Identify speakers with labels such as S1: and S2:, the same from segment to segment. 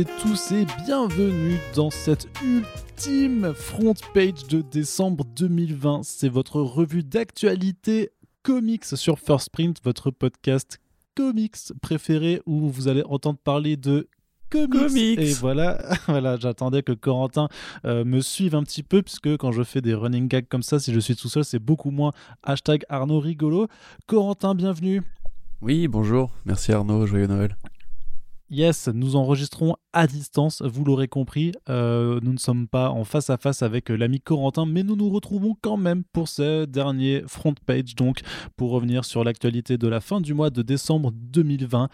S1: Et tous et bienvenue dans cette ultime front page de décembre 2020. C'est votre revue d'actualité comics sur First Print, votre podcast comics préféré où vous allez entendre parler de comics. Et voilà, voilà j'attendais que Corentin euh, me suive un petit peu, puisque quand je fais des running gags comme ça, si je suis tout seul, c'est beaucoup moins hashtag Arnaud rigolo. Corentin, bienvenue.
S2: Oui, bonjour. Merci Arnaud, joyeux Noël.
S1: Yes, nous enregistrons à distance, vous l'aurez compris. Euh, nous ne sommes pas en face à face avec euh, l'ami Corentin, mais nous nous retrouvons quand même pour ce dernier front page, donc pour revenir sur l'actualité de la fin du mois de décembre 2020,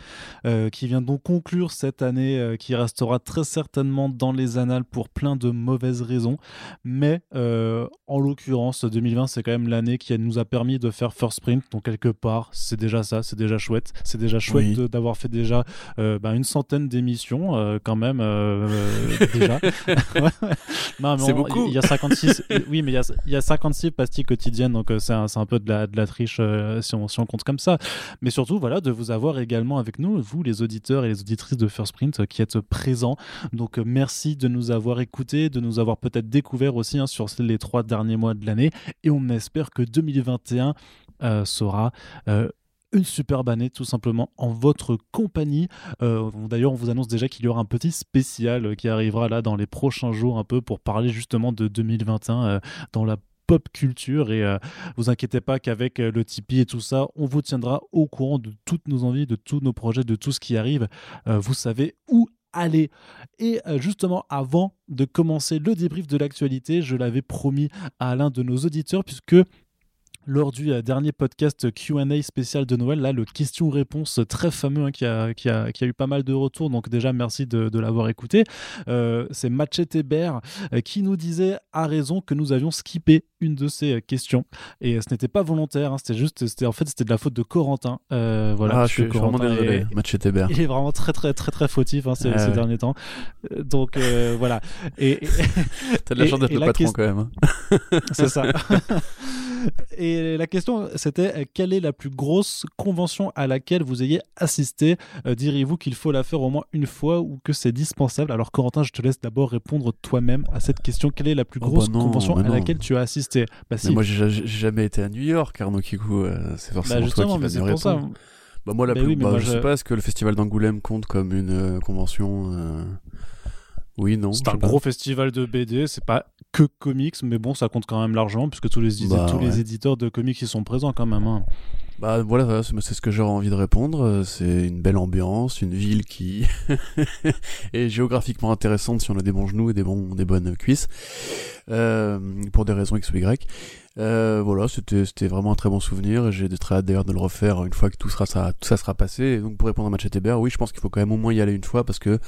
S1: euh, qui vient donc conclure cette année, qui restera très certainement dans les annales pour plein de mauvaises raisons. Mais en l'occurrence, 2020, c'est quand même l'année qui nous a permis de faire First Sprint, donc quelque part, c'est déjà ça, c'est déjà chouette. C'est déjà chouette d'avoir fait déjà bah, une centaine d'émissions euh, quand même euh, euh, déjà.
S2: c'est beaucoup.
S1: Il y a 56. oui, mais il y a, 56 pastilles quotidiennes, donc c'est un, un, peu de la, de la triche si on, si, on, compte comme ça. Mais surtout, voilà, de vous avoir également avec nous, vous les auditeurs et les auditrices de First Print qui êtes présents. Donc merci de nous avoir écoutés, de nous avoir peut-être découvert aussi hein, sur les trois derniers mois de l'année. Et on espère que 2021 sera une superbe année tout simplement en votre compagnie. Euh, d'ailleurs, on vous annonce déjà qu'il y aura un petit spécial euh, qui arrivera là dans les prochains jours un peu pour parler justement de 2021 euh, dans la pop culture et vous inquiétez pas qu'avec le Tipeee et tout ça, on vous tiendra au courant de toutes nos envies, de tous nos projets, de tout ce qui arrive. vous savez où aller. Et justement, avant de commencer le débrief de l'actualité, je l'avais promis à l'un de nos auditeurs puisque lors du euh, dernier podcast QA spécial de Noël, là, le question-réponse très fameux hein, qui, a, qui, a, qui, a, eu pas mal de retours. Donc, déjà, merci de, de l'avoir écouté. Euh, c'est Machete Hébert euh, qui nous disait à raison que nous avions skippé une de ces questions. Et ce n'était pas volontaire, hein, c'était juste, c'était, en fait, c'était de la faute de Corentin.
S2: voilà, ah, je suis vraiment désolé, Hébert.
S1: Il est vraiment très, très, très, très fautif hein, ces, ah derniers temps. Donc, voilà. Et,
S2: T'as de la chance d'être le patron quand même.
S1: c'est ça. Et la question, c'était euh, quelle est la plus grosse convention à laquelle vous ayez assisté? Euh, Diriez-vous qu'il faut la faire au moins une fois ou que c'est dispensable? Alors, Corentin, je te laisse d'abord répondre toi-même à cette question. Quelle est la plus oh, grosse bah convention à laquelle tu as assisté?
S2: Bah, si. Moi, j'ai jamais été à New York, Arnaud Kikou. Euh, c'est forcément bah, toi qui vas. Bah moi, la plus, oui, je, sais pas, est-ce que le festival d'Angoulême compte comme une convention oui, non.
S1: C'est un gros festival de BD, c'est pas que comics, mais bon, ça compte quand même l'argent, puisque tous les, bah, tous les éditeurs de comics ils sont présents quand même. Hein.
S2: Bah voilà, c'est ce que j'aurais envie de répondre. C'est une belle ambiance, une ville qui est géographiquement intéressante si on a des bons genoux et des, bons, des bonnes cuisses, euh, pour des raisons X ou Y. Euh, voilà, c'était vraiment un très bon souvenir. J'ai très hâte d'ailleurs de le refaire une fois que tout sera ça tout ça sera passé. Et donc pour répondre à Bear, oui, je pense qu'il faut quand même au moins y aller une fois parce que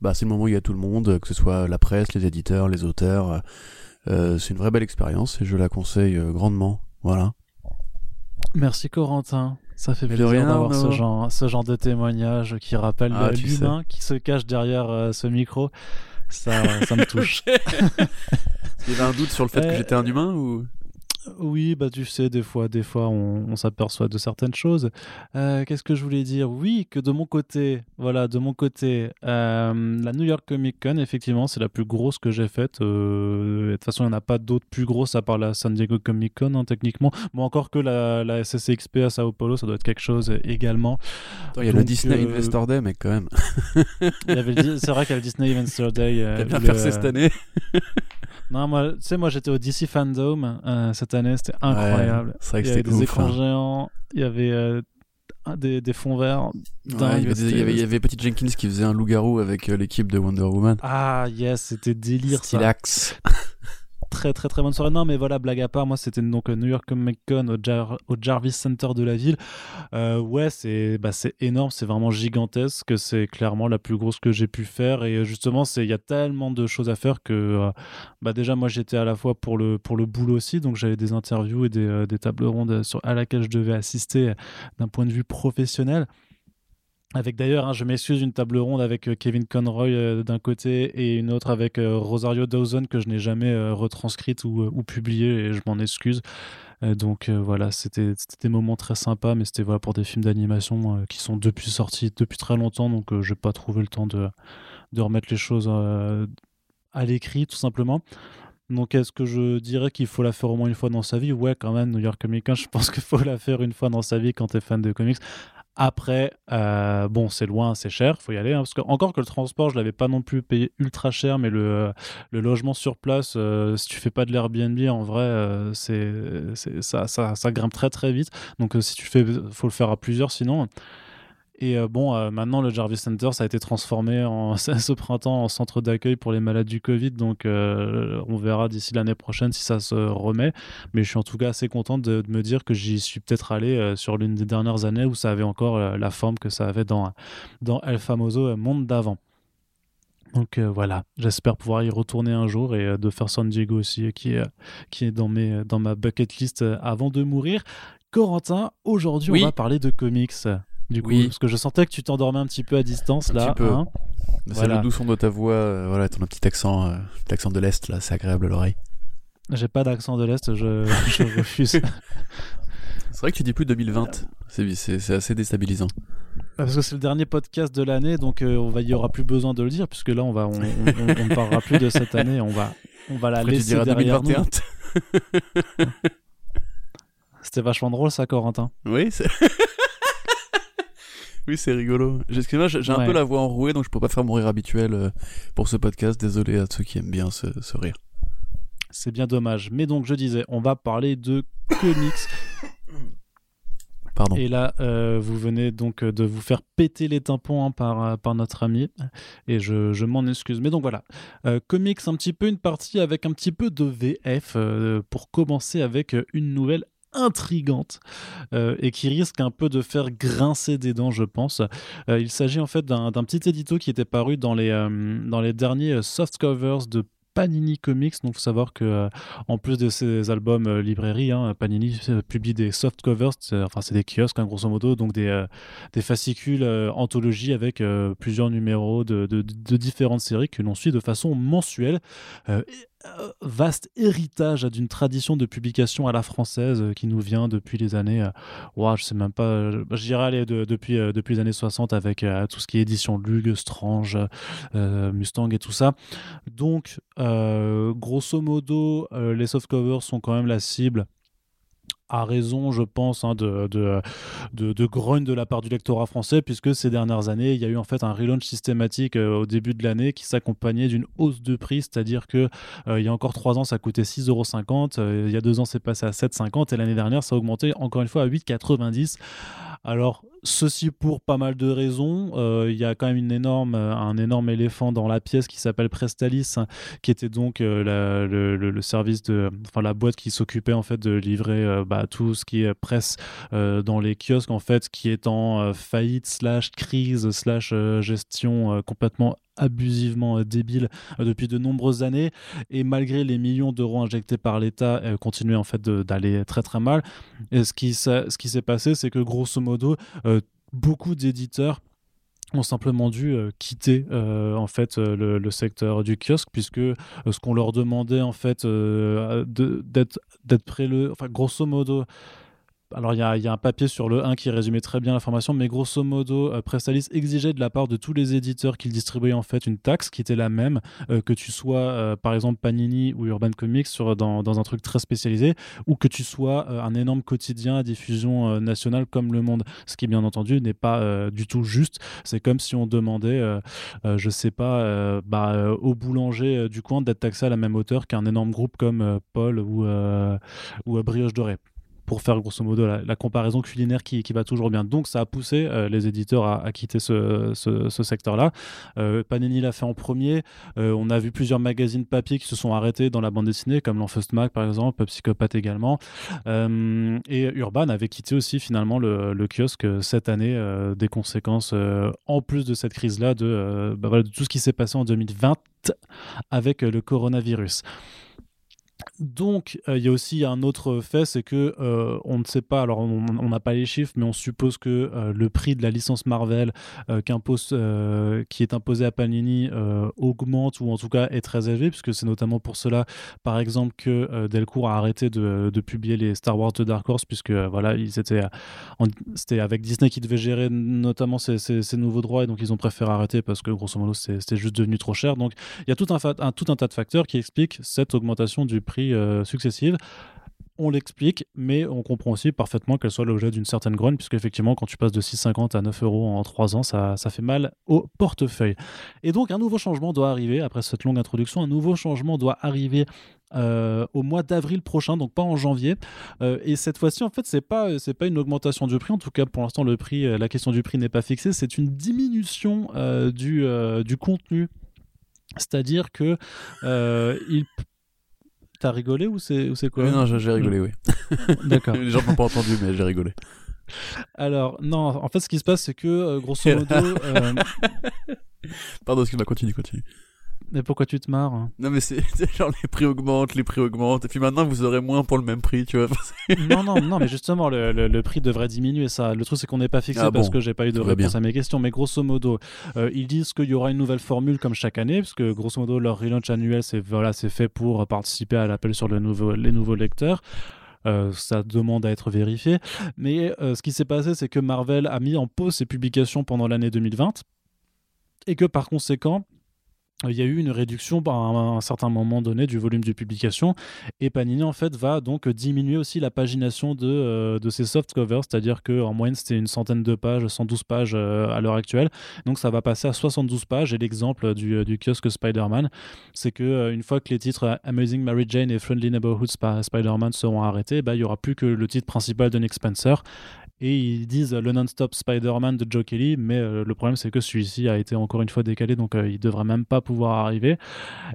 S2: bah, c'est le moment où il y a tout le monde, que ce soit la presse, les éditeurs, les auteurs. Euh, c'est une vraie belle expérience et je la conseille euh, grandement. Voilà.
S1: Merci Corentin. Ça fait plaisir d'avoir ce genre, ce genre de témoignage qui rappelle ah, l'humain qui se cache derrière euh, ce micro. Ça, ça me touche.
S2: il y avait un doute sur le fait que j'étais un humain ou?
S1: Oui, bah tu sais, des fois, des fois, on, s'aperçoit de certaines choses. Euh, qu'est-ce que je voulais dire? Oui, que de mon côté, voilà, de mon côté, euh, la New York Comic Con, effectivement, c'est la plus grosse que j'ai faite. Euh, de toute façon, il n'y en a pas d'autres plus grosses à part la San Diego Comic Con, hein, techniquement. Bon, encore que la, la SSXP à Sao Paulo, ça doit être quelque chose également.
S2: il y a le Disney Investor Day, mais quand même.
S1: c'est vrai qu'il y a le Disney Investor Day.
S2: il a bien percé cette année.
S1: Non, moi, tu sais, moi, j'étais au DC Fandom cette année, c'était incroyable.
S2: c'est vrai que
S1: c'était
S2: des
S1: écrans hein. géants, il y avait euh, des, des, fonds verts.
S2: il, y avait, il, y avait, Petit Jenkins qui faisait un loup-garou avec euh, l'équipe de Wonder Woman.
S1: Ah, yes, c'était délire
S2: Stylax.
S1: ça. très très très bonne soirée. Non, mais voilà, blague à part, moi c'était donc New York Comic Con au, Jarvis Center de la ville. Euh, ouais, c'est bah, énorme, c'est vraiment gigantesque. C'est clairement la plus grosse que j'ai pu faire. Et justement, il y a tellement de choses à faire que euh, bah, déjà, moi j'étais à la fois pour le, pour le boulot aussi, donc j'avais des interviews et des, euh, des tables rondes sur, à laquelle je devais assister d'un point de vue professionnel. Avec d'ailleurs, hein, je m'excuse, une table ronde avec euh, Kevin Conroy euh, d'un côté et une autre avec euh, Rosario Dawson que je n'ai jamais retranscrite ou, publiée et je m'en excuse. donc voilà, c'était des moments très sympas, mais c'était voilà, pour des films d'animation qui sont depuis sortis depuis très longtemps, donc j'ai pas trouvé le temps de, remettre les choses à l'écrit, tout simplement. Donc, est-ce que je dirais qu'il faut la faire au moins une fois dans sa vie? Ouais, quand même, New York Comic Con, je pense qu'il faut la faire une fois dans sa vie quand tu es fan de comics. Après, euh, bon, c'est loin, c'est cher, faut y aller. Hein, parce que, encore que le transport, je l'avais pas non plus payé ultra cher, mais le, le logement sur place, euh, si tu fais pas de l'Airbnb, en vrai, euh, c'est, ça, ça, ça, grimpe très très vite. Donc, si tu fais, faut le faire à plusieurs sinon. Et euh, bon, euh, maintenant, le Jarvis Center, ça a été transformé en, ce printemps en centre d'accueil pour les malades du Covid. Donc, euh, on verra d'ici l'année prochaine si ça se remet. Mais je suis en tout cas assez content de, me dire que j'y suis peut-être allé sur l'une des dernières années où ça avait encore la forme que ça avait dans, dans El Famoso Monde d'avant. Donc voilà, j'espère pouvoir y retourner un jour et de faire San Diego aussi, qui est, qui est dans, mes, dans ma bucket list avant de mourir. Corentin, aujourd'hui on va parler de comics du coup, parce que je sentais que tu t'endormais un petit peu à distance là. Un petit peu. Hein.
S2: c'est le doux son de ta voix, euh, voilà, ton petit accent, euh, accent de l'est là, c'est agréable à l'oreille.
S1: J'ai pas d'accent de l'est, je, je refuse.
S2: c'est vrai que tu dis plus 2020, c'est assez déstabilisant.
S1: Ah, parce que c'est le dernier podcast de l'année, donc euh, on va, il y aura plus besoin de le dire, puisque là on va, on, on, parlera plus de cette année, on va, on va la laisser derrière 2021. nous. C'était vachement drôle ça, Corentin.
S2: Oui, c'est. Oui, c'est rigolo. J'ai un peu la voix enrouée, donc je peux pas faire mon rire habituel euh, pour ce podcast. Désolé à ceux qui aiment bien ce, rire.
S1: C'est bien dommage. Mais donc, je disais, on va parler de comics.
S2: Pardon.
S1: Et là, euh, vous venez donc de vous faire péter les tympans hein, par, euh, par notre ami, et je, m'en excuse. Mais donc voilà, comics, un petit peu une partie avec un petit peu de VF, pour commencer avec une nouvelle intrigante euh, et qui risque un peu de faire grincer des dents, je pense. Euh, il s'agit en fait d'un petit édito qui était paru dans les, euh, dans les derniers soft covers de Panini Comics. Donc, faut savoir que, en plus de ces albums librairie, hein, Panini publie des soft covers, enfin, c'est des kiosques, hein, grosso modo, donc des, des fascicules anthologies avec plusieurs numéros de, de, différentes séries que l'on suit de façon mensuelle. Euh, vaste héritage d'une tradition de publication à la française euh, qui nous vient depuis les années, euh, je sais même pas, je dirais aller depuis, depuis les années 60 avec tout ce qui est édition Lug, Strange, Mustang et tout ça. Donc, grosso modo, les softcovers sont quand même la cible a raison, je pense, hein, de, de, de, grogne de la part du lectorat français, puisque ces dernières années, il y a eu en fait un relaunch systématique euh, au début de l'année qui s'accompagnait d'une hausse de prix, c'est-à-dire que euh, il y a encore trois ans, ça coûtait 6,50€, euh, il y a deux ans, c'est passé à 7,50€, et l'année dernière, ça a augmenté encore une fois à 8,90€. Alors, ceci pour pas mal de raisons. Euh, il y a quand même euh, un énorme éléphant dans la pièce qui s'appelle Prestalis, qui était donc euh, le, service de, enfin la boîte qui s'occupait en fait de livrer bah, tout ce qui est presse dans les kiosques en fait, qui est en faillite slash crise slash gestion complètement abusivement débile depuis de nombreuses années. Et malgré les millions d'euros injectés par l'État continuait en fait d'aller très très mal. Et ce qui, s'est passé c'est que grosso modo beaucoup d'éditeurs ont simplement dû euh, quitter euh, en fait euh, le, secteur du kiosque puisque ce qu'on leur demandait en fait d'être d'être enfin grosso modo alors il y, a un papier sur le 1 qui résumait très bien l'information, mais grosso modo, euh, Prestalis exigeait de la part de tous les éditeurs qu'ils distribuaient en fait une taxe qui était la même euh, que tu sois euh, par exemple Panini ou Urban Comics sur, dans, un truc très spécialisé, ou que tu sois un énorme quotidien à diffusion nationale comme Le Monde. Ce qui bien entendu n'est pas du tout juste. C'est comme si on demandait, je sais pas, bah, au boulanger du coin d'être taxé à la même hauteur qu'un énorme groupe comme Paul ou, ou Brioche Dorée pour faire grosso modo la, comparaison culinaire qui, qui, va toujours bien. Donc ça a poussé euh, les éditeurs à, quitter ce, ce, secteur-là. Euh, Panini l'a fait en premier. Euh, on a vu plusieurs magazines papier qui se sont arrêtés dans la bande dessinée, comme l'Enfeust Mag par exemple, Psychopathe également. et Urban avait quitté aussi finalement le, le kiosque cette année des conséquences, en plus de cette crise-là, bah, de tout ce qui s'est passé en 2020 avec le coronavirus. Donc, euh, il y a aussi un autre fait, c'est que euh, on ne sait pas, alors on n'a pas les chiffres, mais on suppose que euh, le prix de la licence Marvel qui est imposé à Panini augmente ou en tout cas est très élevé, puisque c'est notamment pour cela, par exemple, que Delcourt a arrêté de, publier les Star Wars de Dark Horse, puisque voilà, c'était avec Disney qui devait gérer notamment ces, nouveaux droits, et donc ils ont préféré arrêter parce que grosso modo c'était juste devenu trop cher. Donc il y a tout un, un, tout un tas de facteurs qui expliquent cette augmentation du prix euh, successives on l'explique, mais on comprend aussi parfaitement qu'elle soit l'objet d'une certaine grogne, puisque effectivement, quand tu passes de 6,50 à 9 euros en 3 ans, ça, fait mal au portefeuille. Et donc, un nouveau changement doit arriver, après cette longue introduction, un nouveau changement doit arriver euh, au mois d'avril prochain, donc pas en janvier. Euh, et cette fois-ci, en fait, c'est pas pas une augmentation du prix. En tout cas, pour l'instant, la question du prix n'est pas fixée. C'est une diminution du, du contenu. C'est-à-dire que il T'as rigolé ou c'est quoi
S2: Non, j'ai rigolé, oui.
S1: D'accord.
S2: Les gens n'ont pas entendu, mais j'ai rigolé.
S1: Alors, non, en fait, ce qui se passe, c'est que, euh, grosso modo. euh...
S2: Pardon, excuse-moi, continue, continue.
S1: Mais pourquoi tu te marres
S2: Non, mais c'est genre les prix augmentent, les prix augmentent, et puis maintenant vous aurez moins pour le même prix, tu vois.
S1: non, non, non, mais justement, le, le, prix devrait diminuer. Ça. Le truc, c'est qu'on n'est pas fixé ah parce que j'ai pas eu de réponse à mes questions. Mais grosso modo, euh, ils disent qu'il y aura une nouvelle formule comme chaque année, parce que grosso modo, leur relaunch annuel, c'est voilà, fait pour participer à l'appel sur le nouveau, les nouveaux lecteurs. Euh, ça demande à être vérifié. Mais euh, ce qui s'est passé, c'est que Marvel a mis en pause ses publications pendant l'année 2020 et que par conséquent, il y a eu une réduction à un, certain moment donné du volume de publication. Et Panini en fait va donc diminuer aussi la pagination de, euh, ces soft covers, c'est-à-dire qu'en moyenne c'était une centaine de pages, 112 pages euh, à l'heure actuelle, donc ça va passer à 72 pages. Et l'exemple du, euh, du kiosque Spider-Man, c'est que une fois que les titres Amazing Mary Jane et Friendly Neighborhood Spider-Man seront arrêtés, bah, il n'y aura plus que le titre principal de Nick Spencer et ils disent le non-stop Spider-Man de Joe Kelly, mais euh, le problème c'est que celui-ci a été encore une fois décalé, donc euh, il devrait même pas pouvoir arriver.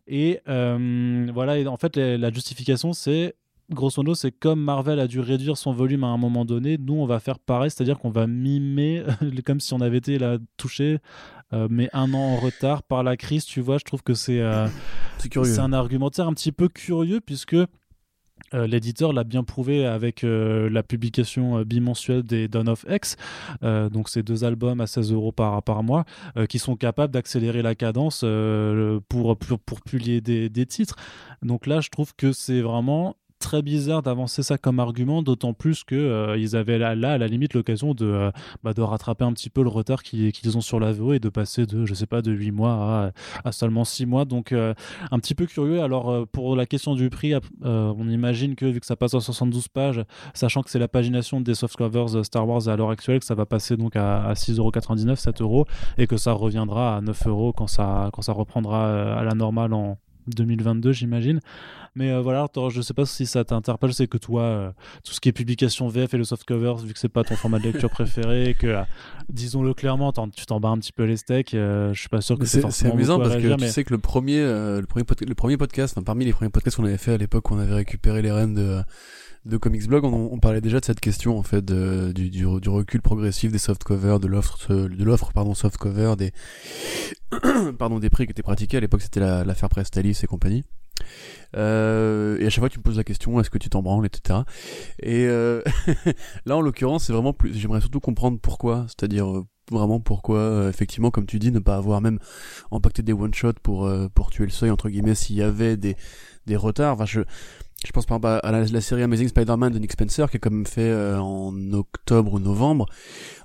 S1: Et euh, voilà, et en fait la justification c'est grosso modo, c'est comme Marvel a dû réduire son volume à un moment donné, nous on va faire pareil, c'est-à-dire qu'on va mimer comme si on avait été là touché, mais un an en retard par la crise. Tu vois, je trouve que c'est c'est un argumentaire un petit peu curieux puisque euh, l'éditeur l'a bien prouvé avec euh, la publication euh, bimensuelle des Dawn of X, donc ces deux albums à 16 euros par, par mois, qui sont capables d'accélérer la cadence pour, pour, pour, publier des, des, titres. Donc là, je trouve que c'est vraiment très bizarre d'avancer ça comme argument, d'autant plus que euh, ils avaient là, à la limite l'occasion de, euh, bah, de rattraper un petit peu le retard qu'ils ont sur la VO et de passer de, je sais pas, de 8 mois à, seulement 6 mois. Donc euh, un petit peu curieux. Alors pour la question du prix, on imagine que vu que ça passe à 72 pages, sachant que c'est la pagination des soft covers Star Wars à l'heure actuelle, que ça va passer donc à, 6,99€, 7 euros, et que ça reviendra à 9 euros quand ça, quand ça reprendra à la normale en 2022, j'imagine. Mais euh, voilà, je sais pas si ça t'interpelle, c'est que toi, euh, tout ce qui est publication VF et le soft cover, vu que c'est pas ton format de lecture préféré, que euh, disons-le clairement, tu t'en bats un petit peu les steaks, je suis pas sûr que c'est
S2: C'est amusant parce que tu sais que le premier, le premier, le premier podcast, parmi les premiers podcasts qu'on avait fait à l'époque, on avait récupéré les rênes de de Comics Blog, on, parlait déjà de cette question en fait du, du, recul progressif des soft covers, de l'offre de l'offre pardon soft cover, des pardon des prix qui étaient pratiqués à l'époque, c'était l'affaire Prestalis et compagnie. Euh, et à chaque fois, tu me poses la question est-ce que tu t'en branles, etc. Et euh, là, en l'occurrence, c'est vraiment plus. J'aimerais surtout comprendre pourquoi, c'est-à-dire euh, vraiment pourquoi, euh, effectivement, comme tu dis, ne pas avoir même impacté des one shots pour pour tuer le seuil entre guillemets s'il y avait des des retards. Enfin, je je pense par exemple à la, série Amazing Spider-Man de Nick Spencer qui a quand même fait en octobre ou novembre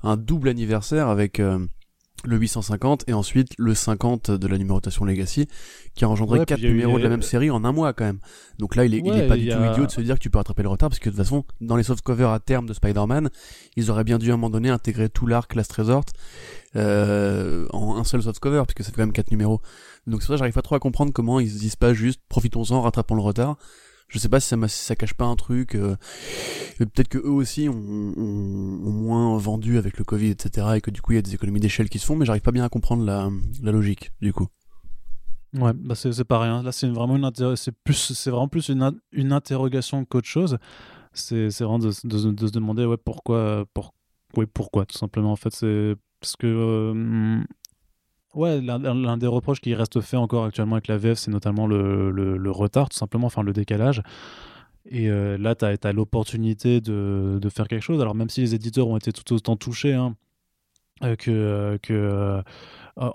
S2: un double anniversaire avec le 850 et ensuite le 50 de la numérotation Legacy qui a engendré quatre numéros de la même série en un mois quand même. Donc là, il est, il est pas du tout idiot de se dire que tu peux rattraper le retard parce que de toute façon, dans les soft covers à terme de Spider-Man, ils auraient bien dû à un moment donné intégrer tout l'arc Last Resort euh, en un seul soft cover puisque c'est quand même quatre numéros. Donc c'est ça, j'arrive pas trop à comprendre comment ils se disent pas juste profitons-en, rattrapons le retard. Je sais pas si ça, si cache pas un truc. Euh, peut-être que eux aussi ont, moins vendu avec le Covid, etc. Et que du coup il y a des économies d'échelle qui se font, mais j'arrive pas bien à comprendre la, logique du coup.
S1: Ouais, bah c'est pas rien. Là, c'est vraiment plus, vraiment plus une, une interrogation qu'autre chose. C'est vraiment de, de, se demander ouais pourquoi, pour, oui, pourquoi tout simplement en fait. C'est parce que euh, Ouais, l'un des reproches qui reste fait encore actuellement avec la VF, c'est notamment le, retard, tout simplement, enfin le décalage. Et euh, là, tu as, l'opportunité de, faire quelque chose. Alors, même si les éditeurs ont été tout autant touchés hein, euh, euh,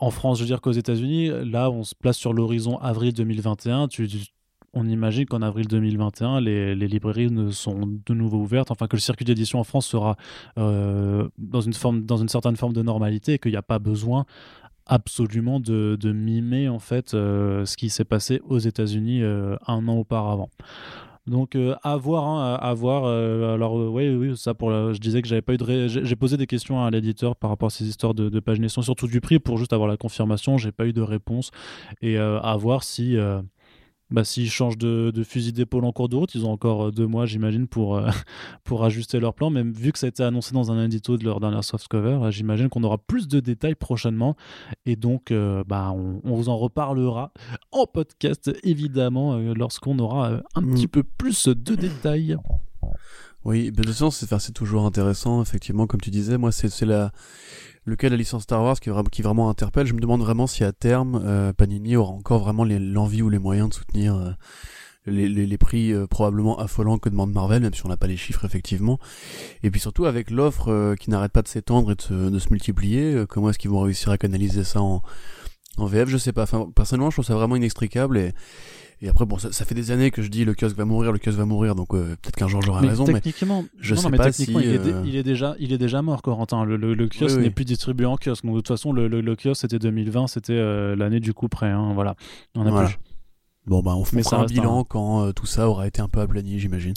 S1: France, je veux dire qu'aux États-Unis, là, on se place sur l'horizon avril 2021. Tu, on imagine qu'en avril 2021, les, librairies ne sont de nouveau ouvertes, enfin que le circuit d'édition en France sera dans, une dans une certaine forme de normalité et qu'il n'y a pas besoin absolument de, mimer en fait euh, ce qui s'est passé aux États-Unis euh, un an auparavant. Donc euh, à voir, hein, à, voir. alors oui, oui, ça pour. je disais que j'avais pas eu de. J'ai posé des questions à l'éditeur par rapport à ces histoires de, de pagination, surtout du prix, pour juste avoir la confirmation. J'ai pas eu de réponse et à voir si bah, s'ils changent de, fusil d'épaule en cours de route, ils ont encore euh, deux mois, j'imagine, pour, euh, pour ajuster leur plan. Même vu que ça a été annoncé dans un édito de leur dernière soft cover, euh, j'imagine qu'on aura plus de détails prochainement. Et donc, bah, on, vous en reparlera en podcast, évidemment, lorsqu'on aura un petit mm. peu plus de détails.
S2: Oui, de toute façon, c'est toujours intéressant, effectivement, comme tu disais. Moi, c'est la le cas de la licence Star Wars qui, vraiment interpelle. Je me demande vraiment si à terme euh, Panini aura encore vraiment l'envie ou les moyens de soutenir euh, les, prix euh, probablement affolants que demande Marvel, même si on n'a pas les chiffres effectivement. Et puis surtout avec l'offre qui n'arrête pas de s'étendre et de se, multiplier, comment est-ce qu'ils vont réussir à canaliser ça en, VF Je sais pas. Personnellement, je trouve ça vraiment inextricable et et après, bon, ça, fait des années que je dis le kiosque va mourir, le kiosque va mourir, donc euh, peut-être qu'un jour j'aurai raison.
S1: Techniquement,
S2: mais je sais pas si.
S1: Il, est euh, il, est déjà, il est déjà mort, Corentin. Le, le, kiosque n'est plus distribué en kiosque. Donc de toute façon, le, le, kiosque c'était 2020, c'était euh, l'année du coup près. Hein, voilà. On a plus.
S2: Bon, bah, on fera un bilan quand tout ça aura été un peu aplani, j'imagine.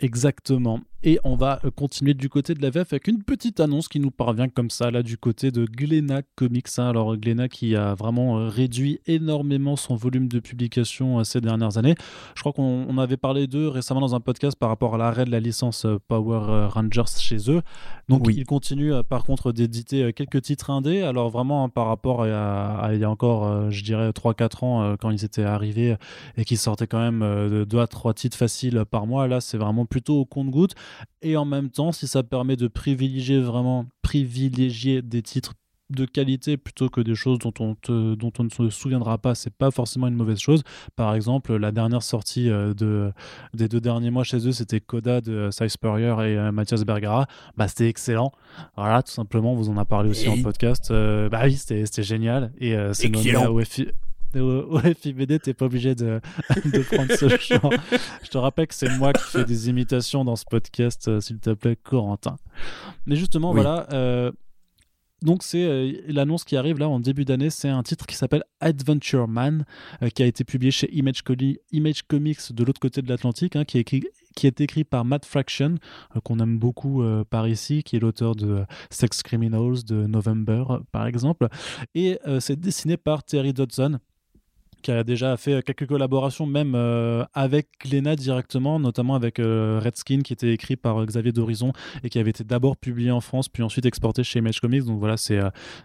S1: Exactement. Et on va euh, continuer du côté de la VF avec une petite annonce qui nous parvient comme ça, là, du côté de Glénat Comics. Hein. Alors, Glénat qui a vraiment euh, réduit énormément son volume de publication euh, ces dernières années. Je crois qu'on avait parlé d'eux récemment dans un podcast par rapport à l'arrêt de la licence Power Rangers chez eux. Donc, ils continuent par contre d'éditer quelques titres indés. Alors, vraiment, hein, par rapport à, il y a encore, je dirais, 3-4 ans, quand ils étaient arrivés et qu'ils sortaient quand même 2 à 3 titres faciles par mois, là, c'est vraiment plutôt au compte-goutte et en même temps, si ça permet de privilégier vraiment privilégier des titres de qualité plutôt que des choses dont on, dont on ne se souviendra pas, c'est pas forcément une mauvaise chose. Par exemple, la dernière sortie euh, de, des deux derniers mois chez eux, c'était Coda de Cy Spurrier et euh, Mathias Bergara. Bah, c'était excellent. Voilà, tout simplement, vous en a parlé aussi en podcast. Euh, bah oui, c'était génial. Et c'est nommé au au, FIBD, t'es pas obligé de, de prendre ce champ. Je te rappelle que c'est moi qui fais des imitations dans ce podcast, euh, s'il te plaît, Corentin. Mais justement, voilà. Euh, donc c'est euh, l'annonce qui arrive là en début d'année, c'est un titre qui s'appelle Adventure Man, qui a été publié chez Image, Image Comics de l'autre côté de l'Atlantique, hein, qui, est écrit, qui est écrit par Matt Fraction, qu'on aime beaucoup par ici, qui est l'auteur de Sex Criminals, de November par exemple, et c'est dessiné par Terry Dodson qui a déjà fait quelques collaborations même euh, avec Glénat directement, notamment avec euh, Redskin qui était écrit par euh, Xavier d'Horizon et qui avait été d'abord publié en France puis ensuite exporté chez Image Comics. Donc voilà, c'est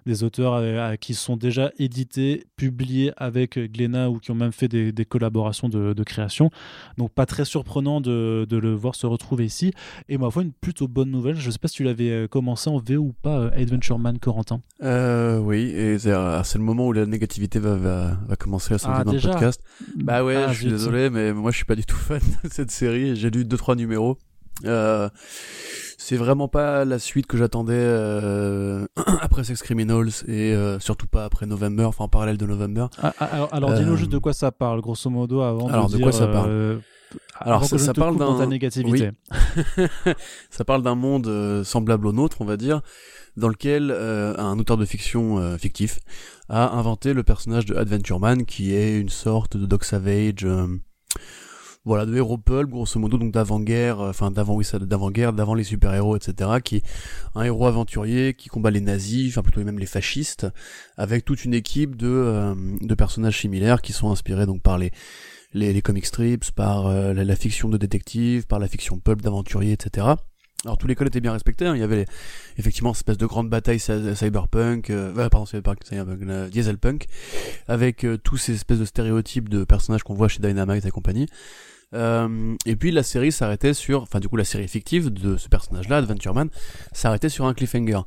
S1: des auteurs qui sont déjà édités, publiés avec Glénat ou qui ont même fait des, collaborations de, création. Donc pas très surprenant de, le voir se retrouver ici. Et ma foi, une plutôt bonne nouvelle. Je sais pas si tu l'avais commencé en V ou pas, Adventure Man Corentin.
S2: oui, et c'est le moment où la négativité va, commencer à ah, dans le podcast. Bah ouais, ah, je suis désolé, mais moi je suis pas du tout fan de cette série. J'ai lu deux trois numéros. Euh, c'est vraiment pas la suite que j'attendais euh, après Sex Criminals et euh, surtout pas après November, enfin en parallèle de November.
S1: Ah, ah, alors, dis-nous juste de quoi ça parle, grosso modo, avant
S2: alors,
S1: de,
S2: de quoi ça parle
S1: alors ça, ça parle d'un négativité.
S2: ça parle d'un monde semblable au nôtre, on va dire, dans lequel un auteur de fiction fictif a inventé le personnage de Adventure Man, qui est une sorte de Doc Savage, euh, voilà, de héros pulp, grosso modo, donc d'avant-guerre, euh, enfin d'avant, oui, ça, d'avant-guerre, d'avant les super-héros, etc., qui est un héros aventurier qui combat les nazis, enfin plutôt même les fascistes, avec toute une équipe de, euh, de personnages similaires qui sont inspirés donc par les les, les comic strips, par la, la, fiction de détective, par la fiction pulp d'aventurier, etc. Alors tous les codes étaient bien respectés, hein. il y avait effectivement cette espèce de grande bataille cyberpunk, euh, pardon cyberpunk, cyberpunk euh, dieselpunk, avec euh, tous ces espèces de stéréotypes de personnages qu'on voit chez Dynamite et compagnie. Euh, et puis la série s'arrêtait sur, enfin du coup la série fictive de ce personnage-là, Adventure Man, s'arrêtait sur un cliffhanger.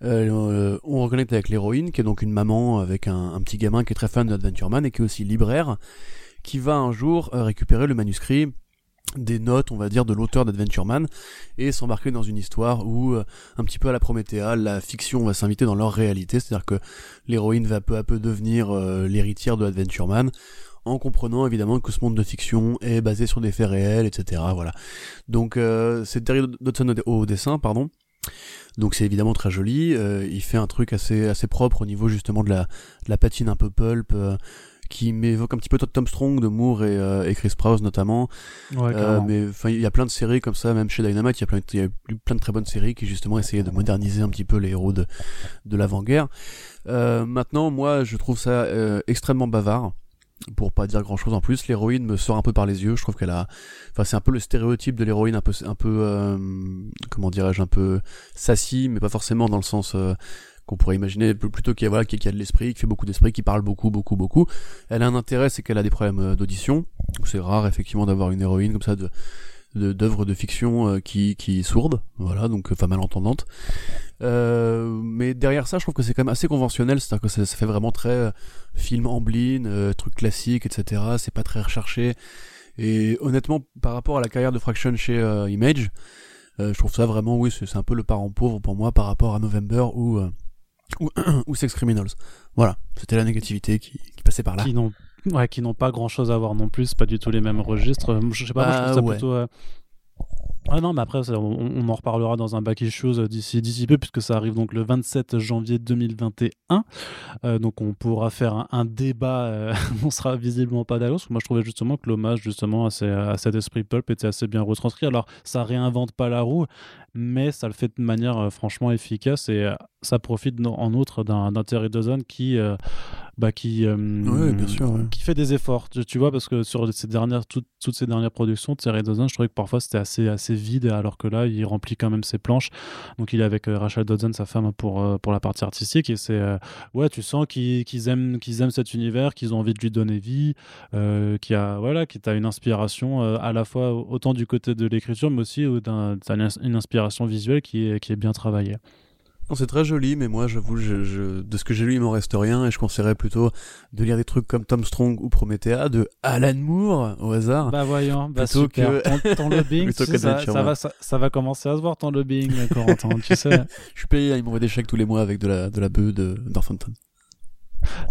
S2: on reconnecte avec l'héroïne, qui est donc une maman avec un, un petit gamin qui est très fan d'Adventure Man et qui est aussi libraire, qui va un jour récupérer le manuscrit des notes, on va dire, de l'auteur d'Adventure Man et s'embarquer dans une histoire où, euh, un petit peu à la Promethea, la fiction va s'inviter dans leur réalité, c'est-à-dire que l'héroïne va peu à peu devenir euh, l'héritière de Adventure Man en comprenant évidemment que ce monde de fiction est basé sur des faits réels, etc. Voilà. Donc euh, c'est Terry Dodson au, dessin, pardon. Donc c'est évidemment très joli. il fait un truc assez assez propre au niveau justement de la, de la patine un peu pulp qui m'évoque un petit peu Tom Strong de Moore et, euh, et Chris Prowse notamment.
S1: Ouais, euh,
S2: mais enfin, il y a plein de séries comme ça, même chez Dynamite, il y a plein, il y a eu plein de très bonnes séries qui justement essayaient de moderniser un petit peu les héros de, de l'avant-guerre. Euh, maintenant, moi, je trouve ça euh, extrêmement bavard pour pas dire grand chose en plus l'héroïne me sort un peu par les yeux je trouve qu'elle a enfin c'est un peu le stéréotype de l'héroïne un peu un peu euh, comment dirais-je un peu sassy mais pas forcément dans le sens euh, qu'on pourrait imaginer plutôt qu'il y a voilà qui a de l'esprit, qui fait beaucoup d'esprit, qui parle beaucoup, beaucoup, beaucoup. Elle a un intérêt, c'est qu'elle a des problèmes euh, d'audition. C'est rare effectivement d'avoir une héroïne comme ça de d'œuvres de, fiction euh, qui qui est sourde, voilà, donc enfin malentendante. Euh, mais derrière ça, je trouve que c'est quand même assez conventionnel, c'est-à-dire que ça, fait vraiment très euh, film Amblin, truc classique, etc. C'est pas très recherché. Et honnêtement, par rapport à la carrière de Fraction chez Image, je trouve ça vraiment, oui, c'est un peu le parent pauvre pour moi par rapport à November où ou, ou Sex Criminals. Voilà, c'était la négativité qui, qui, passait par là.
S1: Qui n'ont ouais, qui n'ont pas grand chose à voir non plus, pas du tout les mêmes registres. Je sais pas, moi, je trouve ça bah, plutôt. Euh, ah non, mais après, on, en reparlera dans un back issues euh, d'ici d'ici peu, puisque ça arrive donc le 27 janvier 2021. Euh, donc on pourra faire un, débat. Euh, on sera visiblement pas d'accord. Moi, je trouvais justement que l'hommage justement à, cet esprit pulp était assez bien retranscrit. Alors, ça réinvente pas la roue, mais ça le fait de manière franchement efficace et ça profite en outre d'un Terry Dawson qui bah, qui,
S2: euh, bien sûr,
S1: qui fait des efforts, tu, vois, parce que sur ces dernières, toutes ces dernières productions, Thierry Dodson, je trouvais que parfois c'était assez, assez vide, alors que là, il remplit quand même ses planches. Donc il est avec euh, Rachel Dodson, sa femme, pour, euh, pour la partie artistique, et c'est, ouais, tu sens qu'ils aiment, qu'ils aiment cet univers, qu'ils ont envie de lui donner vie, qui a, voilà, qui a une inspiration à la fois autant du côté de l'écriture, mais aussi d'une inspiration visuelle qui est, qui est bien travaillée
S2: c'est très joli, mais moi, j'avoue, je, de ce que j'ai lu, il m'en reste rien, et je conseillerais plutôt de lire des trucs comme Tom Strong ou Promethea de Alan Moore, au hasard.
S1: Bah voyons, bah super. Que... Ton, lobbying, ça, va, ça, va commencer à se voir ton lobbying, Corentin, tu sais.
S2: je suis payé, ils m'envoient des chèques tous les mois avec de la, de la bœuf d'Orphanton.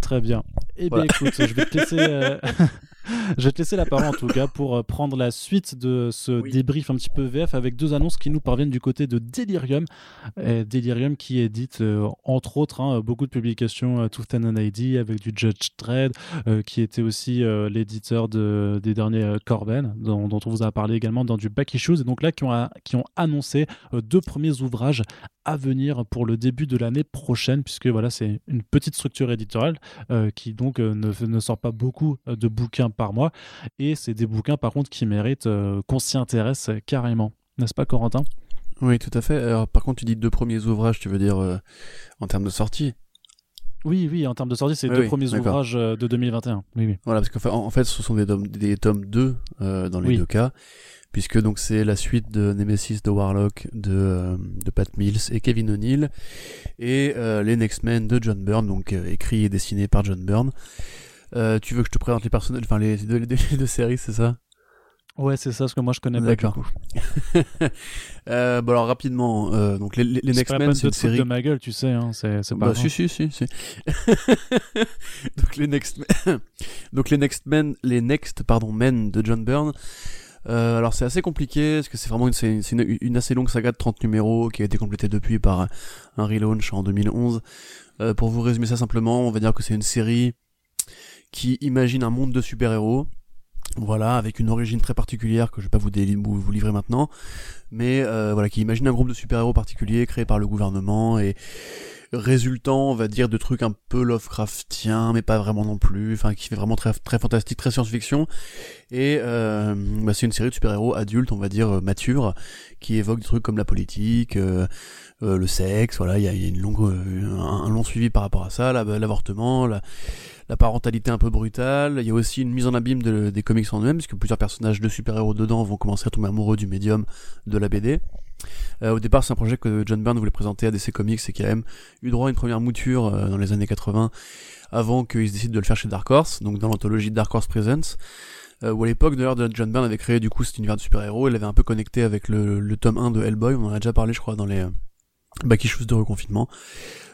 S1: Très bien. Eh bien, écoute, je vais te laisser. Euh, je vais te laisser la parole en tout cas pour euh, prendre la suite de ce débrief un petit peu VF avec deux annonces qui nous parviennent du côté de Delirium. Delirium qui édite euh, entre autres hein, beaucoup de publications euh, Tooth and ID avec du Judge Dredd qui était aussi l'éditeur de, des derniers Corben dont, dont, on vous a parlé également dans du Back Issues et donc là qui ont, qui ont annoncé deux premiers ouvrages à venir pour le début de l'année prochaine, puisque voilà, c'est une petite structure éditoriale euh, qui donc euh, ne, ne, sort pas beaucoup euh, de bouquins par mois. Et c'est des bouquins par contre qui méritent qu'on s'y intéresse carrément. N'est-ce pas, Corentin?
S2: Oui, tout à fait. Alors, par contre, tu dis deux premiers ouvrages, tu veux dire en termes de sortie?
S1: Oui, oui, en termes de sortie, c'est les deux premiers ouvrages de 2021. Oui, oui.
S2: Voilà, parce qu'en en fait, ce sont des tomes, des tomes 2 dans les deux cas puisque donc c'est la suite de Nemesis de Warlock de, euh, de Pat Mills et Kevin O'Neill et euh, les Next Men de John Byrne, donc euh, écrit et dessiné par John Byrne. Tu veux que je te présente les personnages, enfin les deux, deux séries, c'est ça?
S1: Ouais, c'est ça, ce que moi je connais pas D'accord.
S2: euh, bon alors rapidement, euh, donc les, les, Next Men, c'est une série
S1: de ma gueule, tu sais, hein, c'est
S2: pas. Bah si si si si. donc les Next Men, donc les Next Men, les Next pardon Men de John Byrne. Euh, alors c'est assez compliqué parce que c'est vraiment une, une, une, assez longue saga de 30 numéros qui a été complétée depuis par un relaunch en 2011. Euh, pour vous résumer ça simplement, on va dire que c'est une série qui imagine un monde de super-héros. Voilà, avec une origine très particulière que je vais pas vous, livrer maintenant, mais euh, voilà, qui imagine un groupe de super-héros particulier créé par le gouvernement et résultant, on va dire, de trucs un peu Lovecraftiens, mais pas vraiment non plus, enfin qui fait vraiment très fantastique, très science-fiction. Et euh, bah, c'est une série de super-héros adultes, on va dire euh, matures, qui évoque des trucs comme la politique, le sexe, voilà, il y a, une longue, euh, un, long suivi par rapport à ça, l'avortement, la, la, parentalité un peu brutale. Il y a aussi une mise en abîme de, des comics en eux-mêmes, puisque plusieurs personnages de super-héros dedans vont commencer à tomber amoureux du médium de la BD. au départ, c'est un projet que John Byrne voulait présenter à DC Comics et qui a même eu droit à une première mouture dans les années 80 avant qu'ils décident de le faire chez Dark Horse, donc dans l'anthologie Dark Horse Presents. Euh, où à l'époque d'ailleurs John Byrne avait créé du coup cet univers de super-héros, il avait un peu connecté avec le, le, tome 1 de Hellboy, on en a déjà parlé je crois dans les euh, back issues de reconfinement.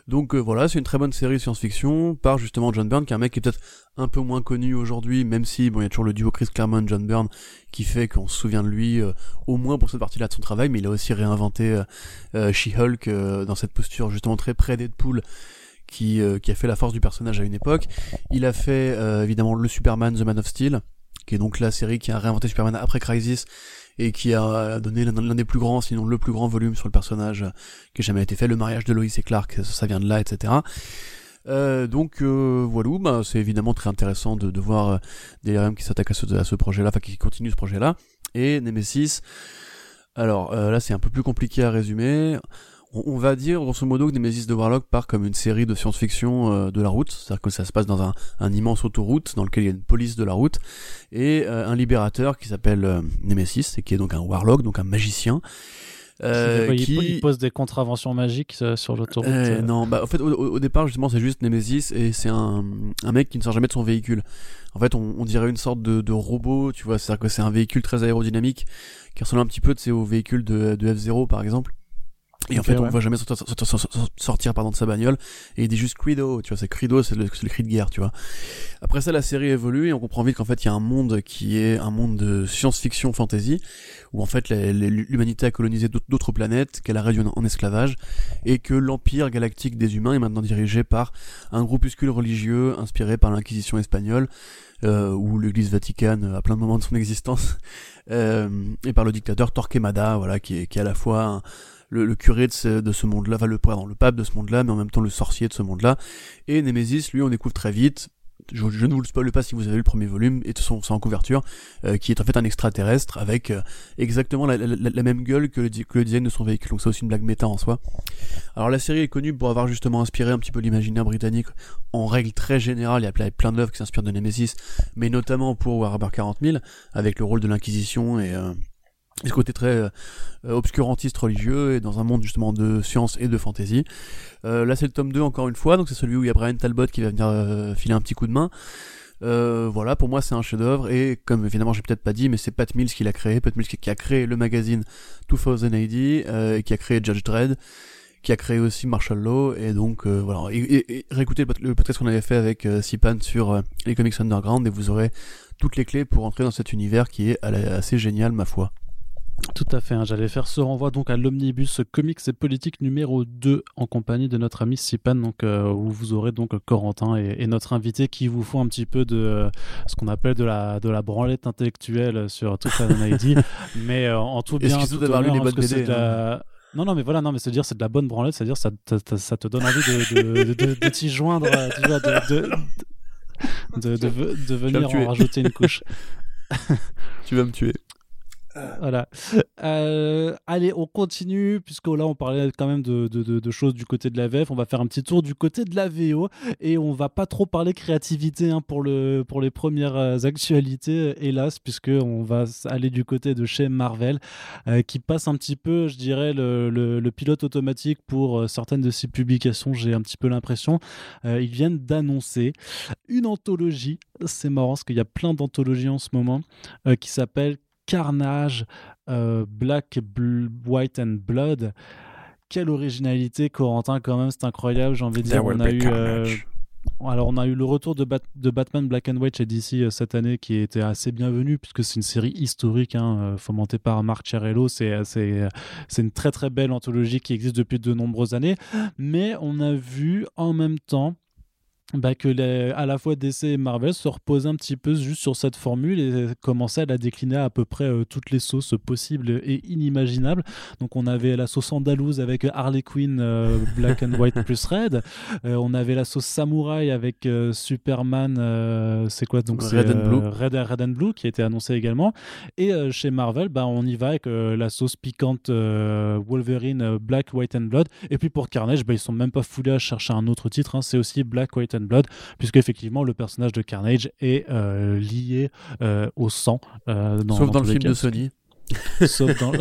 S2: Donc euh, voilà, c'est une très bonne série de science-fiction par justement John Byrne, qui est un mec qui est peut-être un peu moins connu aujourd'hui, même si bon il y a toujours le duo Chris Claremont John Byrne qui fait qu'on se souvient de lui euh, au moins pour cette partie-là de son travail, mais il a aussi réinventé She-Hulk dans cette posture justement très près Deadpool qui, qui a fait la force du personnage à une époque. Il a fait évidemment le Superman, The Man of Steel, qui est donc la série qui a réinventé Superman après Crisis et qui a donné l'un des plus grands, sinon le plus grand volume sur le personnage qui a jamais été fait, le mariage de Lois et Clark, ça vient de là, etc. Euh, donc euh, voilà, bah, c'est évidemment très intéressant de, de voir euh, DRM qui s'attaque à ce, à ce projet-là, enfin qui continue ce projet-là. Et Nemesis, alors euh, là c'est un peu plus compliqué à résumer on, va dire grosso modo que Nemesis de Warlock part comme une série de science-fiction euh, de la route, c'est-à-dire que ça se passe dans un, immense autoroute dans lequel il y a une police de la route et euh, un libérateur qui s'appelle euh, Nemesis et qui est donc un Warlock, donc un magicien.
S1: qui... il, pose des contraventions magiques sur l'autoroute.
S2: non, bah en fait au, départ justement c'est juste Nemesis et c'est un, mec qui ne sort jamais de son véhicule. En fait on, dirait une sorte de, robot, tu vois, c'est-à-dire que c'est un véhicule très aérodynamique qui ressemble un petit peu au véhicule de, de F0 par exemple. Et en fait, on ne voit jamais sortir, pardon, de sa bagnole. Et il dit juste Credo, tu vois, c'est Credo, c'est le, cri de guerre, tu vois. Après ça, la série évolue et on comprend vite qu'en fait, il y a un monde qui est un monde de science-fiction fantasy, où en fait, l'humanité a colonisé d'autres planètes, qu'elle a réduit en, esclavage, et que l'empire galactique des humains est maintenant dirigé par un groupuscule religieux inspiré par l'inquisition espagnole, euh, ou l'église Vaticane à plein de moments de son existence, euh, et par le dictateur Torquemada, voilà, qui est, qui est à la fois un le, curé de ce, de monde-là, le, le pape de ce monde-là, mais en même temps le sorcier de ce monde-là. Et Nemesis, lui, on découvre très vite, je, ne vous le spoil pas si vous avez lu le premier volume, et son, en couverture, euh, qui est en fait un extraterrestre avec euh, exactement la, même gueule que le, que le, design de son véhicule. Donc c'est aussi une blague méta en soi. Alors la série est connue pour avoir justement inspiré un petit peu l'imaginaire britannique en règle très générale. Il y a plein d'œuvres qui s'inspirent de Nemesis, mais notamment pour Warhammer 40 000, avec le rôle de l'Inquisition et... Euh, ce côté très euh, obscurantiste religieux et dans un monde justement de science et de fantasy. Euh, là c'est le tome 2 encore une fois, donc c'est celui où il y a Brian Talbot qui va venir euh, filer un petit coup de main. voilà, pour moi c'est un chef-d'œuvre et comme évidemment j'ai peut-être pas dit, mais c'est Pat Mills qui l'a créé, Pat Mills qui a créé le magazine 2000 AD, et qui a créé Judge Dredd, qui a créé aussi Martial Law et donc voilà. Et, réécoutez le, podcast qu'on avait fait avec Sipan sur les comics underground et vous aurez toutes les clés pour entrer dans cet univers qui est assez génial ma foi.
S1: Tout à fait, hein. j'allais faire ce renvoi donc à l'omnibus comics et politique numéro 2 en compagnie de notre ami Sipan, donc, euh, où vous aurez donc Corentin et, notre invité qui vous font un petit peu de euh, ce qu'on appelle de la, de la branlette intellectuelle sur toute la ID, mais euh, en tout bien. Tout
S2: honneur, les bonnes BD,
S1: hein. Non, non, mais voilà, non, mais se dire c'est de la bonne branlette, c'est-à-dire ça, ça, te donne envie de, de, de, de t'y joindre, tu vois, de, de, de, venir en rajouter une couche.
S2: tu vas me tuer.
S1: Voilà. Euh, allez, on continue, puisque là, on parlait quand même de, de, choses du côté de la VF. On va faire un petit tour du côté de la VO et on va pas trop parler créativité hein, pour, le, pour les premières euh, actualités, hélas, puisque on va aller du côté de chez Marvel, euh, qui passe un petit peu, je dirais, le, le, pilote automatique pour certaines de ses publications. J'ai un petit peu l'impression. ils viennent d'annoncer une anthologie. C'est marrant parce qu'il y a plein d'anthologies en ce moment qui s'appelle Carnage, euh, Black, White and Blood. Quelle originalité, Corentin, quand même, c'est incroyable. J'ai envie de dire, on a eu. Euh, alors, on a eu le retour de, de, Batman Black and White chez DC euh, cette année qui était assez bienvenu puisque c'est une série historique hein, fomentée par Marc Cerello. C'est une très très belle anthologie qui existe depuis de nombreuses années. Mais on a vu en même temps bah, que les, à la fois DC et Marvel se reposaient un petit peu juste sur cette formule et commençaient à la décliner à, peu près euh, toutes les sauces possibles et inimaginables. Donc on avait la sauce andalouse avec Harley Quinn euh, Black and White plus Red. Euh, on avait la sauce samouraï avec Superman, c'est quoi donc
S2: Red and Blue.
S1: Red, Red, and Blue qui a été annoncé également. Et chez Marvel, bah, on y va avec la sauce piquante Wolverine Black, White and Blood. Et puis pour Carnage, bah, ils sont même pas foulés à chercher un autre titre. Hein. C'est aussi Black, White Blood, puisque effectivement le personnage de Carnage est euh, lié euh, au sang.
S2: Euh, dans, Sauf dans le film de Sony.
S1: Sauf dans...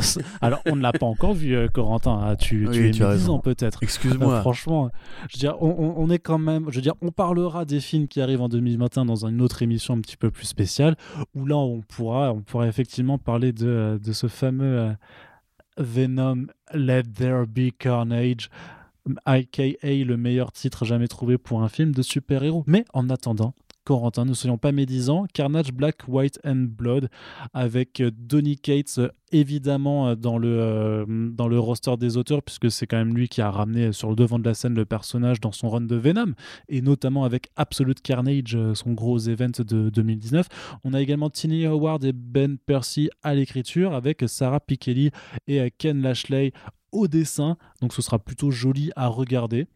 S1: Alors, on ne l'a pas encore vu, Corentin. Hein. Tu,
S2: oui,
S1: tu es 10 ans peut-être.
S2: Excuse-moi.
S1: Euh, franchement, je veux dire, on, on, est quand même. Je veux dire, on parlera des films qui arrivent en 2021 dans une autre émission un petit peu plus spéciale, où là, on pourra, on pourra effectivement parler de, de ce fameux Venom Let There Be Carnage. Aka le meilleur titre jamais trouvé pour un film de super-héros. Mais en attendant, Corentin, ne soyons pas médisants. Carnage Black, White and Blood avec euh, Donny Cates euh, évidemment euh, dans le, dans le roster des auteurs puisque c'est quand même lui qui a ramené sur le devant de la scène le personnage dans son run de Venom et notamment avec Absolute Carnage, son gros event de 2019. On a également Tiny Howard et Ben Percy à l'écriture avec Sarah Pikeli et Ken Lashley au dessin, donc ce sera plutôt joli à regarder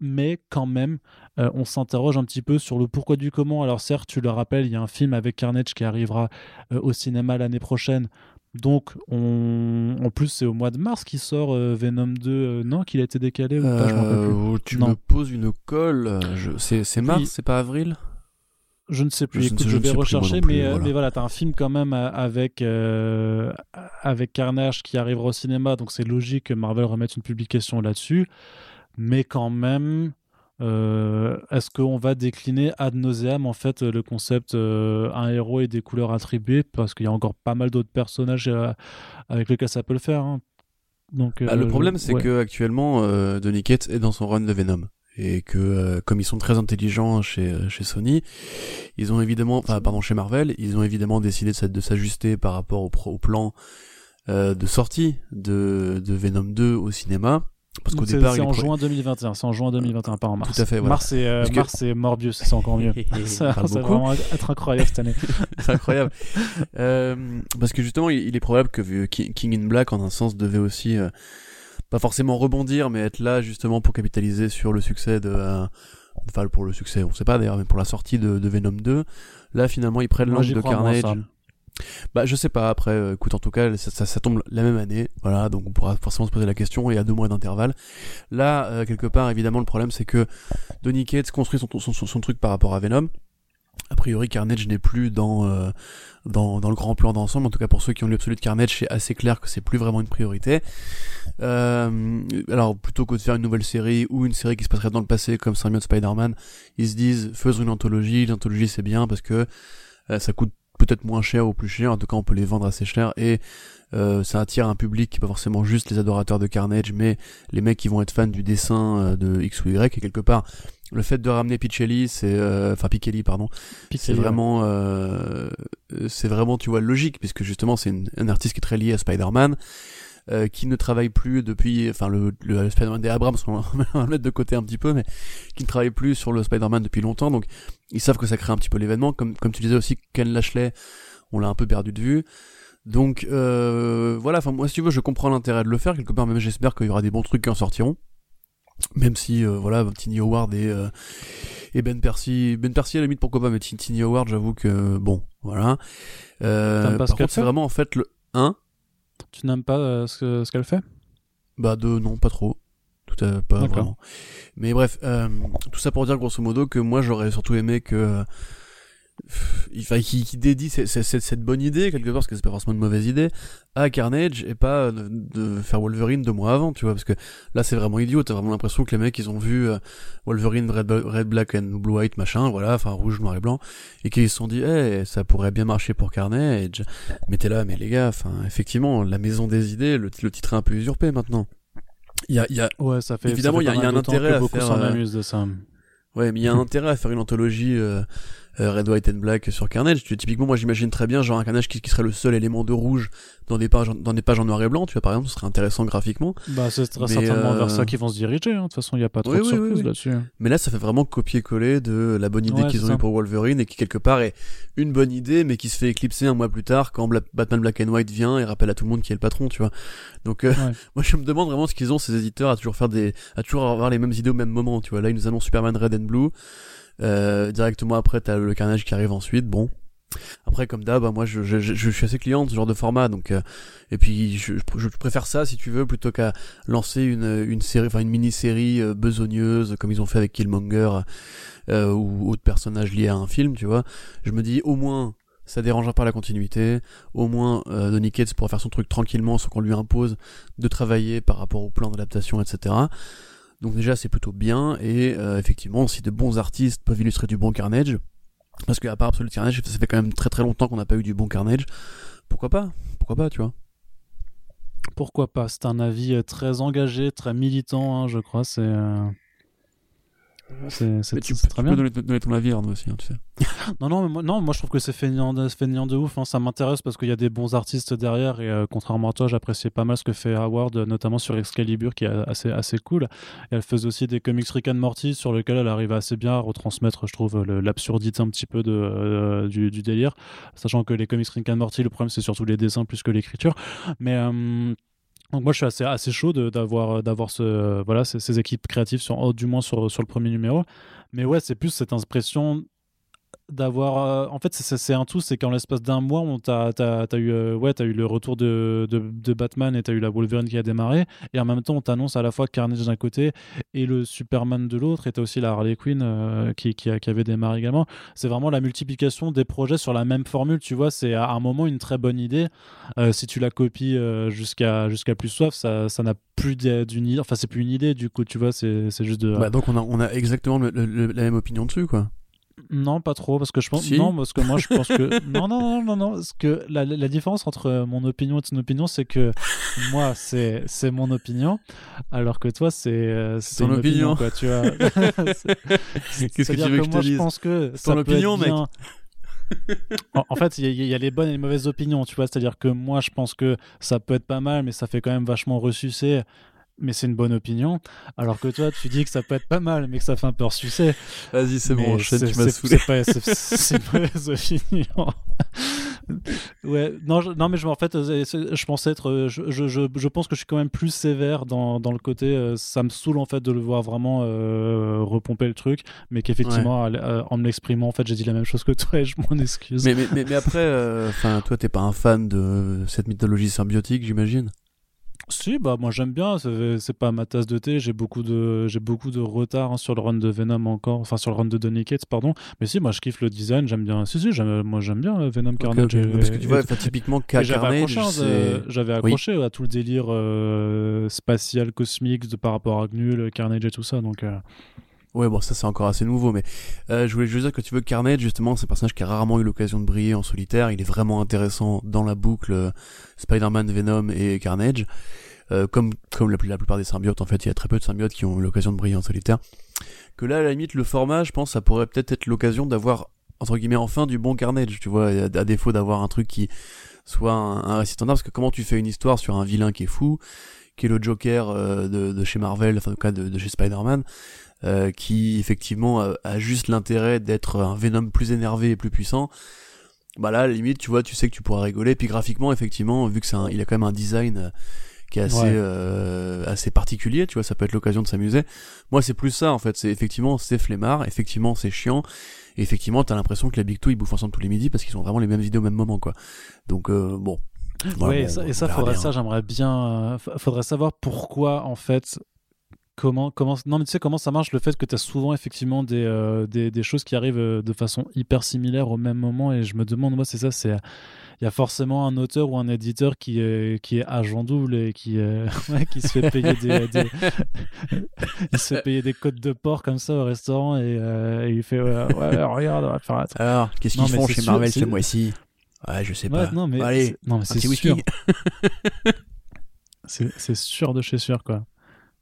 S1: mais quand même, euh, on s'interroge un petit peu sur le pourquoi du comment. Alors certes, tu le rappelles, il y a un film avec Carnage qui arrivera euh, au cinéma l'année prochaine. Donc, en plus, c'est au mois de mars qui sort euh, Venom 2. non, qu'il a été décalé ou
S2: pas, Tu me poses une colle. C'est mars, c'est pas avril?
S1: Je ne sais plus. Je, Écoute, je, vais rechercher, mais, voilà. mais voilà, tu as un film quand même avec, avec Carnage qui arrivera au cinéma, donc c'est logique que Marvel remette une publication là-dessus mais quand même, euh, est-ce qu'on va décliner ad nauseam en fait le concept euh, un héros et des couleurs attribuées? Parce qu'il y a encore pas mal d'autres personnages euh, avec lesquels ça peut le faire. Hein. Donc
S2: bah, le problème c'est que actuellement Donny Cates est dans son run de Venom et que comme ils sont très intelligents chez chez Sony, ils ont évidemment, enfin pardon chez Marvel, ils ont évidemment décidé de, s'ajuster par rapport au, au plan de sortie de, de Venom 2 au cinéma
S1: parce qu'au départ, c'est en juin 2021, c'est en juin 2021, pas en mars.
S2: Tout à fait. Voilà.
S1: Mars, et, euh, Mars et Morbius, c'est encore mieux. ça, va vraiment être incroyable cette année.
S2: c'est incroyable. euh, parce que justement, il, est probable que King in Black, en un sens, devait aussi euh, pas forcément rebondir, mais être là justement pour capitaliser sur le succès de. Euh, enfin, pour le succès, on sait pas d'ailleurs, mais pour la sortie de, de Venom 2. Là, finalement, il prennent l'angle de Carnage. Bah, je sais pas. Après, euh, écoute, en tout cas, ça, ça, tombe la même année. Voilà, donc on pourra forcément se poser la question. Y a deux mois d'intervalle. Là, euh, quelque part, évidemment, le problème, c'est que Donny Cates construit son, son, son, truc par rapport à Venom. A priori, Carnage n'est plus dans, euh, dans, dans le grand plan d'ensemble. En tout cas, pour ceux qui ont lu Absolute Carnage, c'est assez clair que c'est plus vraiment une priorité. Euh, alors, plutôt que de faire une nouvelle série ou une série qui se passerait dans le passé comme Symbiote Spider-Man, ils se disent faisons une anthologie. L'anthologie, c'est bien parce que ça coûte peut-être moins cher ou plus cher, en tout cas on peut les vendre assez cher et euh, ça attire un public qui pas forcément juste les adorateurs de Carnage, mais les mecs qui vont être fans du dessin euh, de X ou Y. Et quelque part le fait de ramener Pichelli, c'est euh, enfin Pichelli pardon, c'est vraiment c'est vraiment tu vois logique puisque justement c'est un artiste qui est très lié à Spider-Man euh, qui ne travaille plus depuis, enfin le, le Spider-Man des Abrams, on va le mettre de côté un petit peu, mais qui ne travaille plus sur le Spider-Man depuis longtemps, donc ils savent que ça crée un petit peu l'événement, comme, comme tu disais aussi, Ken Lashley, on l'a un peu perdu de vue. Donc euh, voilà, enfin moi si tu veux, je comprends l'intérêt de le faire quelque part, même j'espère qu'il y aura des bons trucs qui en sortiront. Même si euh, voilà, Tiny Howard et euh, et Ben Percy, Ben Percy à la limite pourquoi pas, mais Tiny Howard, j'avoue que bon, voilà. Euh, par contre, c'est vraiment en fait le 1
S1: tu n'aimes pas euh, ce, qu'elle fait?
S2: Bah de non, pas trop. Tout à pas vraiment. Mais bref, euh, tout ça pour dire grosso modo que moi j'aurais surtout aimé que il fallait qu'il dédie cette, bonne idée quelque part parce que c'est pas forcément une mauvaise idée à Carnage et pas de, faire Wolverine deux mois avant tu vois parce que là c'est vraiment idiot. T'as vraiment l'impression que les mecs ils ont vu euh, Wolverine Red, Red, Black and Blue White machin voilà enfin rouge noir et blanc et qu'ils se sont dit eh ça pourrait bien marcher pour Carnage. Mais t'es là mais les gars enfin effectivement la maison des idées le, titre est un peu usurpé maintenant. Il y a, y a
S1: ouais ça fait
S2: évidemment il y, a un intérêt à faire
S1: euh, de ça.
S2: ouais mais il y a un intérêt à faire une anthologie euh, euh, Red, White and Black sur Carnage. Tu, typiquement, moi j'imagine très bien genre un Carnage qui, serait le seul élément de rouge dans des pages dans des pages en noir et blanc. Tu vois par exemple, ce serait intéressant graphiquement.
S1: Bah ce sera certainement vers ça euh, qu'ils vont se diriger. Hein. De toute façon, il n'y a pas trop de surprise là-dessus.
S2: Mais là, ça fait vraiment copier-coller de la bonne idée qu'ils ont eu pour Wolverine et qui quelque part est une bonne idée, mais qui se fait éclipser un mois plus tard quand Batman Black and White vient et rappelle à tout le monde qui est le patron. Tu vois. Donc euh, moi je me demande vraiment ce qu'ils ont ces éditeurs à toujours faire des à toujours avoir les mêmes idées au même moment. Tu vois là ils nous annoncent Superman Red and Blue. Euh, directement après, t'as le carnage qui arrive ensuite. Bon. Après, comme d'hab, moi, je, je, je, suis assez client de ce genre de format, donc euh, et puis je, je, préfère ça si tu veux plutôt qu'à lancer une, une série, enfin une mini-série euh, besogneuse comme ils ont fait avec Killmonger euh, ou autres personnages liés à un film, tu vois. Je me dis au moins ça dérangera pas la continuité. Au moins, euh, Donny Cates pourra faire son truc tranquillement sans qu'on lui impose de travailler par rapport au plan d'adaptation, etc. Donc déjà, c'est plutôt bien. Et euh, effectivement, si de bons artistes peuvent illustrer du bon Carnage, parce qu'à part Absolute Carnage, ça fait quand même très très longtemps qu'on n'a pas eu du bon Carnage. Pourquoi pas? Pourquoi pas, tu vois?
S1: Pourquoi pas? C'est un avis euh, très engagé, très militant, hein, je crois. C'est. Euh, c'est
S2: tu,
S1: très bien.
S2: peux donner, ton avis, Arnaud, aussi, hein, tu sais.
S1: non, non, mais moi, non, moi je trouve que c'est feignant de, feignant de ouf. Hein. Ça m'intéresse parce qu'il y a des bons artistes derrière. Et euh, contrairement à toi, j'appréciais pas mal ce que fait Howard, notamment sur Excalibur, qui est assez, assez cool. Et elle faisait aussi des comics Rick and Morty sur lesquels elle arrive assez bien à retransmettre, je trouve, l'absurdité un petit peu de, euh, du, délire. Sachant que les comics Rick and Morty, le problème c'est surtout les dessins plus que l'écriture. Mais. Euh, donc moi je suis assez, assez chaud d'avoir d'avoir ce voilà ces, équipes créatives sur oh, du moins sur, sur le premier numéro. Mais ouais c'est plus cette impression d'avoir euh, en fait c'est un tout c'est qu'en l'espace d'un mois on t'a as, eu euh, ouais as eu le retour de, de, Batman et t'as eu la Wolverine qui a démarré. Et en même temps on t'annonce à la fois Carnage d'un côté et le Superman de l'autre. Et t'as aussi la Harley Quinn euh, qui, qui, qui, avait démarré également. C'est vraiment la multiplication des projets sur la même formule tu vois. C'est à un moment une très bonne idée. Si tu la copies jusqu'à jusqu'à plus soif ça n'a plus d'une idée enfin c'est plus une idée du coup tu vois. C'est juste de
S2: bah donc on a, on a exactement la même opinion dessus quoi
S1: non, pas trop, parce que je pense. Non, parce que moi, je pense que. non, non, non, non, non. Parce que la, la, différence entre mon opinion et ton opinion, c'est que moi, c'est c'est mon opinion, alors que toi, c'est euh, c'est
S2: ton opinion.
S1: quoi, tu vois.
S2: Qu'est-ce que tu veux que,
S1: que, moi,
S2: je te dise
S1: je pense que
S2: ton opinion, mec.
S1: en, en, fait, il y, y, a les bonnes et les mauvaises opinions, tu vois. C'est-à-dire que moi, je pense que ça peut être pas mal, mais ça fait quand même vachement ressucé mais c'est une bonne opinion. Alors que toi, tu dis que ça peut être pas mal, mais que ça fait un peu sucer.
S2: Vas-y, c'est bon, tu m'as saoulé.
S1: C'est une mauvaise opinion. ouais, non, je, non, mais je, en fait, euh, je pensais être. Euh, je, je, je, pense que je suis quand même plus sévère dans, dans le côté. Euh, ça me saoule en fait de le voir vraiment repomper le truc, mais qu'effectivement, en me l'exprimant, en fait, j'ai dit la même chose que toi et je m'en excuse.
S2: Mais, mais, mais, après, enfin, toi, t'es pas un fan de cette mythologie symbiotique, j'imagine?
S1: Si, bah moi j'aime bien, c'est pas ma tasse de thé, j'ai beaucoup de j'ai beaucoup de retard hein, sur le run de Venom encore, enfin sur le run de Donny Cates, pardon. Mais si, moi je kiffe le design, j'aime bien. Si si, moi j'aime bien euh, Venom Carnage.
S2: Parce que tu vois, typiquement Carnage,
S1: j'avais accroché, hein, à tout le délire euh, spatial cosmique de par rapport à Gnul, Carnage et tout ça, donc. Euh.
S2: Ouais, bon, ça c'est encore assez nouveau, mais je voulais juste dire que tu veux Carnage, justement, c'est un personnage qui a rarement eu l'occasion de briller en solitaire. Il est vraiment intéressant dans la boucle Spider-Man, Venom et Carnage. Euh, comme comme la, plupart des symbiotes en fait il y a très peu de symbiotes qui ont l'occasion de briller en solitaire que là à la limite le format je pense ça pourrait peut-être être, l'occasion d'avoir entre guillemets enfin du bon carnage tu vois à, défaut d'avoir un truc qui soit un, récit standard parce que comment tu fais une histoire sur un vilain qui est fou qui est le Joker euh, de, chez Marvel enfin en tout cas de chez Spider-Man euh, qui effectivement a, juste l'intérêt d'être un Venom plus énervé et plus puissant bah là à la limite tu vois tu sais que tu pourras rigoler. Puis graphiquement effectivement vu que c'est il a quand même un design qui est assez euh, assez particulier tu vois ça peut être l'occasion de s'amuser. Moi c'est plus ça en fait. C'est effectivement c'est flemmard effectivement c'est chiant. Et effectivement t'as l'impression que la Big Two ils bouffent ensemble tous les midis parce qu'ils ont vraiment les mêmes vidéos au même moment quoi. Donc euh, bon.
S1: Ouais, et ça, faudrait ça j'aimerais bien euh, faudrait savoir pourquoi en fait comment, comment non mais tu sais comment ça marche le fait que tu as souvent effectivement des, euh, des, des, choses qui arrivent de façon hyper similaire au même moment et je me demande moi c'est ça c'est il y a forcément un auteur ou un éditeur qui est, qui est agent double et qui, euh, qui se fait payer des, il se fait payer des côtes de porc comme ça au restaurant et, euh, il fait ouais, regarde on va faire
S2: alors qu'est-ce qu'ils font chez Marvel ce mois-ci? Ouais je sais pas.
S1: non mais
S2: allez
S1: non mais c'est sûr. C'est sûr de chez sûr quoi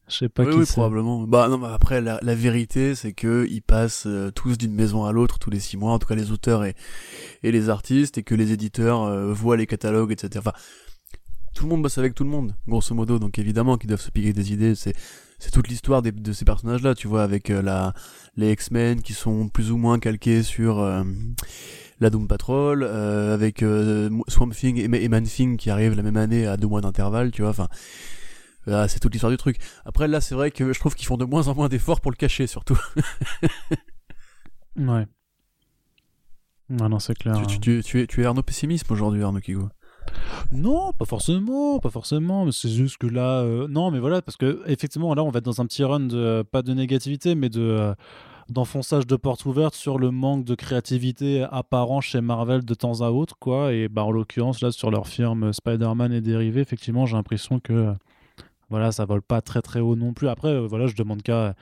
S1: je sais pas
S2: oui,
S1: qui
S2: oui probablement. Bah non, mais après la, la vérité c'est que ils passent euh, tous d'une maison à l'autre tous les six mois, en tout cas les auteurs et et les artistes, et que les éditeurs euh, voient les catalogues, etc. Enfin, tout le monde bosse avec tout le monde, grosso modo. Donc évidemment qu'ils doivent se piquer des idées. C'est c'est toute l'histoire de ces personnages-là, tu vois, avec euh, la les X-Men qui sont plus ou moins calqués sur la Doom Patrol, avec Swamp Thing et, et Man Thing qui arrivent la même année à deux mois d'intervalle, tu vois. Enfin ah, c'est toute l'histoire du truc. Après, là, c'est vrai que je trouve qu'ils font de moins en moins d'efforts pour le cacher, surtout.
S1: ouais. Non, non, c'est clair.
S2: Tu, tu, tu, tu, es, tu es Arnaud Pessimisme aujourd'hui, Arnaud Kigo
S1: non, pas forcément, pas forcément. Mais c'est juste que là, euh, non, mais voilà, parce que effectivement, là, on va être dans un petit run de pas de négativité, mais de d'enfonçage de porte ouverte sur le manque de créativité apparent chez Marvel de temps à autre, quoi. Et bah, en l'occurrence, là, sur leur firme Spider-Man et dérivés, effectivement, j'ai l'impression que voilà, ça vole pas très très haut non plus. Après, voilà, je demande qu'à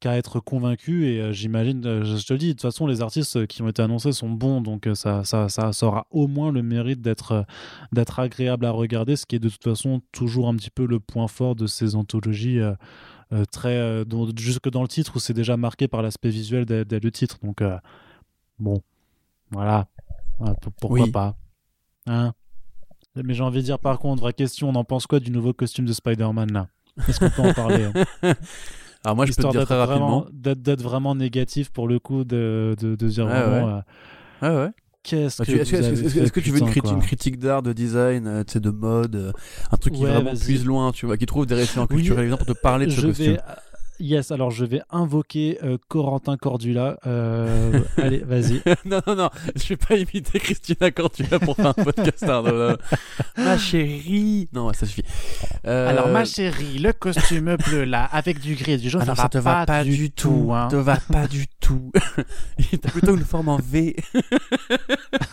S1: qu'à être convaincu et euh, j'imagine, euh, je, te le dis, de toute façon les artistes euh, qui ont été annoncés sont bons donc ça, ça, ça, aura au moins le mérite d'être d'être agréable à regarder, ce qui est de toute façon toujours un petit peu le point fort de ces anthologies très jusque dans le titre où c'est déjà marqué par l'aspect visuel dès, le titre donc bon voilà. Pourquoi pas hein mais j'ai envie de dire par contre, vraie question, on en pense quoi du nouveau costume de Spider-Man là? Est-ce qu'on peut en parler hein?
S2: Alors moi, je peux te dire très rapidement.
S1: D'être vraiment négatif pour le coup, de, de, de dire
S2: vraiment.
S1: Ouais,
S2: ouais.
S1: Qu'est-ce bah, que
S2: Est-ce que, tu veux une, une critique d'art, de design, euh, de mode, euh, un truc qui vraiment puise loin, tu vois, qui trouve des références culturelles pour te parler de ce costume?
S1: Yes, alors je vais invoquer euh, Corentin Cordula. Euh, allez, vas-y.
S2: non, non, non, je vais pas imiter Christina Cordula pour faire un podcast. Hein,
S1: ma chérie.
S2: Non, ça suffit.
S1: Euh, alors, ma chérie, le costume bleu là, avec du gris et du jaune, ça, ça te va pas, du tout. Hein.
S2: te va pas du tout. T'as plutôt une forme en V.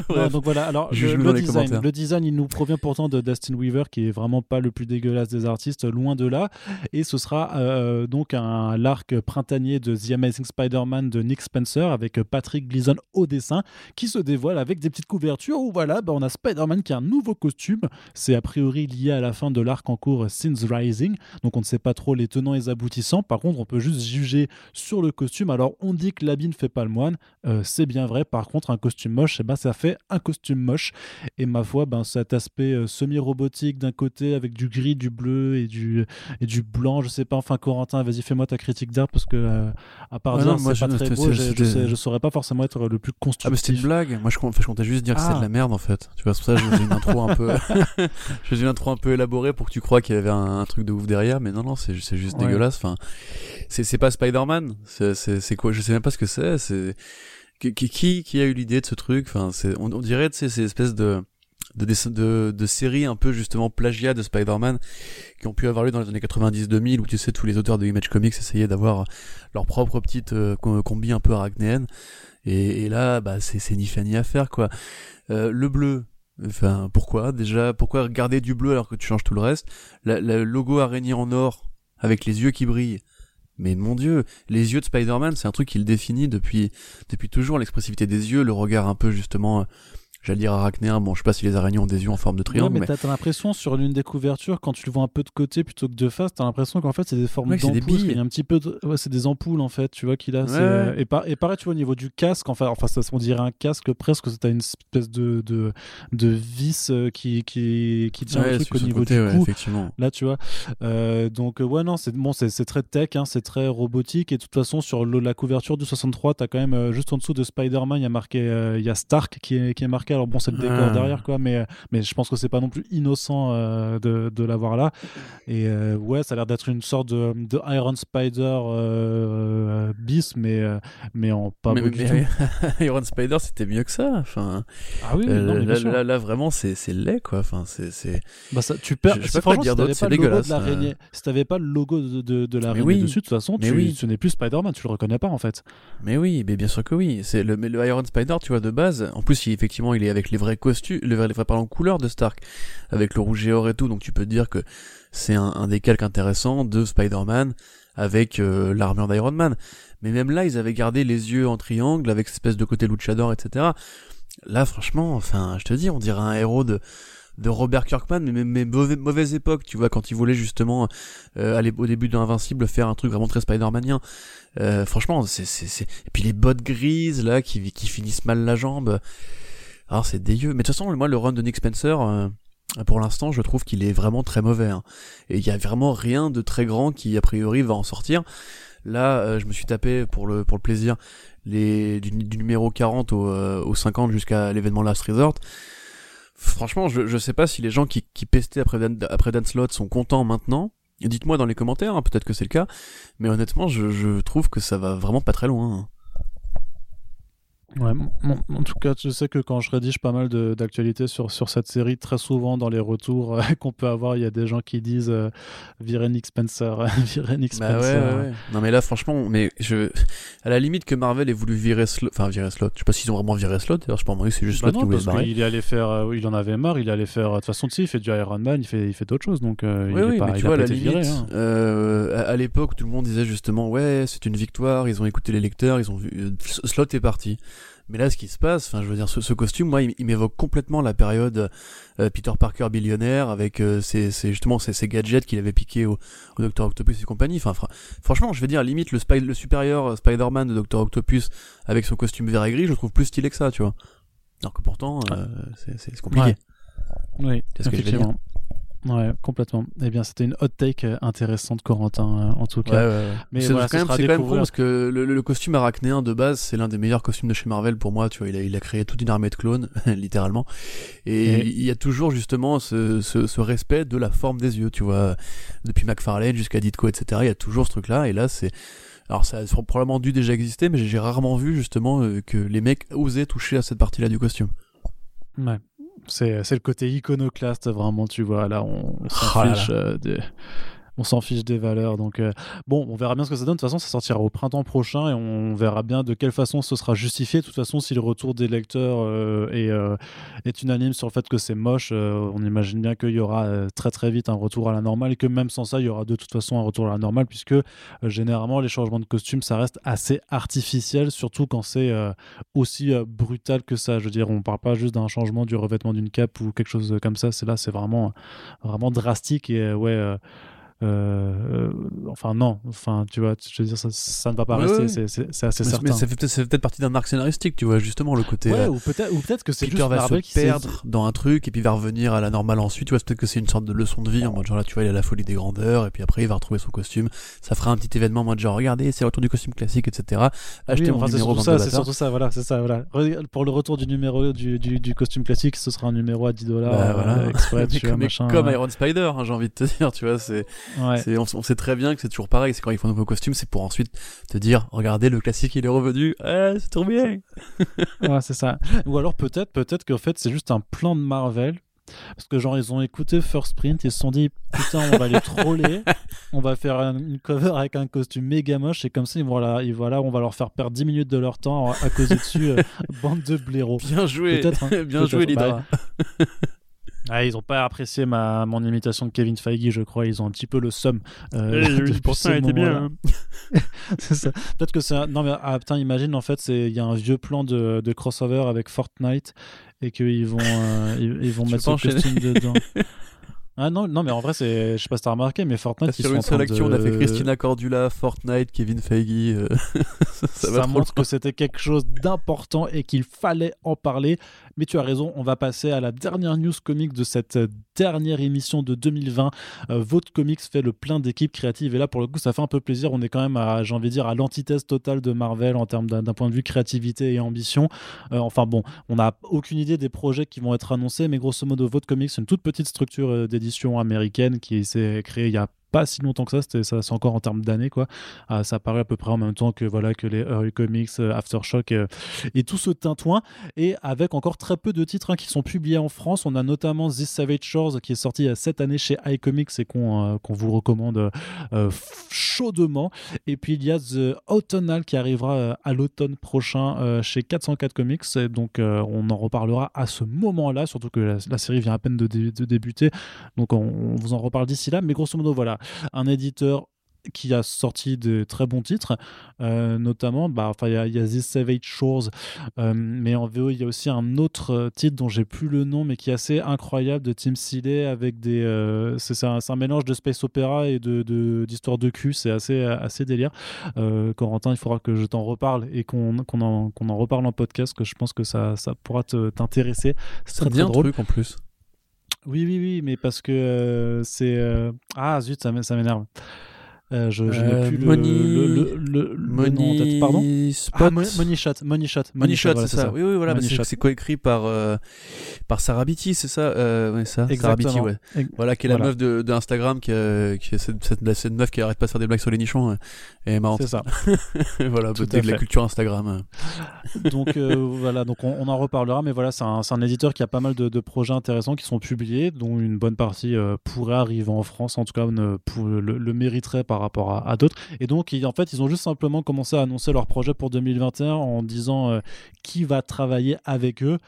S1: donc voilà, alors le, design, le design, il nous provient pourtant de Dustin Weaver, qui est vraiment pas le plus dégueulasse des artistes, loin de là. Et ce sera euh, donc un l'arc printanier de The Amazing Spider-Man de Nick Spencer avec Patrick Gleason au dessin qui se dévoile avec des petites couvertures où voilà, bah, on a Spider-Man qui a un nouveau costume. C'est a priori lié à la fin de l'arc en cours Since Rising, donc on ne sait pas trop les tenants et les aboutissants. Par contre, on peut juste juger sur le costume. Alors, on dit que l'habit ne fait pas le moine, euh, c'est bien vrai. Par contre, un costume moche, eh ben, ça fait un costume moche. Et ma foi, ben, cet aspect euh, semi-robotique d'un côté avec du gris, du bleu et du, et du blanc, je sais pas Enfin, Corentin, vas-y, fais-moi ta critique d'art parce que, euh, à part dire c'est pas très beau, je, saurais pas forcément être le plus constructif. Ah, mais
S2: c'était une blague. Moi, je, comptais juste dire que c'est de ah. la merde en fait. Tu vois, c'est pour ça que je faisais une intro un peu, je faisais une intro un peu élaborée pour que tu crois qu'il y avait un, truc de ouf derrière, mais non, non, c'est juste dégueulasse. Enfin, c'est pas Spider-Man. C'est quoi? Je sais même pas ce que c'est. C'est qui, qui a eu l'idée de ce truc? Enfin, on, on dirait, tu sais, ces espèces de de, de, de séries un peu justement plagiat de Spider-Man qui ont pu avoir lieu dans les années 90-2000 où tu sais tous les auteurs de Image Comics essayaient d'avoir leur propre petite euh, combi un peu arachnéenne. Et, et là bah c'est ni fait ni à faire quoi. Euh, le bleu enfin pourquoi? Déjà pourquoi regarder du bleu alors que tu changes tout le reste? Le logo araignée en or avec les yeux qui brillent mais mon dieu, les yeux de Spider-Man, c'est un truc qui le définit depuis depuis toujours l'expressivité des yeux, le regard un peu justement j'allais dire arachnéen. Bon, je sais pas si les araignées ont des yeux en forme de triangle.
S1: mais, t'as l'impression sur l'une des couvertures, quand tu le vois un peu de côté plutôt que de face, t'as l'impression qu'en fait c'est des formes d'ampoules. Il y a un petit peu, ouais, c'est des ampoules en fait, tu vois qu'il a. Euh, et, et, pareil, tu vois au niveau du casque, enfin, enfin ça, on dirait un casque presque. T'as une espèce de de, de vis euh, qui qui qui tient le truc au niveau du cou. Là, tu vois. Euh, donc ouais non, c'est bon, c'est très tech, hein, c'est très robotique et de toute façon sur la couverture du 63, t'as quand même juste en dessous de Spider-Man, il y a marqué, il y a Stark qui est qui est marqué alors bon, c'est le décor ah. derrière, quoi, mais, mais je pense que c'est pas non plus innocent euh, de, de l'avoir là. Et euh, ouais, ça a l'air d'être une sorte de, de Iron Spider euh, bis, mais, mais en pas mais,
S2: Iron Spider, c'était mieux que ça. Enfin,
S1: ah oui,
S2: là, là, vraiment, c'est laid, quoi. Enfin, c'est.
S1: Bah ça, tu perds. Je, sais pas dire d'autre, c'est dégueulasse. De si t'avais pas le logo de, de, de l'araignée oui. dessus, de toute façon, tu, oui. ce n'est plus Spider-Man, tu le reconnais pas en fait.
S2: Mais oui, mais bien sûr que oui. C'est le, le Iron Spider, tu vois, de base. En plus, il, effectivement, il avec les vrais costumes, les vrais, parlons couleurs de Stark, avec le rouge et or et tout, donc tu peux dire que c'est un, un décalque intéressant de Spider-Man avec euh, l'armure d'Iron Man. Mais même là, ils avaient gardé les yeux en triangle avec cette espèce de côté luchador, etc. Là, franchement, enfin, je te dis, on dirait un héros de de Robert Kirkman, mais, mais mauvaise, mauvaise époque, tu vois, quand il voulait justement euh, aller au début d'Invincible faire un truc vraiment très Spider-Manien. Euh, franchement, c'est, c'est, c'est... Et puis les bottes grises, là, qui, qui finissent mal la jambe. Alors c'est dégueu. Mais de toute façon, moi, le run de Nick Spencer, euh, pour l'instant, je trouve qu'il est vraiment très mauvais. Hein. Et il y a vraiment rien de très grand qui, a priori, va en sortir. Là, euh, je me suis tapé pour le pour le plaisir les du, numéro 40 au, euh, au 50 jusqu'à l'événement Last Resort. Franchement, je, je sais pas si les gens qui, qui pestaient après, après Dan Slott sont contents maintenant. Dites-moi dans les commentaires, hein, peut-être que c'est le cas. Mais honnêtement, je, je trouve que ça va vraiment pas très loin. Hein.
S1: Ouais, en tout cas, je sais que quand je rédige pas mal d'actualités sur, sur cette série, très souvent dans les retours euh, qu'on peut avoir, il y a des gens qui disent euh, virer Nick Spencer, virer Nick
S2: bah
S1: Spencer.
S2: Ouais, ouais, Non mais là, franchement, mais je, à la limite que Marvel ait voulu virer Slot, enfin virer Slot, je sais pas s'ils ont vraiment viré Slot. D'ailleurs, je pense que c'est juste
S1: bah
S2: Slot qui voulait.
S1: Il allait faire, euh, il en avait marre, il allait faire. De toute façon, il fait du Iron Man, il fait, il fait d'autres choses, donc. Euh,
S2: oui,
S1: il
S2: oui,
S1: pas,
S2: mais tu vois, à la limite, hein. à, à l'époque, tout le monde disait justement, ouais, c'est une victoire, ils ont écouté les lecteurs, ils ont vu, Slot est parti. Mais là, ce qui se passe, enfin, je veux dire, ce, ce costume, moi, il, m'évoque complètement la période euh, Peter Parker billionnaire avec euh, ses, justement ces, gadgets qu'il avait piqués au, au Docteur Octopus et compagnie. Enfin, franchement, je veux dire, limite le, le supérieur euh, Spider-Man de Docteur Octopus avec son costume vert et gris, je le trouve plus stylé que ça, tu vois. Alors que pourtant, euh, c'est compliqué.
S1: Oui, c'est ce que je veux dire? Ouais, complètement. Eh bien, c'était une hot take euh, intéressante, Corentin, euh, en tout cas.
S2: Ouais, Mais c'est quand, même, quand même parce que le, costume arachnéen de base, c'est l'un des meilleurs costumes de chez Marvel pour moi. Tu vois, il a, il a créé toute une armée de clones, littéralement. Et, il y a toujours justement ce, ce, ce, respect de la forme des yeux. Tu vois, depuis McFarlane jusqu'à Ditko, etc. Il y a toujours ce truc-là. Et là, c'est alors ça a probablement dû déjà exister, mais j'ai rarement vu justement euh, que les mecs osaient toucher à cette partie-là du costume.
S1: Ouais. C'est, le côté iconoclaste, vraiment, tu vois. Là, on, s'en oh fiche euh, on s'en fiche des valeurs. Donc, euh, bon, on verra bien ce que ça donne. De toute façon, ça sortira au printemps prochain et on verra bien de quelle façon ce sera justifié. De toute façon, si le retour des lecteurs euh, est, est, unanime sur le fait que c'est moche, on imagine bien qu'il y aura très très vite un retour à la normale et que même sans ça, il y aura de toute façon un retour à la normale puisque généralement, les changements de costume, ça reste assez artificiel, surtout quand c'est aussi brutal que ça. Je veux dire, on parle pas juste d'un changement du revêtement d'une cape ou quelque chose comme ça. C'est là, c'est vraiment, vraiment drastique et ouais euh, enfin non, enfin tu vois, je veux dire ça, ça ne va pas rester, c'est assez certain.
S2: Mais ça fait peut-être peut partie d'un arc scénaristique, tu vois, justement le côté.
S1: Ouais, euh, ou peut-être ou peut-être que c'est juste
S2: va se perdre dans un truc et puis va revenir à la normale ensuite. Tu vois, peut-être que c'est une sorte de leçon de vie en mode genre là, tu vois, il a la folie des grandeurs et puis après il va retrouver son costume. Ça fera un petit événement en mode genre regardez, c'est le retour du costume classique, etc.
S1: Acheter mon numéro ça, c'est surtout ça, voilà, c'est ça, voilà. Pour le retour du numéro du, du, du costume classique, ce sera un numéro à 10 dollars bah, voilà. Euh, exprès, tu
S2: comme,
S1: machin,
S2: comme Iron Spider, hein, j'ai envie de te dire, tu vois, c'est, ouais. on, on très bien que c'est toujours pareil. C'est quand ils font un nouveau costume, c'est pour ensuite te dire, regardez, le classique, il est revenu. Eh, c'est trop bien.
S1: ouais, c'est ça. Ou alors peut-être, peut-être qu'en fait, c'est juste un plan de Marvel. Parce que genre ils ont écouté First Print, ils se sont dit putain on va les troller, on va faire une cover avec un costume méga moche et comme ça ils vont là, ils, voilà, on va leur faire perdre 10 minutes de leur temps à causer dessus euh, bande de blaireaux.
S2: Bien joué, hein. bien joué l'idée.
S1: Ah, ils n'ont pas apprécié ma, mon imitation de Kevin Feige, je crois. Ils ont un petit peu le somme.
S2: Euh, oui, pour ça, était bien.
S1: Hein. c'est ça. Peut-être que c'est. Non, mais ah, putain, imagine, en fait, il y a un vieux plan de, de crossover avec Fortnite et qu'ils vont, euh, ils, vont mettre ce costume dedans. Ah non, non, mais en vrai, c'est, je sais pas si t'as remarqué, mais Fortnite,
S2: ils sur une seule action, on a fait Christina Cordula, Fortnite, Kevin Feige. Euh,
S1: ça, ça montre que c'était quelque chose d'important et qu'il fallait en parler. Mais tu as raison, on va passer à la dernière news comics de cette dernière émission de 2020. Euh, votre comics fait le plein d'équipes créatives et là, pour le coup, ça fait un peu plaisir. On est quand même, à, j'ai envie de dire, à l'antithèse totale de Marvel en termes d'un, point de vue créativité et ambition. Euh, enfin bon, on n'a aucune idée des projets qui vont être annoncés, mais grosso modo, votre comics, c'est une toute petite structure d'édition américaine qui s'est créée il y a pas si longtemps que ça, c'était ça c'est encore en termes d'années quoi. Ah, ça apparaît à peu près en même temps que voilà que les Early Comics, euh, Aftershock euh, et tout ce tintouin et avec encore très peu de titres hein, qui sont publiés en France. On a notamment This Savage Shores qui est sorti cette année chez iComics et qu'on euh, vous recommande chaudement. Et puis il y a The Autumnal qui arrivera à l'automne prochain chez 404 Comics. Donc on en reparlera à ce moment-là, surtout que la, série vient à peine de, de débuter. Donc on, on vous en reparle d'ici là. Mais grosso modo voilà, un éditeur qui a sorti de très bons titres, euh, notamment, bah, il y, a, y a This Savage Shores, euh, mais en VO, il y a aussi un autre euh, titre dont j'ai plus le nom, mais qui est assez incroyable de Tim Seeley avec des. c'est un, un, mélange de space opéra et d'histoire de, de, cul, c'est assez, assez délire. Corentin, il faudra que je t'en reparle et qu'on en, qu'on en, reparle en podcast, que je pense que ça, ça pourra t'intéresser.
S2: C'est très, très drôle. truc en plus.
S1: Oui, oui, oui, mais parce que euh, c'est. Euh, ah, zut, ça m'énerve. Euh, je, je n'ai plus le, le, le, le, le nom en tête. Pardon
S2: Spot.
S1: ah, Money, Money Shot. Money Shot.
S2: Money Shot,
S1: voilà,
S2: c'est ça. Oui, oui, voilà.
S1: Money
S2: c'est- coécrit par euh, par Sarah Beatty, c'est ça. Euh, ouais, ça. Sarah
S1: Exactement.
S2: Beatty, ouais. Voilà, qui est la
S1: Voilà.
S2: meuf de, de Instagram, qui, euh, qui est cette, cette, cette meuf qui arrête pas de faire des blagues sur les nichons. euh, Et marrante.
S1: C'est ça.
S2: voilà,
S1: à
S2: de la culture Instagram.
S1: donc euh, voilà, donc on, on en reparlera, mais voilà, c'est un, c'est un éditeur qui a pas mal de, de projets intéressants qui sont publiés, dont une bonne partie euh, pourrait arriver en France, en tout cas ne, pour, le, le mériterait par rapport à, d'autres. Et donc en fait, ils ont juste simplement commencé à annoncer leur projet pour 2021 en disant euh, qui va travailler avec eux.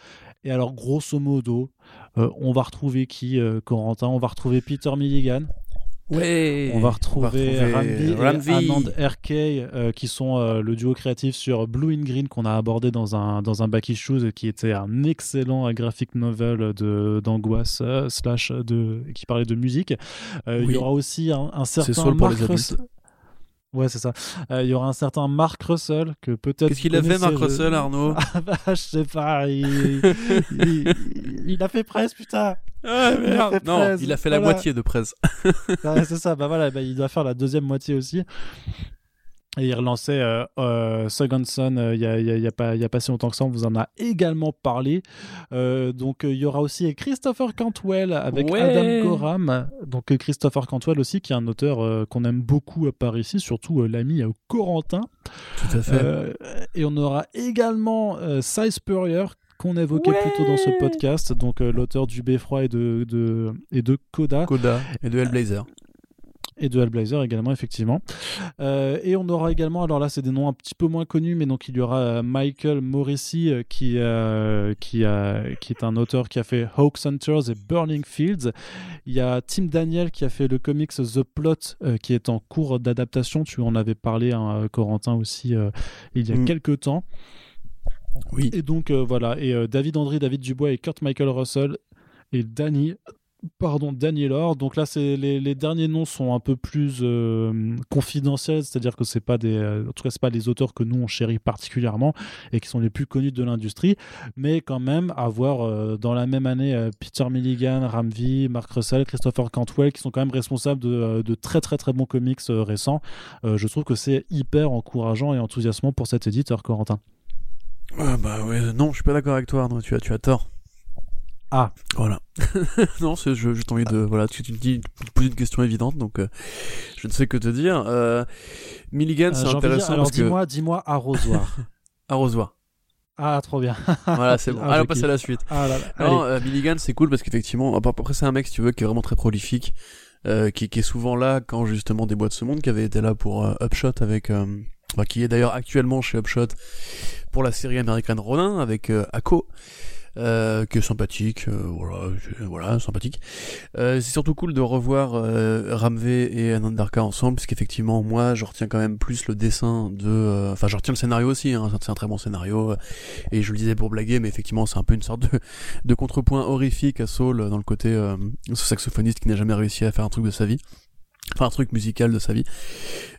S1: Et alors grosso modo, euh, on va retrouver qui, euh, Corentin? On va retrouver Peter Milligan,
S2: Ouais.
S1: on va retrouver, Ramvi et. Anand RK euh, qui sont euh, le duo créatif sur Blue in Green qu'on a abordé dans un, dans un Back Issues qui était un excellent graphic novel de- d'angoisse euh, slash de, qui parlait de musique. Euh, Il
S2: Oui.
S1: y aura aussi un, un certain Mark
S2: les
S1: Russell. Ouais, c'est ça. Euh, Il y aura un certain Mark Russell que peut-être.
S2: Qu'est-ce qu'il a fait, Mark Russell, Arnaud?
S1: Ah bah, je sais pas. Il, il, il a fait presse, putain.
S2: Ah,
S1: Il
S2: Non, il a fait la
S1: voilà.
S2: moitié de presse.
S1: Ouais, c'est ça, bah voilà, bah, il doit faire la deuxième moitié aussi. Et il relançait euh, euh, Second Son euh, il y, a, y a- il y a pas, il y a pas si longtemps que ça, on vous en a également parlé. Euh, donc il y aura aussi Christopher Cantwell avec
S2: Ouais.
S1: Adam Gorham. Donc Christopher Cantwell aussi, qui est un auteur qu'on aime beaucoup par ici, surtout l'ami Corentin.
S2: Tout à fait.
S1: Et on aura également Cy Spurrier qu'on évoquait
S2: Ouais.
S1: plus tôt dans ce podcast, donc euh, l'auteur du Beffroi et de, de, et de Coda
S2: Coda et de Hellblazer.
S1: et de Hellblazer également effectivement Euh, et on aura également alors là c'est des noms un petit peu moins connus mais donc il y aura euh, Michael Morrissey euh, qui euh, qui qui est un auteur qui a fait Hawk Hunters et Burning Fields il y a Tim Daniel qui a fait le comics The Plot euh, qui est en cours d'adaptation tu en avais parlé hein, Corentin aussi euh, il y a
S2: Mm.
S1: quelques temps
S2: Oui.
S1: et donc euh, voilà, et euh, David André, David Dubois et Kurt Michael Russell et Danny, pardon, Danny Lore. Donc là, c'est les, derniers noms sont un peu plus euh, confidentiels, c'est-à-dire que c'est pas des, en tout cas, c'est pas les auteurs que nous on chérit particulièrement et qui sont les plus connus de l'industrie, mais quand même avoir dans la même année Peter Milligan, Ramvi, Mark Russell, Christopher Cantwell, qui sont quand même responsables de, de très très très bons comics récents. Je trouve que c'est hyper encourageant et enthousiasmant pour cet éditeur, Corentin.
S2: Ah bah ouais, non, je suis pas d'accord avec toi, Arnaud. Tu as, tu as tort.
S1: Ah.
S2: Voilà. non, c'est je, j'ai envie de voilà, tu, tu me dis, tu me poses une question évidente, donc euh, je ne sais que te dire. Euh, Milligan,
S1: Euh,
S2: c'est
S1: de dire,
S2: intéressant
S1: alors
S2: que
S1: dis-moi, dis-moi arrosoir.
S2: arrosoir.
S1: ah, trop bien.
S2: Voilà, c'est bon.
S1: Ah, je
S2: on passe à la suite.
S1: Ah là là.
S2: Non, euh, Milligan, c'est cool parce qu'effectivement, ap- après c'est un mec, si tu veux, qui est vraiment très prolifique, euh, qui, qui est souvent là quand justement des boîtes ce monde, qui avait été là pour euh, Upshot avec, bah, qui est d'ailleurs actuellement chez Upshot pour la série américaine Ronin avec euh. Euh, qui est sympathique, euh, voilà, voilà, sympathique. Euh, c'est surtout cool de revoir euh, Ramvé et Anandarka ensemble, parce qu'effectivement, moi, je retiens quand même plus le dessin de, euh, enfin, je retiens le scénario aussi, hein, c'est un très bon scénario, euh, et je le disais pour blaguer, mais effectivement, c'est un peu une sorte de, de contrepoint horrifique à Saul dans le côté ce saxophoniste qui n'a jamais réussi à faire un truc de sa vie. Enfin, un truc musical de sa vie.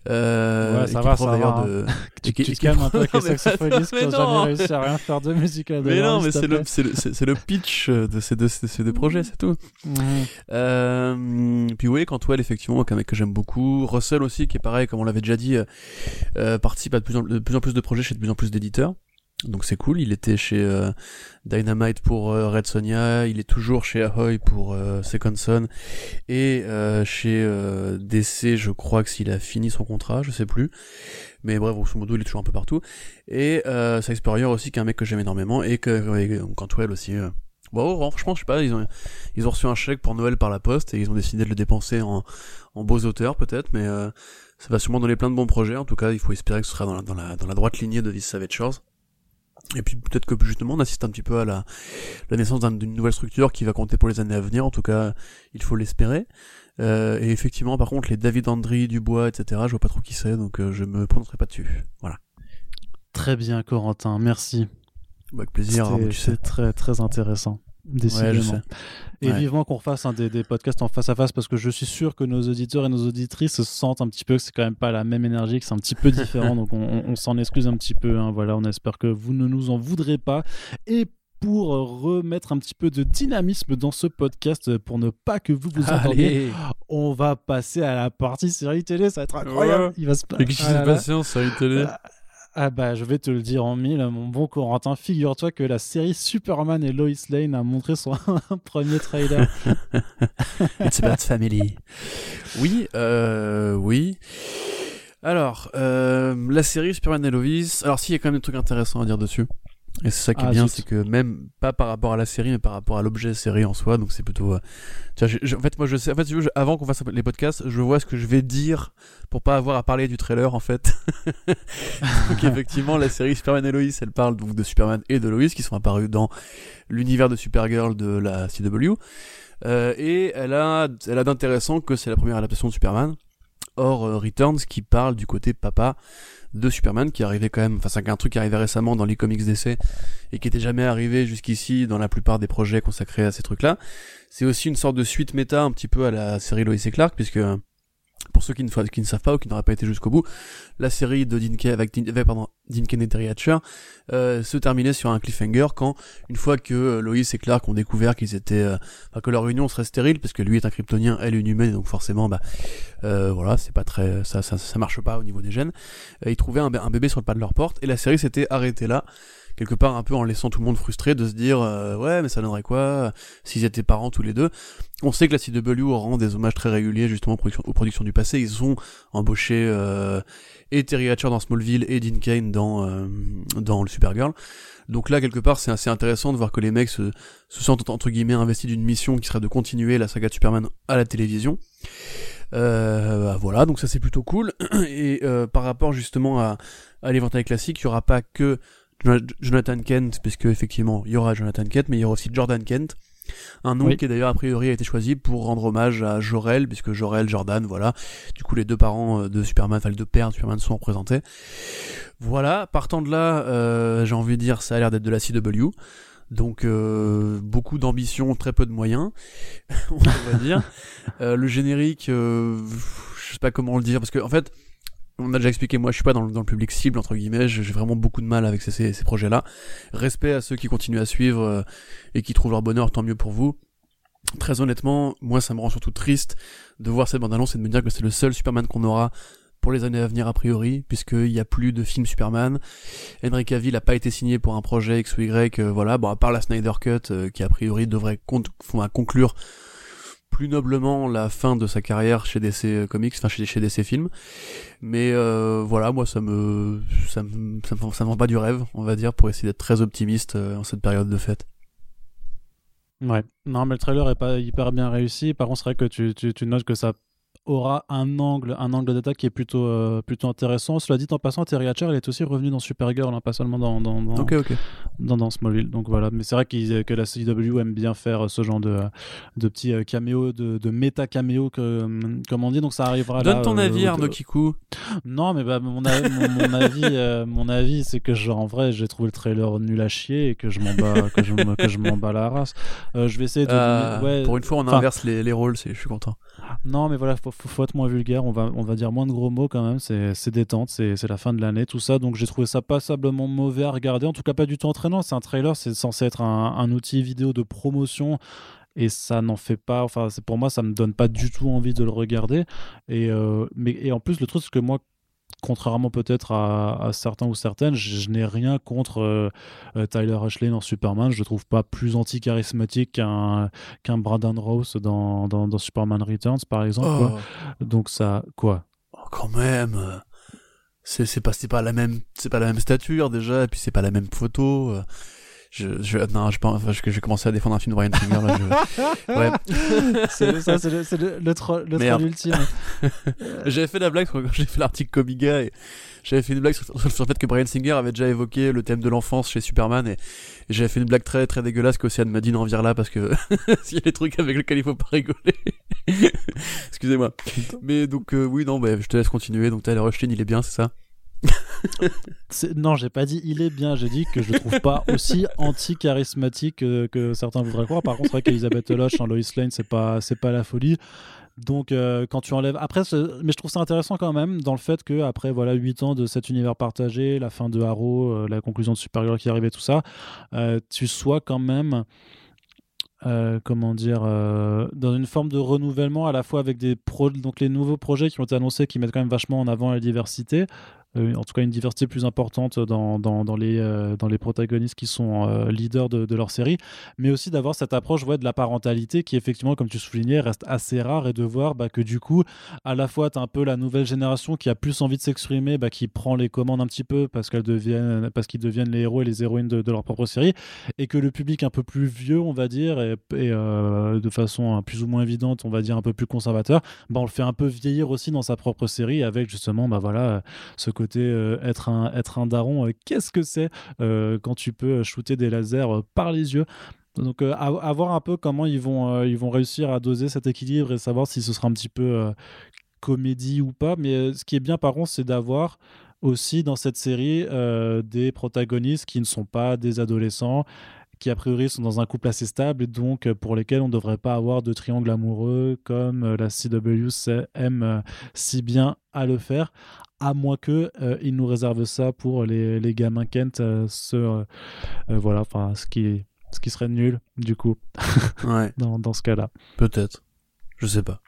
S2: Euh,
S1: Ouais, ça va, ça va,
S2: de...
S1: Tu, tu calmes un peu avec les saxophonistes qui
S2: mais
S1: ont
S2: non.
S1: jamais réussi à rien faire de musical.
S2: Mais non, mais c'est le, c'est le, c'est le pitch de ces deux, de ces deux projets, c'est tout.
S1: Mhm.
S2: Euh, puis oui, Cantwell, effectivement, qui est un mec que j'aime beaucoup. Russell aussi, qui est pareil, comme on l'avait déjà dit, euh, euh, participe à de plus, en, de plus en plus de projets chez de plus en plus d'éditeurs. Donc c'est cool. Il était chez euh, Dynamite pour euh, Red Sonia. Il est toujours chez Ahoy pour euh, Second Son. Et euh, chez euh, DC, je crois que s'il a fini son contrat, je sais plus. Mais bref, grosso modo, il est toujours un peu partout. Et euh, Cy aussi, qui est un mec que j'aime énormément. Et que Cantwell aussi. Bon, franchement, je sais pas, ils ont, ils ont reçu un chèque pour Noël par la poste et ils ont décidé de le dépenser en, en beaux auteurs peut-être, mais ça va sûrement donner plein de bons projets. En tout cas, il faut espérer que ce sera dans la, dans la, dans la droite lignée de This Savage Shores. Et puis peut-être que justement on assiste un petit peu à la, la naissance d'un- d'une nouvelle structure qui va compter pour les années à venir. En tout cas, il faut l'espérer. Euh, et effectivement, par contre, les David Andry, Dubois, etc., je vois pas trop qui c'est, donc euh, je me prononcerai pas dessus. Voilà.
S1: Très bien, Corentin. Merci.
S2: Bah, avec plaisir, hein.
S1: C'est très très intéressant. Décidément.
S2: Ouais.
S1: Et
S2: Ouais.
S1: vivement qu'on refasse un des, des podcasts en face à face parce que je suis sûr que nos auditeurs et nos auditrices se sentent un petit peu que c'est quand même pas la même énergie, que c'est un petit peu différent. donc on, s'en excuse un petit peu. hein. voilà, on espère que vous ne nous en voudrez pas. Et pour remettre un petit peu de dynamisme dans ce podcast pour ne pas que vous vous entendiez. On va passer à la partie série télé, ça va être incroyable.
S2: Il va se passer. Qu'est-ce qui s'est passé en série télé?
S1: Ah bah je vais te le dire en mille, mon bon Corentin. Figure-toi que la série Superman et Lois Lane a montré son premier trailer.
S2: It's about family. Oui, euh, oui. Alors, euh, la série Superman et Lois. Alors s'il y a quand même des trucs intéressants à dire dessus. Et c'est ça qui est ah, bien, c'est que même pas par rapport à la série, mais par rapport à l'objet série en soi, donc c'est plutôt. Euh, tu vois, en fait, moi je sais. En fait, avant qu'on fasse les podcasts, je vois ce que je vais dire pour pas avoir à parler du trailer en fait. donc effectivement, la série Superman et Lois, elle parle donc de Superman et de Lois qui sont apparus dans l'univers de Supergirl de la CW. Euh, et elle a, elle a d'intéressant que c'est la première adaptation de Superman. Or, euh, Returns qui parle du côté papa de Superman qui arrivait quand même, enfin c'est un truc qui arrivait récemment dans les comics d'essai et qui était jamais arrivé jusqu'ici dans la plupart des projets consacrés à ces trucs-là. C'est aussi une sorte de suite méta un petit peu à la série Lois et Clark puisque pour ceux qui ne, savent pas ou qui n'auraient pas été jusqu'au bout, la série de Dean, avec Dean et Terry Hatcher euh, se terminait sur un cliffhanger quand, une fois que euh, Lois et Clark ont découvert qu'ils étaient, euh, que leur union serait stérile, parce que lui est un kryptonien, elle une humaine, donc forcément, bah, voilà, c'est pas très, ça, ça, marche pas au niveau des gènes. ils trouvaient un bébé sur le pas de leur porte, et la série s'était arrêtée là quelque part un peu en laissant tout le monde frustré de se dire euh, ouais mais ça donnerait quoi euh, s'ils étaient parents tous les deux? On sait que la CW rend des hommages très réguliers justement aux productions, du passé. Ils ont embauché euh, et Terry Hatcher dans Smallville et Dean Kane dans dans le Supergirl. Donc là, quelque part, c'est assez intéressant de voir que les mecs se, se sentent entre guillemets investis d'une mission qui serait de continuer la saga de Superman à la télévision. Euh, bah, voilà, donc ça c'est plutôt cool. Et par rapport justement à, à l'éventail classique, il y aura pas que Jonathan Kent, puisque effectivement il y aura Jonathan Kent, mais il y aura aussi Jordan Kent, un nom qui d'ailleurs a priori a été choisi pour rendre hommage à Jorel, puisque Jorel, Jordan, voilà. Du coup, les deux parents euh, de Superman, enfin les deux pères de Superman sont représentés. Voilà, partant de là, euh, j'ai envie de dire, ça a l'air d'être de la CW. Donc euh, beaucoup d'ambition, très peu de moyens, on va dire. le générique, je sais pas comment le dire, parce que en fait, on a déjà expliqué, moi je suis pas dans le, public cible entre guillemets, j'ai vraiment beaucoup de mal avec ces, projets-là. Respect à ceux qui continuent à suivre euh, et qui trouvent leur bonheur, tant mieux pour vous. Très honnêtement, moi ça me rend surtout triste de voir cette bande-annonce et de me dire que c'est le seul Superman qu'on aura pour les années à venir a priori, puisqu'il n'y a plus de film Superman. Henry Cavill n'a pas été signé pour un projet X ou Y, euh, voilà, bon à part la Snyder Cut euh, qui a priori devrait conclure plus noblement la fin de sa carrière chez DC Comics, enfin chez, DC Films. Mais euh, voilà, moi ça me ça me ça me, me pas du rêve, on va dire, pour essayer d'être très optimiste euh, en cette période de fête.
S1: Ouais, non mais le trailer est pas hyper bien réussi. Par contre, c'est vrai que tu, tu notes que ça aura un angle, un angle d'attaque qui est plutôt, euh, plutôt intéressant. Cela dit en passant, Terry Hatcher, il est aussi revenu dans Supergirl, hein, pas seulement dans, dans, dans, dans, dans Smallville. Donc voilà, mais c'est vrai que la CW aime bien faire ce genre de, de petits euh, caméos, de, de méta caméos, que, comme on dit. Donc ça arrivera
S2: Donne ton euh, avis, Arnaud Kikou.
S1: Non, mais bah, mon, avis, mon, avis, mon avis c'est que genre, en vrai, j'ai trouvé le trailer nul à chier et que je m'en bats, que je, que je m'en bats la race. je vais essayer de.
S2: pour une fois, on inverse les, les rôles, je suis content.
S1: Non, mais voilà, faut, être moins vulgaire. On va, dire moins de gros mots quand même. C'est détente, c'est la fin de l'année, tout ça. Donc j'ai trouvé ça passablement mauvais à regarder. En tout cas, pas du tout entraînant. C'est un trailer, c'est censé être un, outil vidéo de promotion et ça n'en fait pas enfin pour moi ça me donne pas du tout envie de le regarder et euh, et en plus le truc c'est que moi contrairement peut-être à, certains ou certaines, je, n'ai rien contre euh, euh, Tyler Ashley dans Superman. Je le trouve pas plus anti-charismatique qu'un qu'un Brandon Rose dans, dans, Superman Returns, par exemple. Oh. Donc ça, quoi
S2: oh, Quand même c'est pas c'est pas la même c'est pas la même stature déjà et puis c'est pas la même photo je, je non je pense que je vais commencer à défendre un film de Brian Singer je... ouais.
S1: C'est ça c'est le, le, le, troll, le troll ultime.
S2: J'avais fait la blague quand j'ai fait l'article Comiga et j'avais fait une blague sur, sur, le fait que Brian Singer avait déjà évoqué le thème de l'enfance chez Superman et, j'avais fait une blague très très dégueulasse qu'Océane m'a dit d'en vire là parce que s'il y a des trucs avec lesquels il faut pas rigoler. Excusez-moi. Mais donc euh, oui non bah, je te laisse continuer. Donc Tyler Rushdin il est bien c'est ça?
S1: non, j'ai pas dit il est bien, j'ai dit que je le trouve pas aussi anti-charismatique que, certains voudraient croire. Par contre, c'est vrai qu'Elisabeth Loche en Lois Lane, c'est pas, c'est pas la folie. Donc euh, quand tu enlèves après mais je trouve ça intéressant quand même dans le fait que après voilà 8 ans de cet univers partagé, la fin de Arrow, euh, la conclusion de Superior qui arrivait tout ça, euh, tu sois quand même comment dire, dans une forme de renouvellement à la fois avec des donc les nouveaux projets qui ont été annoncés qui mettent quand même vachement en avant la diversité, euh, en tout cas une diversité plus importante dans, dans, les, euh, dans les protagonistes qui sont euh, leaders de, leur série, mais aussi d'avoir cette approche ouais, de la parentalité qui effectivement, comme tu soulignais, reste assez rare et de voir bah, que du coup, à la fois, tu as un peu la nouvelle génération qui a plus envie de s'exprimer, bah, qui prend les commandes un petit peu parce deviennent, parce qu'ils deviennent les héros et les héroïnes de, leur propre série, et que le public un peu plus vieux, on va dire, et, de façon plus ou moins évidente, on va dire un peu plus conservateur, bah, on le fait un peu vieillir aussi dans sa propre série avec justement bah, voilà, ce côté euh, être, un, être un daron, euh, qu'est-ce que c'est euh, quand tu peux shooter des lasers par les yeux? Donc à, voir un peu comment ils vont, ils vont réussir à doser cet équilibre et savoir si ce sera un petit peu comédie ou pas. Mais ce qui est bien par contre, c'est d'avoir aussi dans cette série des protagonistes qui ne sont pas des adolescents qui a priori sont dans un couple assez stable et donc pour lesquels on ne devrait pas avoir de triangle amoureux comme la CW aime si bien à le faire à moins que euh, il nous réserve ça pour les, les gamins Kent, euh, ce, euh, voilà, enfin, ce qui, ce qui serait nul, du coup,
S2: ouais.
S1: dans, dans ce cas-là.
S2: Peut-être. Je sais pas.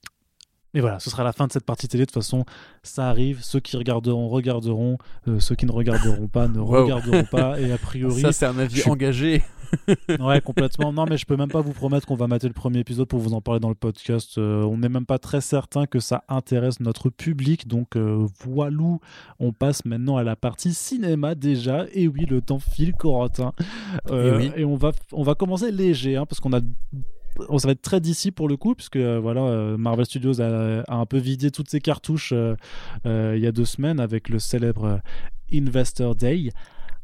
S1: Et voilà, ce sera la fin de cette partie télé. De toute façon, ça arrive. Ceux qui regarderont, regarderont. ceux qui ne regarderont pas, ne regarderont pas. Et a priori.
S2: Ça, c'est un avis engagé.
S1: ouais, complètement. Non, mais je peux même pas vous promettre qu'on va mater le premier épisode pour vous en parler dans le podcast. Euh, on n'est même pas très certain que ça intéresse notre public. Donc, euh, voilou, on passe maintenant à la partie cinéma déjà. Et oui, le temps file, Corentin. Euh, et, on, va, on va commencer léger, hein, parce qu'on a ça va être très d'ici pour le coup, puisque voilà, Marvel Studios a, a, un peu vidé toutes ses cartouches il y a deux semaines avec le célèbre Investor Day.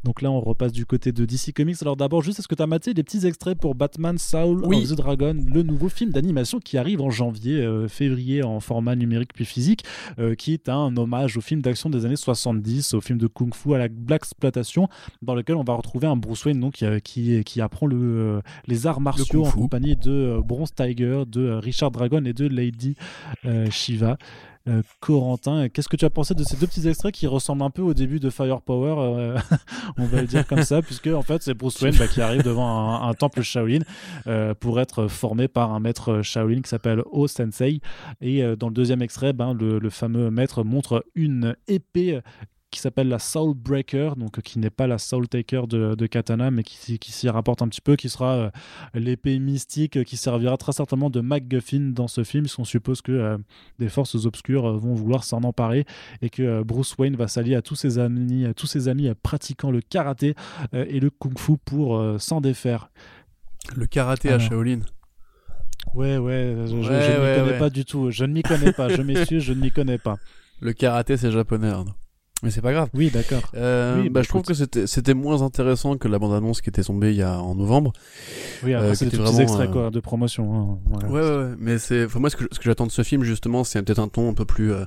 S1: Donc là, on repasse du côté de DC Comics. Alors d'abord, juste, est-ce que tu as maté des petits extraits pour Batman Soul of the Dragon, le nouveau film d'animation qui arrive en janvier, euh, février en format numérique puis physique, euh, qui est un hommage au film d'action des années 70, au film de Kung Fu à la Black Exploitation, dans lequel on va retrouver un Bruce Wayne donc, qui, qui, apprend le, les arts martiaux en compagnie de euh, Bronze Tiger, de Richard Dragon et de Lady Shiva. Euh, Corentin, qu'est-ce que tu as pensé de ces deux petits extraits qui ressemblent un peu au début de Firepower, euh, on va le dire comme ça, puisque en fait c'est Bruce Wayne bah, qui arrive devant un, temple Shaolin euh, pour être formé par un maître Shaolin qui s'appelle O Sensei. Et dans le deuxième extrait, ben, le, le, fameux maître montre une épée qui s'appelle la Soul Breaker, donc qui n'est pas la Soul Taker de, Katana, mais qui, qui s'y rapporte un petit peu, qui sera euh, l'épée mystique qui servira très certainement de MacGuffin dans ce film, puisqu'on suppose que euh, des forces obscures euh, vont vouloir s'en emparer et que Bruce Wayne va s'allier à tous ses amis, à tous ses amis pratiquant le karaté et le kung-fu pour s'en défaire.
S2: Le karaté à Shaolin.
S1: Ouais, ouais, je, ne m'y connais pas du tout. Je ne m'y connais pas. Je m'excuse, je ne m'y connais pas.
S2: Le karaté, c'est japonais. Mais c'est pas grave.
S1: Oui, d'accord.
S2: Euh, bah, bah, je trouve que c'était c'était moins intéressant que la bande annonce qui était tombée il y a en novembre.
S1: Oui, après euh, c'était des extraits quoi, de promotion. Hein,
S2: ouais, ouais, ouais, mais c'est moi ce que ce que j'attends de ce film justement, c'est peut-être un ton un peu plus euh,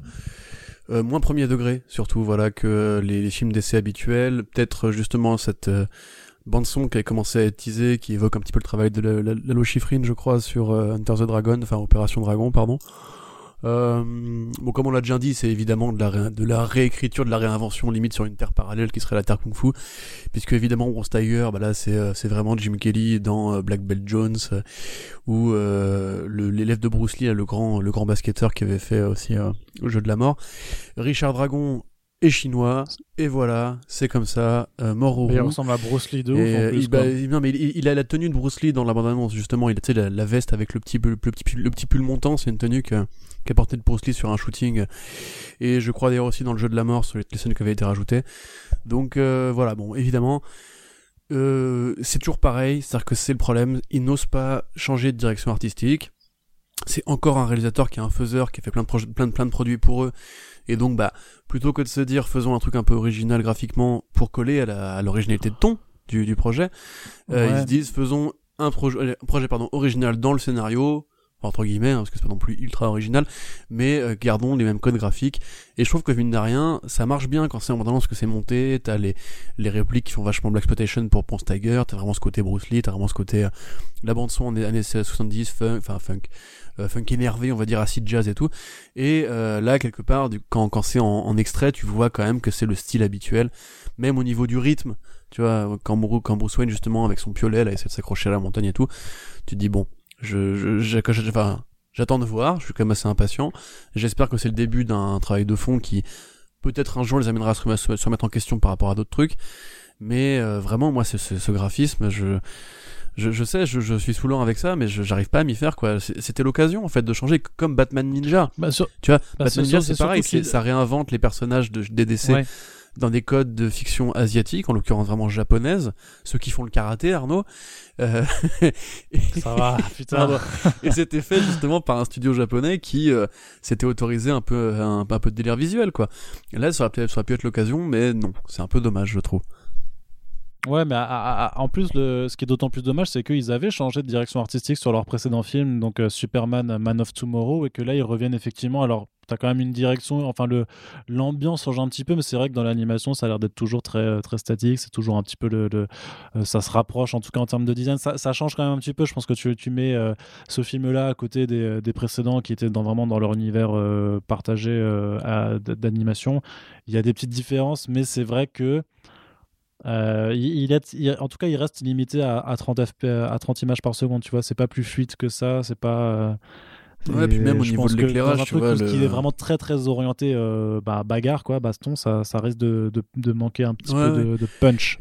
S2: euh, moins premier degré surtout voilà que les, les films d'essai habituels, peut-être justement cette euh, bande son qui a commencé à être teasée, qui évoque un petit peu le travail de Lalo Schifrin, je crois, sur Hunter the Dragon, enfin Opération Dragon, pardon. Euh, bon, comme on l'a déjà dit, c'est évidemment de la, de la réécriture, de la réinvention limite sur une terre parallèle qui serait la terre Kung Fu, puisque évidemment Bronze Tiger, bah là c'est euh, c'est vraiment Jim Kelly dans euh, Black Belt Jones ou l'élève de Bruce Lee, le grand le grand basketteur qui avait fait aussi le jeu de la mort. Richard Dragon et chinois et voilà c'est comme ça mort au
S1: il ressemble à Bruce Lee de ouf
S2: en plus, il, bah, non mais il, a la tenue de Bruce Lee dans la bande annonce justement. Il a la, la veste avec le petit le petit le petit pull montant c'est une tenue que qui a porté de Bruce Lee sur un shooting. Et je crois d'ailleurs aussi dans le jeu de la mort sur les scènes qui avaient été rajoutées. Donc euh, voilà, bon, évidemment, euh, c'est toujours pareil, c'est-à-dire que c'est le problème, il n'ose pas changer de direction artistique. C'est encore un réalisateur qui est un faiseur, qui a fait plein de, plein de, plein de produits pour eux. Et donc, bah, plutôt que de se dire faisons un truc un peu original graphiquement pour coller à l'originalité de ton du, du projet, euh, ils se disent faisons un, projet un projet pardon, original dans le scénario, entre guillemets, hein, parce que c'est pas non plus ultra original, mais euh, gardons les mêmes codes graphiques. Et je trouve que mine de rien, ça marche bien quand c'est en ce que c'est monté. T'as les les répliques qui font vachement Black Exploitation pour Ponce Tiger. T'as vraiment ce côté Bruce Lee. T'as vraiment ce côté euh, la bande son des années 70, funk, enfin funk, euh, funk énervé, on va dire acid jazz et tout. Et là quelque part, du, quand quand c'est en, en, extrait, tu vois quand même que c'est le style habituel, même au niveau du rythme. Tu vois, quand Bruce Wayne justement avec son piolet là essaie de s'accrocher à la montagne et tout, tu te dis bon, je, je, enfin, j'attends de voir, je suis quand même assez impatient. J'espère que c'est le début d'un travail de fond qui peut-être un jour les amènera à se, remettre en question par rapport à d'autres trucs. Mais euh, vraiment, moi, ce graphisme, je, je, je sais, je, je suis saoulant avec ça, mais j'arrive pas à m'y faire quoi. C'était l'occasion en fait de changer, comme Batman Ninja.
S1: Bah,
S2: tu vois, bah, Batman Ninja c'est pareil, ça réinvente les personnages de DDC. Ouais dans des codes de fiction asiatique, en l'occurrence vraiment japonaise, ceux qui font le karaté, Arnaud.
S1: Euh... Ça va, putain.
S2: et c'était fait justement par un studio japonais qui euh, s'était autorisé un peu un, un, peu de délire visuel, quoi. Et là, ça aurait, ça aurait pu être l'occasion, mais non, c'est un peu dommage, je trouve.
S1: Ouais, mais en plus, ce qui est d'autant plus dommage, c'est qu'ils avaient changé de direction artistique sur leur précédent film, donc euh, Superman, Man of Tomorrow, et que là, ils reviennent effectivement. Alors, t'as quand même une direction, enfin, l'ambiance change un petit peu, mais c'est vrai que dans l'animation, ça a l'air d'être toujours très, euh, très statique. C'est toujours un petit peu le. euh, ça se rapproche, en tout cas en termes de design. Ça, change quand même un petit peu. Je pense que tu, mets ce film-là à côté des, précédents qui étaient vraiment dans leur univers partagé d'animation. Il y a des petites différences, mais c'est vrai que. Euh, il, est, en tout cas, il reste limité à, 30 FP, à 30 images par seconde. Tu vois, c'est pas plus fluide que ça. C'est pas. Euh,
S2: ouais, puis même au niveau de l'éclairage, tu vois,
S1: qui est vraiment très très orienté euh, bah, bagarre, quoi, baston, ça, ça risque de, de, de manquer un petit peu de, de, punch.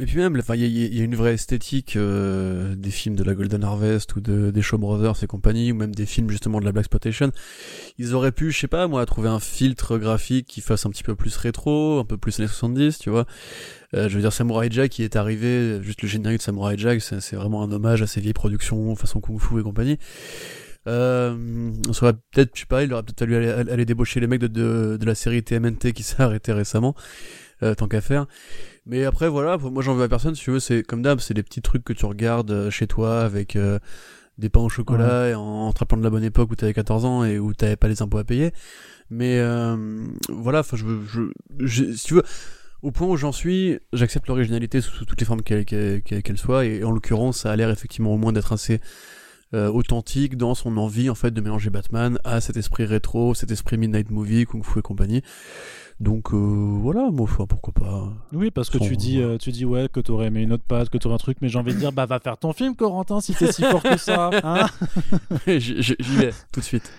S2: Mais puis même, il y, y, a une vraie esthétique euh, des films de la Golden Harvest ou de, des Shaw Brothers et compagnie, ou même des films justement de la Black Exploitation. Ils auraient pu, je sais pas, moi, trouver un filtre graphique qui fasse un petit peu plus rétro, un peu plus années 70, tu vois. Euh, je veux dire, Samurai Jack qui est arrivé, juste le générique de Samurai Jack, c'est vraiment un hommage à ces vieilles productions façon Kung Fu et compagnie. Euh, on serait peut-être, je sais pas, il aurait peut-être fallu aller, débaucher les mecs de, de, de la série TMNT qui s'est arrêté récemment, euh, tant qu'à faire. Mais après, voilà, moi j'en veux à personne, si tu veux, c'est comme d'hab, c'est des petits trucs que tu regardes euh, chez toi avec euh, des pains au chocolat et en, en te rappelant de la bonne époque où t'avais 14 ans et où t'avais pas les impôts à payer. Mais euh, voilà, enfin, je veux, je, si tu veux, au point où j'en suis, j'accepte l'originalité sous, toutes les formes qu'elle qu'elle soit, et en l'occurrence, ça a l'air effectivement au moins d'être assez authentique dans son envie en fait de mélanger Batman à cet esprit rétro, cet esprit Midnight Movie, Kung Fu et compagnie. Donc euh, voilà, moi, pourquoi pas.
S1: Oui, parce que tu dis, euh, tu dis ouais que t'aurais aimé une autre patte, que t'aurais un truc, mais j'ai envie de dire bah va faire ton film, Corentin, si t'es si fort que ça. Hein
S2: J'y vais tout de suite.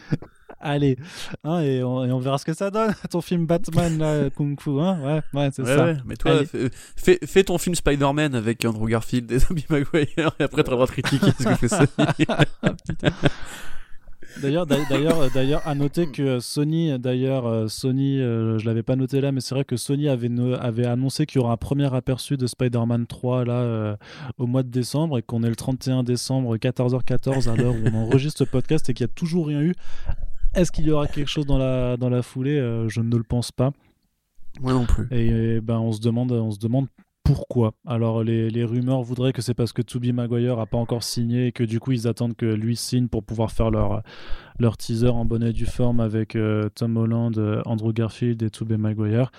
S1: Allez, hein, et, on, verra ce que ça donne. Ton film Batman, là, Kung Fu, hein ouais, ouais, c'est ça. Ouais.
S2: Mais toi, fais, fais, ton film Spider-Man avec Andrew Garfield et Tobey Maguire, et après tu vas critiquer ce que fait Sony.
S1: D'ailleurs, d'ailleurs, d'ailleurs, à noter que Sony, d'ailleurs, euh, Sony, euh, je l'avais pas noté là, mais c'est vrai que Sony avait, avait annoncé qu'il y aura un premier aperçu de Spider-Man 3 là euh, au mois de décembre et qu'on est le 31 décembre 14h14 à l'heure où on enregistre ce podcast et qu'il n'y a toujours rien eu. Est-ce qu'il y aura quelque chose dans la dans la foulée? Je ne le pense pas.
S2: Moi non plus.
S1: Et, et ben on se demande, on se demande pourquoi Alors les, les, rumeurs voudraient que c'est parce que Tobey Maguire a pas encore signé et que du coup ils attendent que lui signe pour pouvoir faire leur, leur teaser en bonnet et due forme avec euh, Tom Holland, euh, Andrew Garfield et Tobey Maguire.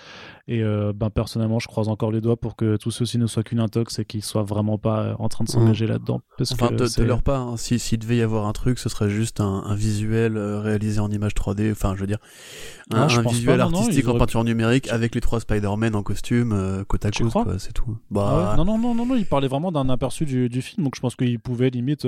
S1: Et euh, ben, personnellement, je croise encore les doigts pour que tout ceci ne soit qu'une intox et qu'ils soient vraiment pas en train de s'engager mmh. là-dedans.
S2: Enfin, de, leur part, hein, s'il devait y avoir un truc, ce serait juste un, visuel réalisé en image 3D. Enfin, je veux dire, un, ah, visuel artistique en peinture numérique avec les trois Spider-Man en costume côte à côte, c'est tout.
S1: Bah... Ah non, non, non, non, non, il parlait vraiment d'un aperçu du, du, film, donc je pense qu'il pouvait limite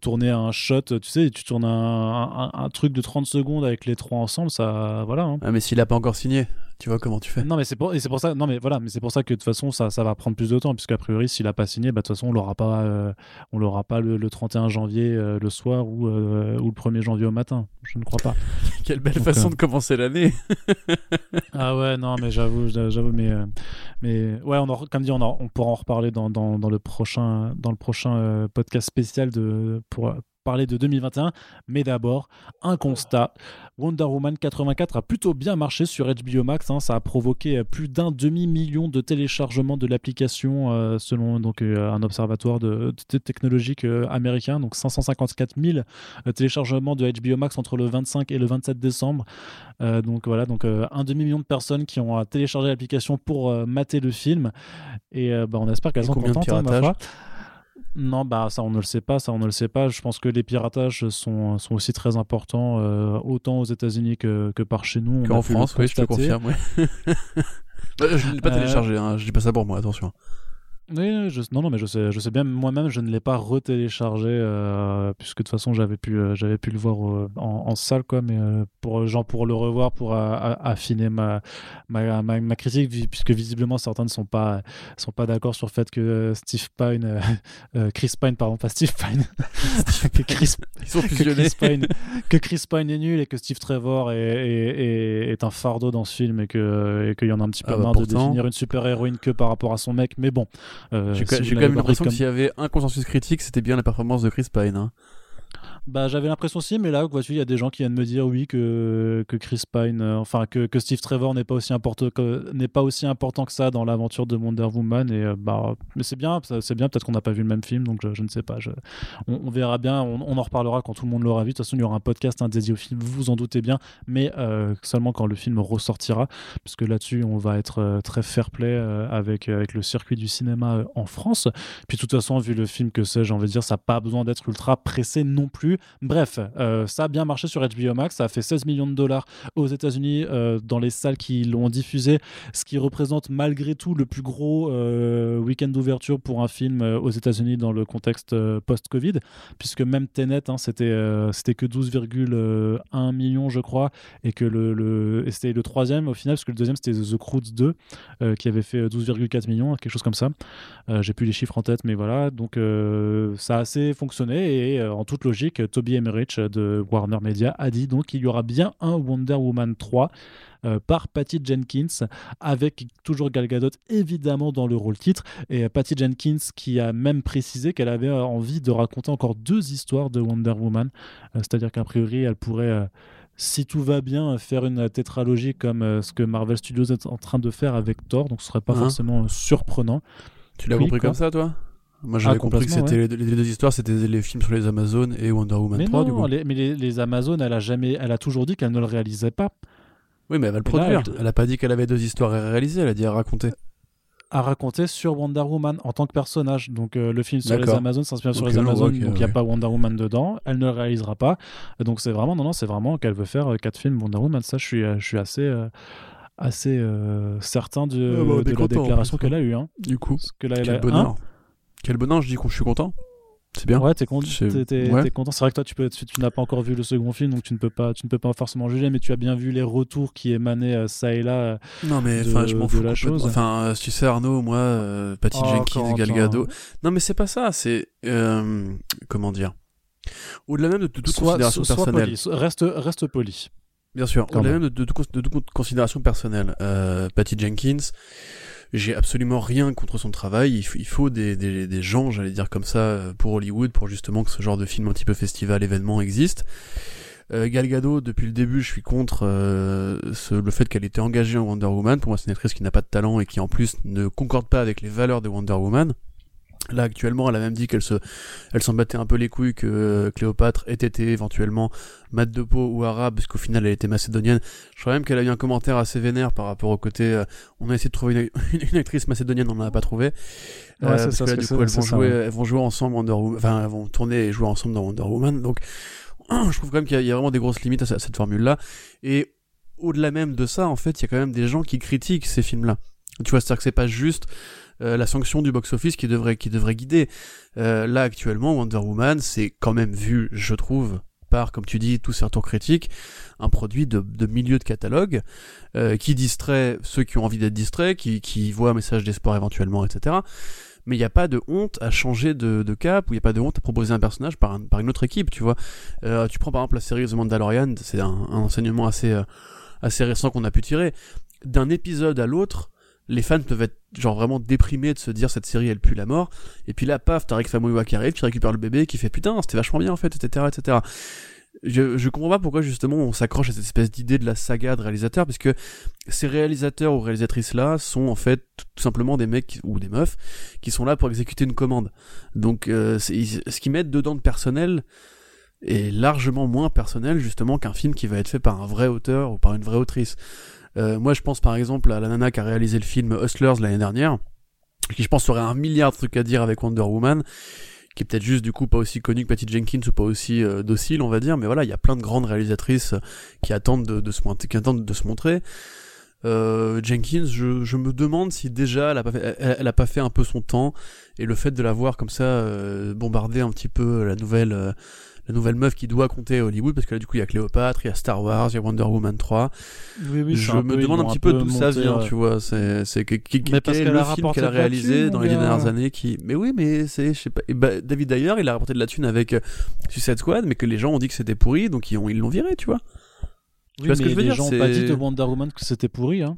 S1: tourner un shot. Tu sais, tu tournes un un, truc de 30 secondes avec les trois ensemble, ça, voilà. Hein.
S2: Ah, mais s'il a pas encore signé, tu vois comment tu fais.
S1: Non, mais c'est pour, et c'est pour ça, non, mais voilà, mais c'est pour ça que de toute façon, ça, ça va prendre plus de temps, puisqu'a priori, s'il a pas signé, bah, de toute façon, on l'aura pas, euh, on l'aura pas le, 31 janvier euh, le soir ou, euh, ou le 1er janvier au matin. Je ne crois pas.
S2: Quelle belle façon de commencer l'année.
S1: ah ouais, non, mais j'avoue, j'avoue, mais, mais ouais, on comme dit, on, on pourra en reparler dans, dans, dans, le prochain, dans le prochain podcast spécial de, pour, parler de 2021, mais d'abord un constat. Wonder Woman 84 a plutôt bien marché sur HBO Max. Hein. Ça a provoqué plus d'un demi-million de téléchargements de l'application euh, selon donc, euh, un observatoire de, technologique euh, américain. Donc 554 000 téléchargements de HBO Max entre le 25 et le 27 décembre. donc voilà, donc un demi-million de personnes qui ont téléchargé l'application pour mater le film. Et bah, on espère qu'elles sont contentes. Hein. Non, bah ça on ne le sait pas, ça on ne le sait pas. Je pense que les piratages sont, sont aussi très importants, euh, autant aux États-Unis que, que par chez nous.
S2: En France, oui, je te confirme. Ouais. Bah, je ne l'ai pas euh, téléchargé, hein, je dis pas ça pour moi, attention.
S1: Oui, je, non, non, mais je sais, je sais bien, moi-même, je ne l'ai pas retéléchargé, euh, puisque de toute façon, j'avais pu, euh, j'avais pu le voir euh, en, salle, quoi, mais pour, genre, pour le revoir, pour affiner ma, ma, ma, critique, puisque visiblement, certains ne sont pas, sont pas d'accord sur le fait que Steve Pine, Chris Pine, pardon, pas Steve Pine, que, Chris, Pine, que Chris Pine est nul et que Steve Trevor est, est, est, un fardeau dans ce film et qu'il y en a un petit peu ah bah marre de définir une super-héroïne que par rapport à son mec, mais bon.
S2: Euh, J'ai quand même l'impression que s'il y avait un consensus critique, c'était bien la performance de Chris Pine. Hein.
S1: Bah, j'avais l'impression aussi, mais là, il y a des gens qui viennent me dire oui que, que Chris Pine, euh, enfin que, que, Steve Trevor n'est pas aussi important que n'est pas aussi important que ça dans l'aventure de Wonder Woman et euh, bah mais c'est bien, c'est bien. Peut-être qu'on n'a pas vu le même film, donc je, ne sais pas. Je, on, verra bien, on, en reparlera quand tout le monde l'aura vu. De toute façon, il y aura un podcast dédié au film, vous vous en doutez bien, mais euh, seulement quand le film ressortira, puisque là-dessus, on va être très fair-play avec avec le circuit du cinéma en France. Puis de toute façon, vu le film que c'est, j'ai envie de dire, ça n'a pas besoin d'être ultra pressé non plus Bref, euh, ça a bien marché sur HBO Max. Ça a fait 16 millions de dollars aux États-Unis euh, dans les salles qui l'ont diffusé, ce qui représente malgré tout le plus gros euh, week-end d'ouverture pour un film aux États-Unis dans le contexte post-Covid, puisque même Tenet, hein, c'était c'était que 12,1 millions, je crois, et que le, le c'était le troisième au final, parce que le deuxième c'était The Croods 2, qui avait fait 12,4 millions, quelque chose comme ça. J'ai plus les chiffres en tête, mais voilà. Donc ça a assez fonctionné et en toute logique, Toby Emmerich de Warner Media a dit donc qu'il y aura bien un Wonder Woman 3 euh, par Patty Jenkins avec toujours Gal Gadot évidemment dans le rôle titre. Et euh, Patty Jenkins qui a même précisé qu'elle avait euh, envie de raconter encore deux histoires de Wonder Woman. C'est-à-dire qu'à priori elle pourrait si tout va bien, faire une tétralogie comme ce que Marvel Studios est en train de faire avec Thor, donc ce serait pas hein. forcément surprenant.
S2: Tu l'as compris comme ça, toi? Moi j'avais ah, compris que c'était les, deux histoires, c'était les films sur les Amazones et Wonder Woman
S1: mais
S2: 3
S1: du coup. mais les, les, Amazones, elle a jamais, elle a toujours dit qu'elle ne le réalisait pas.
S2: Oui, mais elle va le produire. elle... a pas dit qu'elle avait deux histoires à réaliser, elle a dit à raconter.
S1: À raconter sur Wonder Woman en tant que personnage. Donc euh, le film sur les Amazones s'inspire sur les Amazones, donc il n'y a pas Wonder Woman dedans. Elle ne le réalisera pas. Donc c'est vraiment, non, non, c'est vraiment qu'elle veut faire euh, quatre films Wonder Woman. Ça, je suis, euh, je suis assez assez certain de, ah bah, de la déclaration qu'elle a eue. Hein.
S2: Du coup,
S1: que là,
S2: Quel bonheur. Quel bonheur, je dis que je suis content. C'est bien.
S1: Ouais, t'es content. content. C'est vrai que toi, tu, peux, tu, n'as pas encore vu le second film, donc tu ne peux pas, tu ne peux pas forcément juger, mais tu as bien vu les retours qui émanaient euh, ça et là. Euh,
S2: non, mais enfin, je m'en fous la chose. Enfin, euh, tu sais Arnaud, moi, Patty oh, Jenkins, Gal Gadot. Non, mais c'est pas ça. C'est comment dire? Au-delà même de, toute considération personnelle.
S1: Reste, reste poli.
S2: Bien sûr. Au-delà même de, toute considération personnelle. Patty Jenkins j'ai absolument rien contre son travail. Il, faut des, gens, j'allais dire comme ça, pour Hollywood, pour justement que ce genre de film un petit peu festival, événement existe. Euh, Gal depuis le début, je suis contre euh, le fait qu'elle était engagée en Wonder Woman. Pour moi, c'est une actrice qui n'a pas de talent et qui en plus ne concorde pas avec les valeurs de Wonder Woman. Là actuellement, elle a même dit qu'elle se, elle s'en battait un peu les couilles que euh, Cléopâtre ait été éventuellement mat de peau ou arabe, parce qu'au final elle était macédonienne. Je crois même qu'elle a eu un commentaire assez vénère par rapport au côté, euh, on a essayé de trouver une, actrice macédonienne, on n'en a pas trouvé.
S1: Ouais, euh, ça, là, du coup,
S2: elles vont jouer, elles vont jouer ensemble Wonder Woman, enfin, elles vont tourner et jouer ensemble dans Wonder Woman. Donc, je trouve quand même qu'il y, a vraiment des grosses limites à, cette formule-là. Et au-delà même de ça, en fait, il y a quand même des gens qui critiquent ces films-là. Tu vois, c'est-à-dire que c'est pas juste euh, la sanction du box-office qui devrait, qui devrait guider. Euh, là, actuellement, Wonder Woman, c'est quand même vu, je trouve, par, comme tu dis, tous ces retours critiques, un produit de, de milieu de catalogue, euh, qui distrait ceux qui ont envie d'être distraits, qui, qui voient un message d'espoir éventuellement, etc. Mais il n'y a pas de honte à changer de, de cap, ou il n'y a pas de honte à proposer un personnage par, par une autre équipe, tu vois. Euh, tu prends par exemple la série The Mandalorian, c'est un, un, enseignement assez, assez récent qu'on a pu tirer. D'un épisode à l'autre, les fans peuvent être genre vraiment déprimés de se dire cette série elle pue la mort. Et puis là paf t'as Rick Famuyiwa qui arrive qui récupère le bébé qui fait putain c'était vachement bien en fait etc etc je, je comprends pas pourquoi justement on s'accroche à cette espèce d'idée de la saga de réalisateur parce que ces réalisateurs ou réalisatrices là sont en fait tout simplement des mecs ou des meufs qui sont là pour exécuter une commande. Donc euh, ce qu'ils mettent dedans de personnel est largement moins personnel justement qu'un film qui va être fait par un vrai auteur ou par une vraie autrice euh, moi, je pense par exemple à la nana qui a réalisé le film Hustlers l'année dernière, qui je pense aurait un milliard de trucs à dire avec Wonder Woman, qui est peut-être juste du coup pas aussi connue que Patty Jenkins ou pas aussi euh, docile, on va dire, mais voilà, il y a plein de grandes réalisatrices qui attendent de, se, qui de se montrer. Euh, Jenkins, je, je, me demande si déjà elle a, pas fait, elle, a pas fait un peu son temps et le fait de la voir comme ça euh, bombarder un petit peu la nouvelle euh, la nouvelle meuf qui doit compter à Hollywood, parce que là, du coup, il y a Cléopâtre, il y a Star Wars, il y a Wonder Woman 3.
S1: Oui, oui,
S2: je me demande un petit peu d'où ça vient,
S1: euh,
S2: tu vois. C'est, c'est que, qui,
S1: mais
S2: quel est le film qu'elle a réalisé dans les dernières années qui, mais oui, mais c'est, je sais pas, bah, David d'ailleurs, il a rapporté de la thune avec euh, Suicide Squad, mais que les gens ont dit que c'était pourri, donc ils, ont, ils l'ont viré, tu vois.
S1: Tu vois ce que je veux les dire gens n'ont pas dit de Wonder Woman que c'était pourri, hein.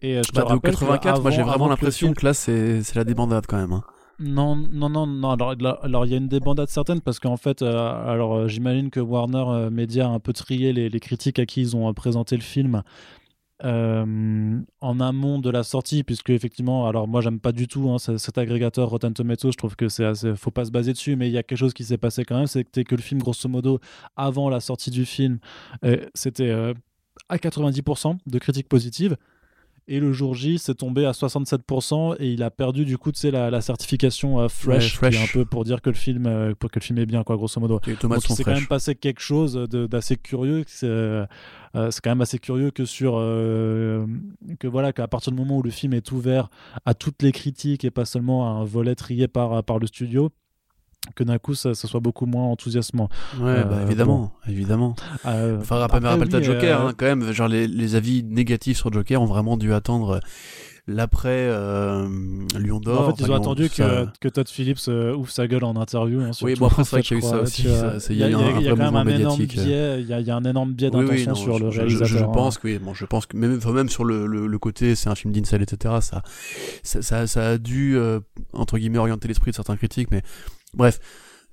S2: Et euh, je te bah, rappelle 84, moi j'ai vraiment l'impression que là c'est, c'est la débandade quand même. Hein.
S1: Non, non, non, non. Alors, il y a une débandade certaine parce qu'en fait, euh, alors euh, j'imagine que Warner euh, Media a un peu trié les, critiques à qui ils ont présenté le film en amont de la sortie, puisque effectivement, alors moi j'aime pas du tout hein, cet agrégateur Rotten Tomatoes. Je trouve que c'est assez, faut pas se baser dessus, mais il y a quelque chose qui s'est passé quand même, c'est que le film, grosso modo, avant la sortie du film, c'était à 90% de critiques positives. Et le jour J, c'est tombé à 67% et il a perdu du coup, tu sais, la, la certification euh, fresh, qui est un peu pour dire que le film, euh, pour que le film est bien, quoi, grosso modo.
S2: Donc
S1: il s'est quand même passé quelque chose d'assez curieux. Euh, c'est quand même assez curieux que sur que voilà qu'à partir du moment où le film est ouvert à toutes les critiques et pas seulement à un volet trié par par le studio que d'un coup ça, ça, soit beaucoup moins enthousiasmant.
S2: Ouais, bah, euh, évidemment, évidemment. Euh, enfin, rappelle, rappelle ta Joker, euh, hein, quand même. Genre les, les, avis négatifs sur Joker ont vraiment dû attendre l'après euh, Lyon d'Or.
S1: En fait, ils ont attendu que, que, Todd Phillips ouvre sa gueule en interview. Hein,
S2: oui, bon après c'est vrai qu'il y a eu ça aussi. Il y a,
S1: quand même un énorme biais. Il y, a un énorme biais d'intention sur le réalisateur.
S2: Je, je, pense que oui. Bon, je pense que même, même sur le, le, le côté, c'est un film d'incel, etc. Ça, ça, ça, ça, a dû entre guillemets orienter l'esprit de certains critiques, mais Bref,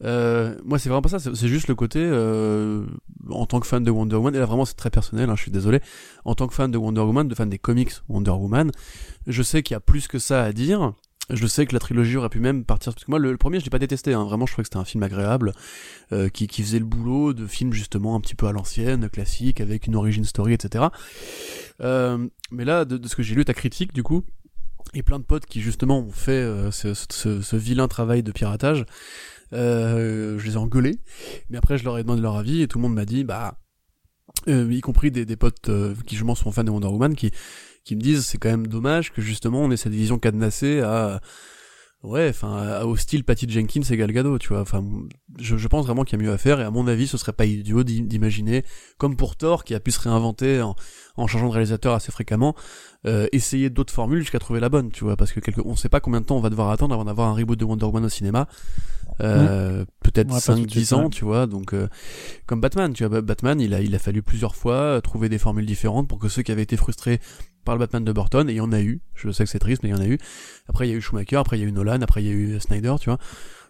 S2: euh, moi c'est vraiment pas ça, c'est juste le côté euh, en tant que fan de Wonder Woman, et là vraiment c'est très personnel, hein, je suis désolé, en tant que fan de Wonder Woman, de fan des comics Wonder Woman, je sais qu'il y a plus que ça à dire, je sais que la trilogie aurait pu même partir, parce que moi le, premier je l'ai pas détesté, hein, vraiment je trouvais que c'était un film agréable, euh, qui, qui faisait le boulot de film justement un petit peu à l'ancienne, classique, avec une origin story, etc. Euh, mais là, de, de ce que j'ai lu ta critique du coup, et plein de potes qui justement ont fait euh, ce, ce, ce, vilain travail de piratage. Euh, je les ai engueulés, mais après je leur ai demandé leur avis et tout le monde m'a dit bah euh, y compris des, des potes euh, qui justement sont fans de Wonder Woman qui qui me disent c'est quand même dommage que justement on ait cette vision cadenassée à ouais enfin au style Patty Jenkins et Gal Gadot tu vois enfin je, je pense vraiment qu'il y a mieux à faire et à mon avis ce serait pas idiot d'imaginer comme pour Thor qui a pu se réinventer en, en changeant de réalisateur assez fréquemment euh, essayer d'autres formules jusqu'à trouver la bonne, tu vois, parce que quelque... on sait pas combien de temps on va devoir attendre avant d'avoir un reboot de Wonder Woman au cinéma. Euh, peut-être 5-10 ans, tu vois, donc euh, comme Batman, tu vois, Batman, il a, il a fallu plusieurs fois euh, trouver des formules différentes pour que ceux qui avaient été frustrés par le Batman de Burton, et il y en a eu, je sais que c'est triste, mais il y en a eu. Après, il y a eu Schumacher, après il y a eu Nolan, après il y a eu Snyder, tu vois.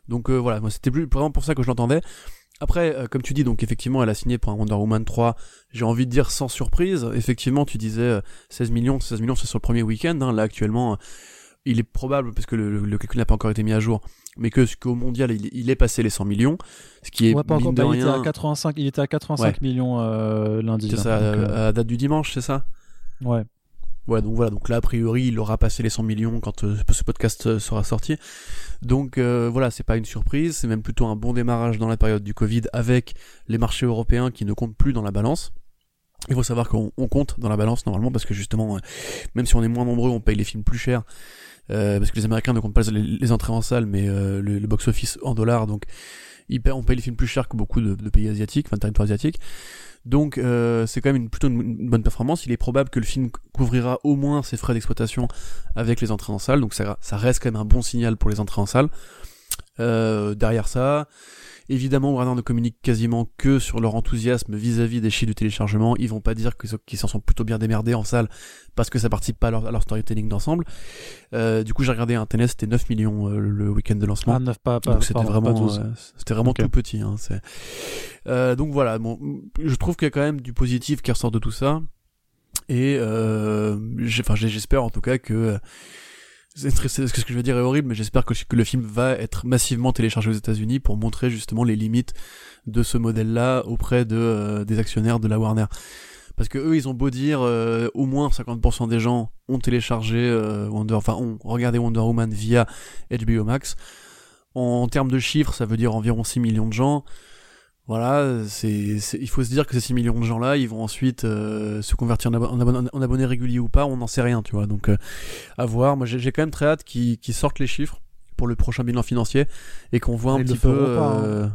S2: Donc voilà, moi c'était plus vraiment pour ça que je l'entendais. Après, euh, comme tu dis, donc effectivement, elle a signé pour un Wonder Woman 3. J'ai envie de dire sans surprise. Effectivement, tu disais 16 euh, millions. 16 millions, c'est sur le premier week-end. Hein. Là, actuellement, euh, il est probable, parce que le, le, calcul n'a pas encore été mis à jour, mais que qu'au mondial, il, est passé les 100 millions. Ce qui est
S1: ouais, pas encore, bah, il, était à 85, il était à 85 millions lundi.
S2: C'est ça, à, date du dimanche, c'est ça?
S1: Ouais.
S2: Ouais, donc voilà, donc là, a priori, il aura passé les 100 millions quand ce podcast sera sorti. Donc euh, voilà, c'est pas une surprise, c'est même plutôt un bon démarrage dans la période du Covid avec les marchés européens qui ne comptent plus dans la balance. Il faut savoir qu'on compte dans la balance normalement parce que justement, euh, même si on est moins nombreux, on paye les films plus cher. Euh, parce que les Américains ne comptent pas les, entrées en salle, mais le, box-office en dollars, donc on paye les films plus cher que beaucoup de, pays asiatiques, enfin territoires asiatiques. Donc euh, c'est quand même une, plutôt une, bonne performance. Il est probable que le film couvrira au moins ses frais d'exploitation avec les entrées en salle, donc ça, ça reste quand même un bon signal pour les entrées en salle. Euh, derrière ça, Évidemment, Warner ne communique quasiment que sur leur enthousiasme vis-à-vis des chiffres du téléchargement. Ils vont pas dire qu'ils s'en sont plutôt bien démerdés en salle parce que ça participe pas à leur, storytelling d'ensemble. Euh, du coup, j'ai regardé un TNS, c'était 9 millions euh, le week-end de lancement.
S1: Ah, 9 pas, pas
S2: Donc c'était vraiment, c'était vraiment tout petit. Hein, donc voilà, bon, je trouve qu'il y a quand même du positif qui ressort de tout ça. Et enfin, j'espère en tout cas que ce que je veux dire est horrible, mais j'espère que, le film va être massivement téléchargé aux États-Unis pour montrer justement les limites de ce modèle-là auprès de euh, des actionnaires de la Warner. Parce que eux, ils ont beau dire, euh, au moins 50% des gens ont téléchargé euh, Wonder, enfin ont regardé Wonder Woman via HBO Max. En termes de chiffres, ça veut dire environ 6 millions de gens voilà, c'est, il faut se dire que ces 6 millions de gens-là, ils vont ensuite euh, se convertir en, abonnés réguliers ou pas, on n'en sait rien, tu vois. Donc, euh, à voir. Moi, j'ai, quand même très hâte qu'ils, sortent les chiffres pour le prochain bilan financier et qu'on voit un petit peu. Hein. Euh,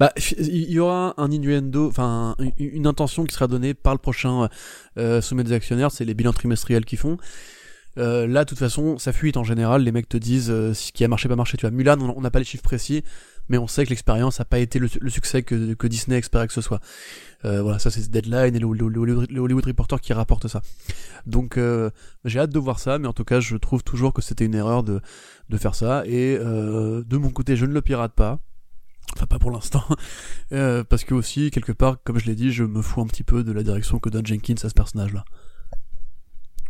S2: bah, il y aura un innuendo, enfin, une, intention qui sera donnée par le prochain sommet des actionnaires, c'est les bilans trimestriels qu'ils font. là, de toute façon, ça fuite en général. Les mecs te disent ce qui a marché, pas marché. Tu vois, Mulan, on n'a pas les chiffres précis mais on sait que l'expérience n'a pas été le, succès que, Disney espérait que ce soit. Euh, voilà, ça c'est Deadline et le, Hollywood Reporter qui rapporte ça. Donc euh, j'ai hâte de voir ça, mais en tout cas je trouve toujours que c'était une erreur de, de faire ça, et euh, de mon côté je ne le pirate pas. Enfin, pas pour l'instant. parce que aussi, quelque part, comme je l'ai dit, je me fous un petit peu de la direction que donne Jenkins à ce personnage-là.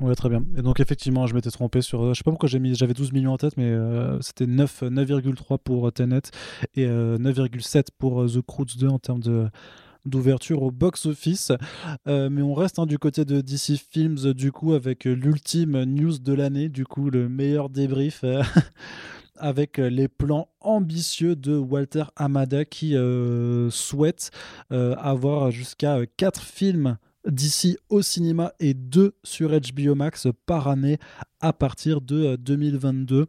S1: Ouais, très bien. Et donc, effectivement, je m'étais trompé sur. Euh, je sais pas pourquoi j'ai mis, j'avais 12 millions en tête, mais euh, c'était 9, 9,3 pour euh, Tenet et 9,7 pour The Croods 2 en termes d'ouverture au box-office. mais on reste hein, du côté de DC Films, du coup, avec l'ultime news de l'année, du coup, le meilleur débrief. avec les plans ambitieux de Walter Amada qui souhaite avoir jusqu'à 4 films d'ici au cinéma et deux sur HBO Max par année à partir de 2022. Euh,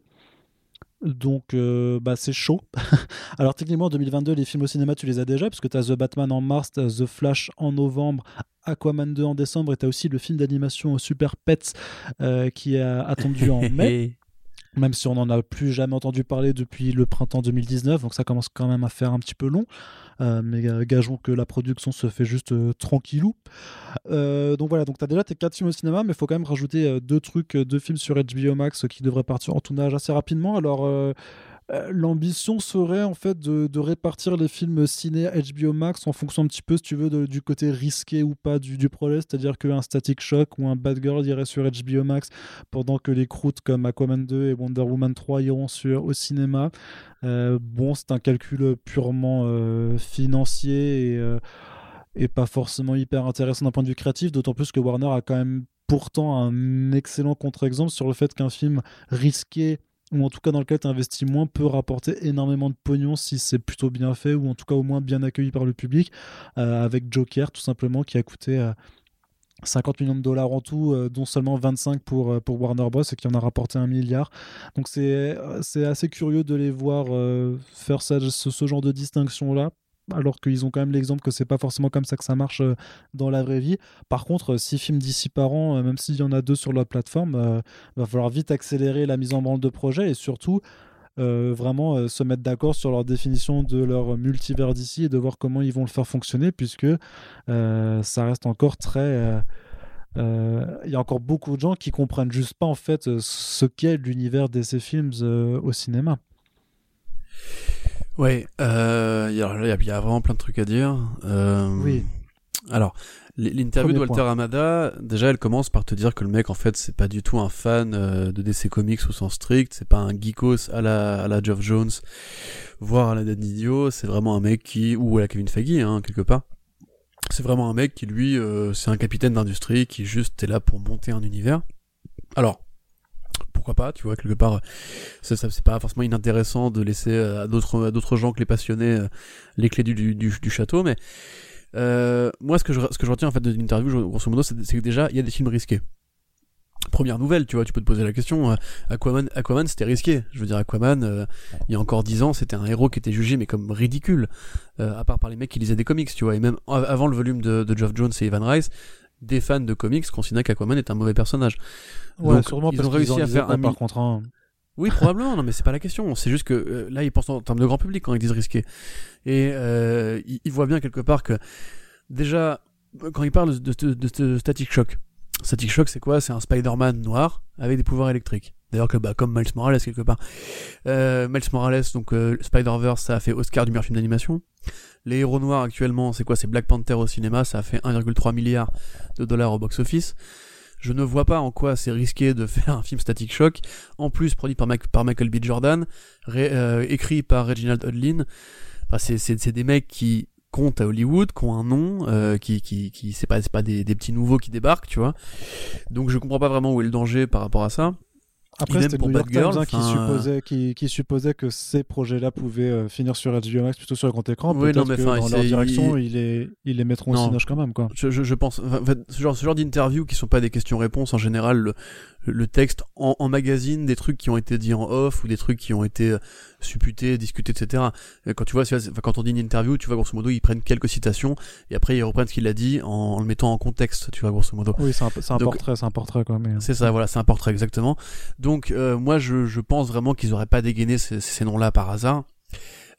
S1: Donc euh, bah, c'est chaud. Alors techniquement en 2022 les films au cinéma tu les as déjà parce que tu as The Batman en mars, The Flash en novembre, Aquaman 2 en décembre et tu as aussi le film d'animation Super Pets euh, qui est attendu en mai. même si on n'en a plus jamais entendu parler depuis le printemps 2019, donc ça commence quand même à faire un petit peu long. Euh, mais euh, gageons que la production se fait juste euh, tranquillou. donc voilà, donc tu as déjà tes 4 films au cinéma, mais il faut quand même rajouter deux trucs, deux films sur HBO Max qui devraient partir en tournage assez rapidement. Alors euh, l'ambition serait en fait de, répartir les films ciné HBO Max en fonction un petit peu, si tu veux, du côté risqué ou pas du, projet. C'est-à-dire qu'un Static Shock ou un Bad Girl irait sur HBO Max pendant que les croûtes comme Aquaman 2 et Wonder Woman 3 iront sur, au cinéma. Euh, bon, c'est un calcul purement euh, financier et pas forcément hyper intéressant d'un point de vue créatif, d'autant plus que Warner a quand même pourtant un excellent contre-exemple sur le fait qu'un film risqué ou en tout cas dans lequel tu investis moins, peut rapporter énormément de pognon si c'est plutôt bien fait, ou en tout cas au moins bien accueilli par le public, euh, avec Joker tout simplement qui a coûté 50 euh, millions de dollars en tout, euh, dont seulement 25 pour, pour Warner Bros. et qui en a rapporté un milliard. Donc c'est assez curieux de les voir faire ça, ce genre de distinction-là alors qu'ils ont quand même l'exemple que c'est pas forcément comme ça que ça marche euh, dans la vraie vie. Par contre, six films d'ici par an, euh, même s'il y en a deux sur la plateforme, euh, va falloir vite accélérer la mise en branle de projet et surtout vraiment se mettre d'accord sur leur définition de leur multivers d'ici et de voir comment ils vont le faire fonctionner puisque ça reste encore très il y a encore beaucoup de gens qui comprennent juste pas en fait ce qu'est l'univers DC Films au cinéma.
S2: Ouais, euh, il y, a vraiment plein de trucs à dire. Euh,
S1: oui.
S2: Alors, l'interview de Walter Amada, déjà, elle commence par te dire que le mec, en fait, c'est pas du tout un fan euh, de DC Comics au sens strict. C'est pas un geekos à la, à la Geoff Jones, voire à la Dan Idiot. C'est vraiment un mec qui, ou à la Kevin Feige, hein, quelque part. C'est vraiment un mec qui, lui, euh, c'est un capitaine d'industrie qui juste est là pour monter un univers. Alors, pourquoi pas, tu vois, quelque part, c'est pas forcément inintéressant de laisser euh, à d'autres, gens que les passionnés euh, les clés du, château, mais euh, moi, ce que je, retiens en fait de l'interview, grosso modo, c'est, que déjà, il y a des films risqués. Première nouvelle, tu vois, tu peux te poser la question. Aquaman, Aquaman, c'était risqué. Je veux dire, Aquaman, il y a encore dix ans, c'était un héros qui était jugé mais comme ridicule, à part par les mecs qui lisaient des comics, tu vois. Et même avant le volume de, de Geoff Jones et Evan Rice, des fans de comics considéraient qu'Aquaman est un mauvais personnage.
S1: Ouais, sûrement ils ont réussi à faire un par contre.
S2: Oui, probablement. non, mais c'est pas la question. C'est juste que euh, là, ils pensent en termes de grand public quand ils disent risqué. Et euh, ils, ils voient bien quelque part que déjà, quand ils parlent de, de, de, de Static Shock, Static Shock, c'est quoi? C'est un Spider-Man noir avec des pouvoirs électriques. D'ailleurs, bah, comme Miles Morales, quelque part. Euh, Miles Morales, donc euh, Spider-Verse, ça a fait Oscar du meilleur film d'animation. Les héros noirs, actuellement, c'est quoi? C'est Black Panther au cinéma, ça a fait 1,3 milliard de dollars au box-office. Je ne vois pas en quoi c'est risqué de faire un film Static Shock, en plus produit par, Michael B. Jordan, euh, écrit par Reginald Hudlin. Enfin, c'est des mecs qui comptent à Hollywood, qui ont un nom, euh, qui, qui, qui c'est pas, pas des, des petits nouveaux qui débarquent, tu vois. Donc je comprends pas vraiment où est le danger par rapport à ça.
S1: Après, c'était pour Bad Girl, hein, qui, supposait, qui, qui, supposait que ces projets-là pouvaient euh, finir sur HBO Max plutôt sur le grand écran. Oui, non, mais que dans leur direction, il... ils, les, ils les mettront au quand même. Quoi.
S2: Je, je, je pense. Ce genre, ce genre d'interviews qui sont pas des questions-réponses, en général, le, le texte en, en, magazine, des trucs qui ont été dit en off ou des trucs qui ont été euh, supputés, discutés, etc. Et quand tu vois, quand on dit une interview, tu vois, grosso modo, ils prennent quelques citations et après ils reprennent ce qu'il a dit en, en, le mettant en contexte, tu vois, grosso modo.
S1: Oui, c'est un, un portrait, c'est un portrait, quoi. Mais...
S2: C'est ça, voilà, c'est un portrait, exactement. Donc, euh, moi, je, je pense vraiment qu'ils auraient pas dégainé ces, ces noms-là par hasard.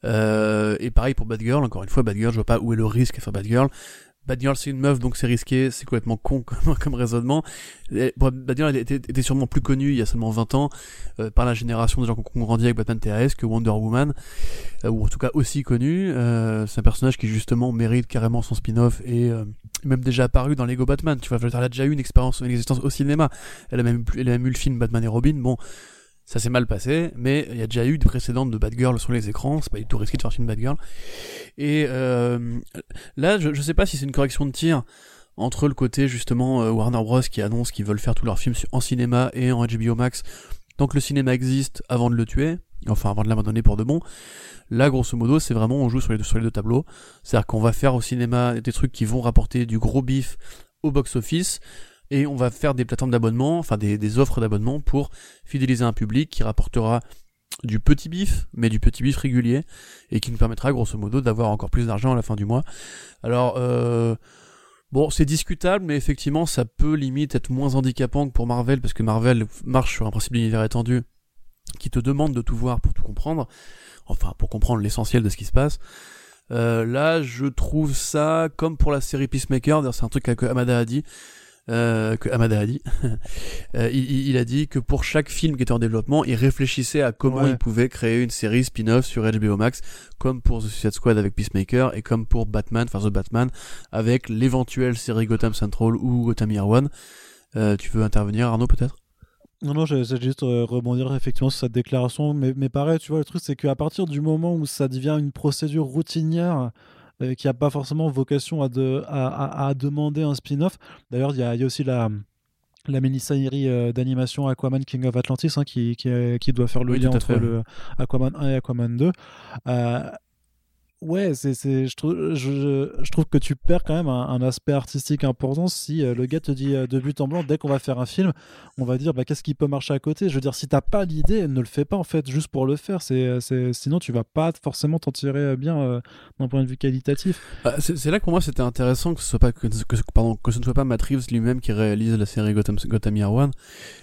S2: Euh, et pareil pour Bad Girl, encore une fois, Bad Girl, je vois pas où est le risque à faire Bad Girl. Bad Girl c'est une meuf donc c'est risqué, c'est complètement con comme, comme raisonnement. Bad Girl était, était, sûrement plus connue il y a seulement 20 ans euh, par la génération des gens qui ont grandi avec Batman TAS que Wonder Woman, euh, ou en tout cas aussi connue. Euh, c'est un personnage qui justement mérite carrément son spin-off et euh, même déjà apparu dans Lego Batman. Tu vois, elle a déjà eu une expérience, une existence au cinéma. Elle a même, elle a même eu le film Batman et Robin. Bon, ça s'est mal passé, mais il y a déjà eu des précédentes de Bad Girl sur les écrans, c'est pas du tout risqué de faire une Bad Girl. Et euh, là, je, je sais pas si c'est une correction de tir entre le côté justement euh, Warner Bros qui annonce qu'ils veulent faire tous leurs films en cinéma et en HBO Max, tant que le cinéma existe avant de le tuer, enfin avant de l'abandonner pour de bon. Là, grosso modo, c'est vraiment on joue sur les deux, sur les deux tableaux, c'est-à-dire qu'on va faire au cinéma des trucs qui vont rapporter du gros bif au box-office, et on va faire des plateformes d'abonnement, enfin des, offres d'abonnement pour fidéliser un public qui rapportera du petit bif, mais du petit bif régulier, et qui nous permettra grosso modo d'avoir encore plus d'argent à la fin du mois. Alors, euh, bon, c'est discutable, mais effectivement, ça peut limite être moins handicapant que pour Marvel, parce que Marvel marche sur un principe d'univers étendu qui te demande de tout voir pour tout comprendre, enfin pour comprendre l'essentiel de ce qui se passe. Euh, là, je trouve ça comme pour la série Peacemaker, c'est un truc que Amada a dit, euh, que Amada a dit. euh, il, il, a dit que pour chaque film qui était en développement, il réfléchissait à comment ouais. il pouvait créer une série spin-off sur HBO Max, comme pour The Suicide Squad avec Peacemaker et comme pour Batman, enfin The Batman, avec l'éventuelle série Gotham Central ou Gotham Year One. Euh, tu veux intervenir, Arnaud, peut-être?
S1: Non, non, j'essaie juste euh, rebondir effectivement sur cette déclaration, mais, mais pareil, tu vois, le truc, c'est qu'à partir du moment où ça devient une procédure routinière, euh, qui n'a pas forcément vocation à, de, à, à, à demander un spin-off. D'ailleurs, il y, y, a aussi la, la mini-série euh, d'animation Aquaman King of Atlantis hein, qui, qui, qui, doit faire le oui, lien entre le Aquaman 1 et Aquaman 2. Euh, Ouais, c'est, c'est, je, trouve, je, je, trouve que tu perds quand même un, aspect artistique important si euh, le gars te dit euh, de but en blanc, dès qu'on va faire un film, on va dire bah, qu'est-ce qui peut marcher à côté? Je veux dire, si t'as pas l'idée, ne le fais pas en fait, juste pour le faire. C'est, c'est, sinon, tu vas pas forcément t'en tirer bien euh, d'un point de vue qualitatif.
S2: Ah, c'est, là que pour moi c'était intéressant que ce soit pas que, pardon, que ce ne soit pas Matt Reeves lui-même qui réalise la série Gotham, Gotham Year One,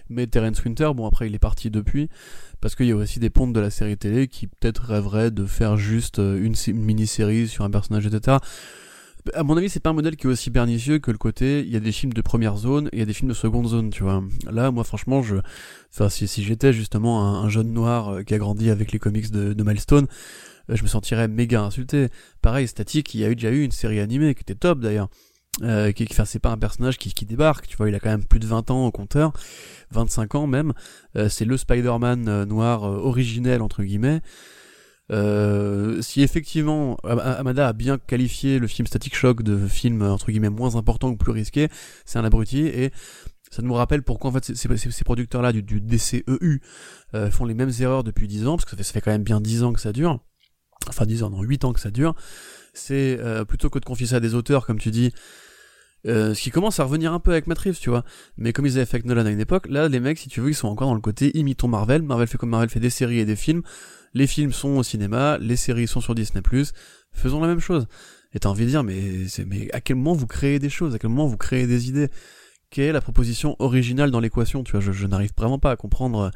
S2: mais Terence Winter. Bon, après, il est parti depuis parce qu'il y a aussi des pontes de la série télé qui peut-être rêveraient de faire juste une, une mini-série sur un personnage, etc. À mon avis, c'est pas un modèle qui est aussi pernicieux que le côté, il y a des films de première zone et il y a des films de seconde zone, tu vois. Là, moi, franchement, si, j'étais justement un, un, jeune noir qui a grandi avec les comics de, Milestone, je me sentirais méga insulté. Pareil, Static, il y a eu déjà eu une série animée qui était top d'ailleurs. Euh, qui, enfin, c'est pas un personnage qui, qui débarque, tu vois, il a quand même plus de 20 ans au compteur, 25 ans même, euh, c'est le Spider-Man euh, noir euh, originel, entre guillemets, euh, si effectivement Amada a bien qualifié le film Static Shock de film entre guillemets moins important ou plus risqué, c'est un abruti et ça nous rappelle pourquoi en fait ces, ces, ces producteurs-là du, du, DCEU euh, font les mêmes erreurs depuis 10 ans, parce que ça fait, ça fait, quand même bien 10 ans que ça dure, enfin 10 ans, non 8 ans que ça dure, c'est euh, plutôt que de confier ça à des auteurs comme tu dis, euh, ce qui commence à revenir un peu avec Matt Reeves, tu vois. Mais comme ils avaient fait avec Nolan à une époque, là, les mecs, si tu veux, ils sont encore dans le côté imitons Marvel. Marvel fait comme Marvel fait des séries et des films. Les films sont au cinéma, les séries sont sur Disney+. Faisons la même chose. Et t'as envie de dire, mais, mais à quel moment vous créez des choses? À quel moment vous créez des idées? Quelle est la proposition originale dans l'équation? Tu vois, je, je n'arrive vraiment pas à comprendre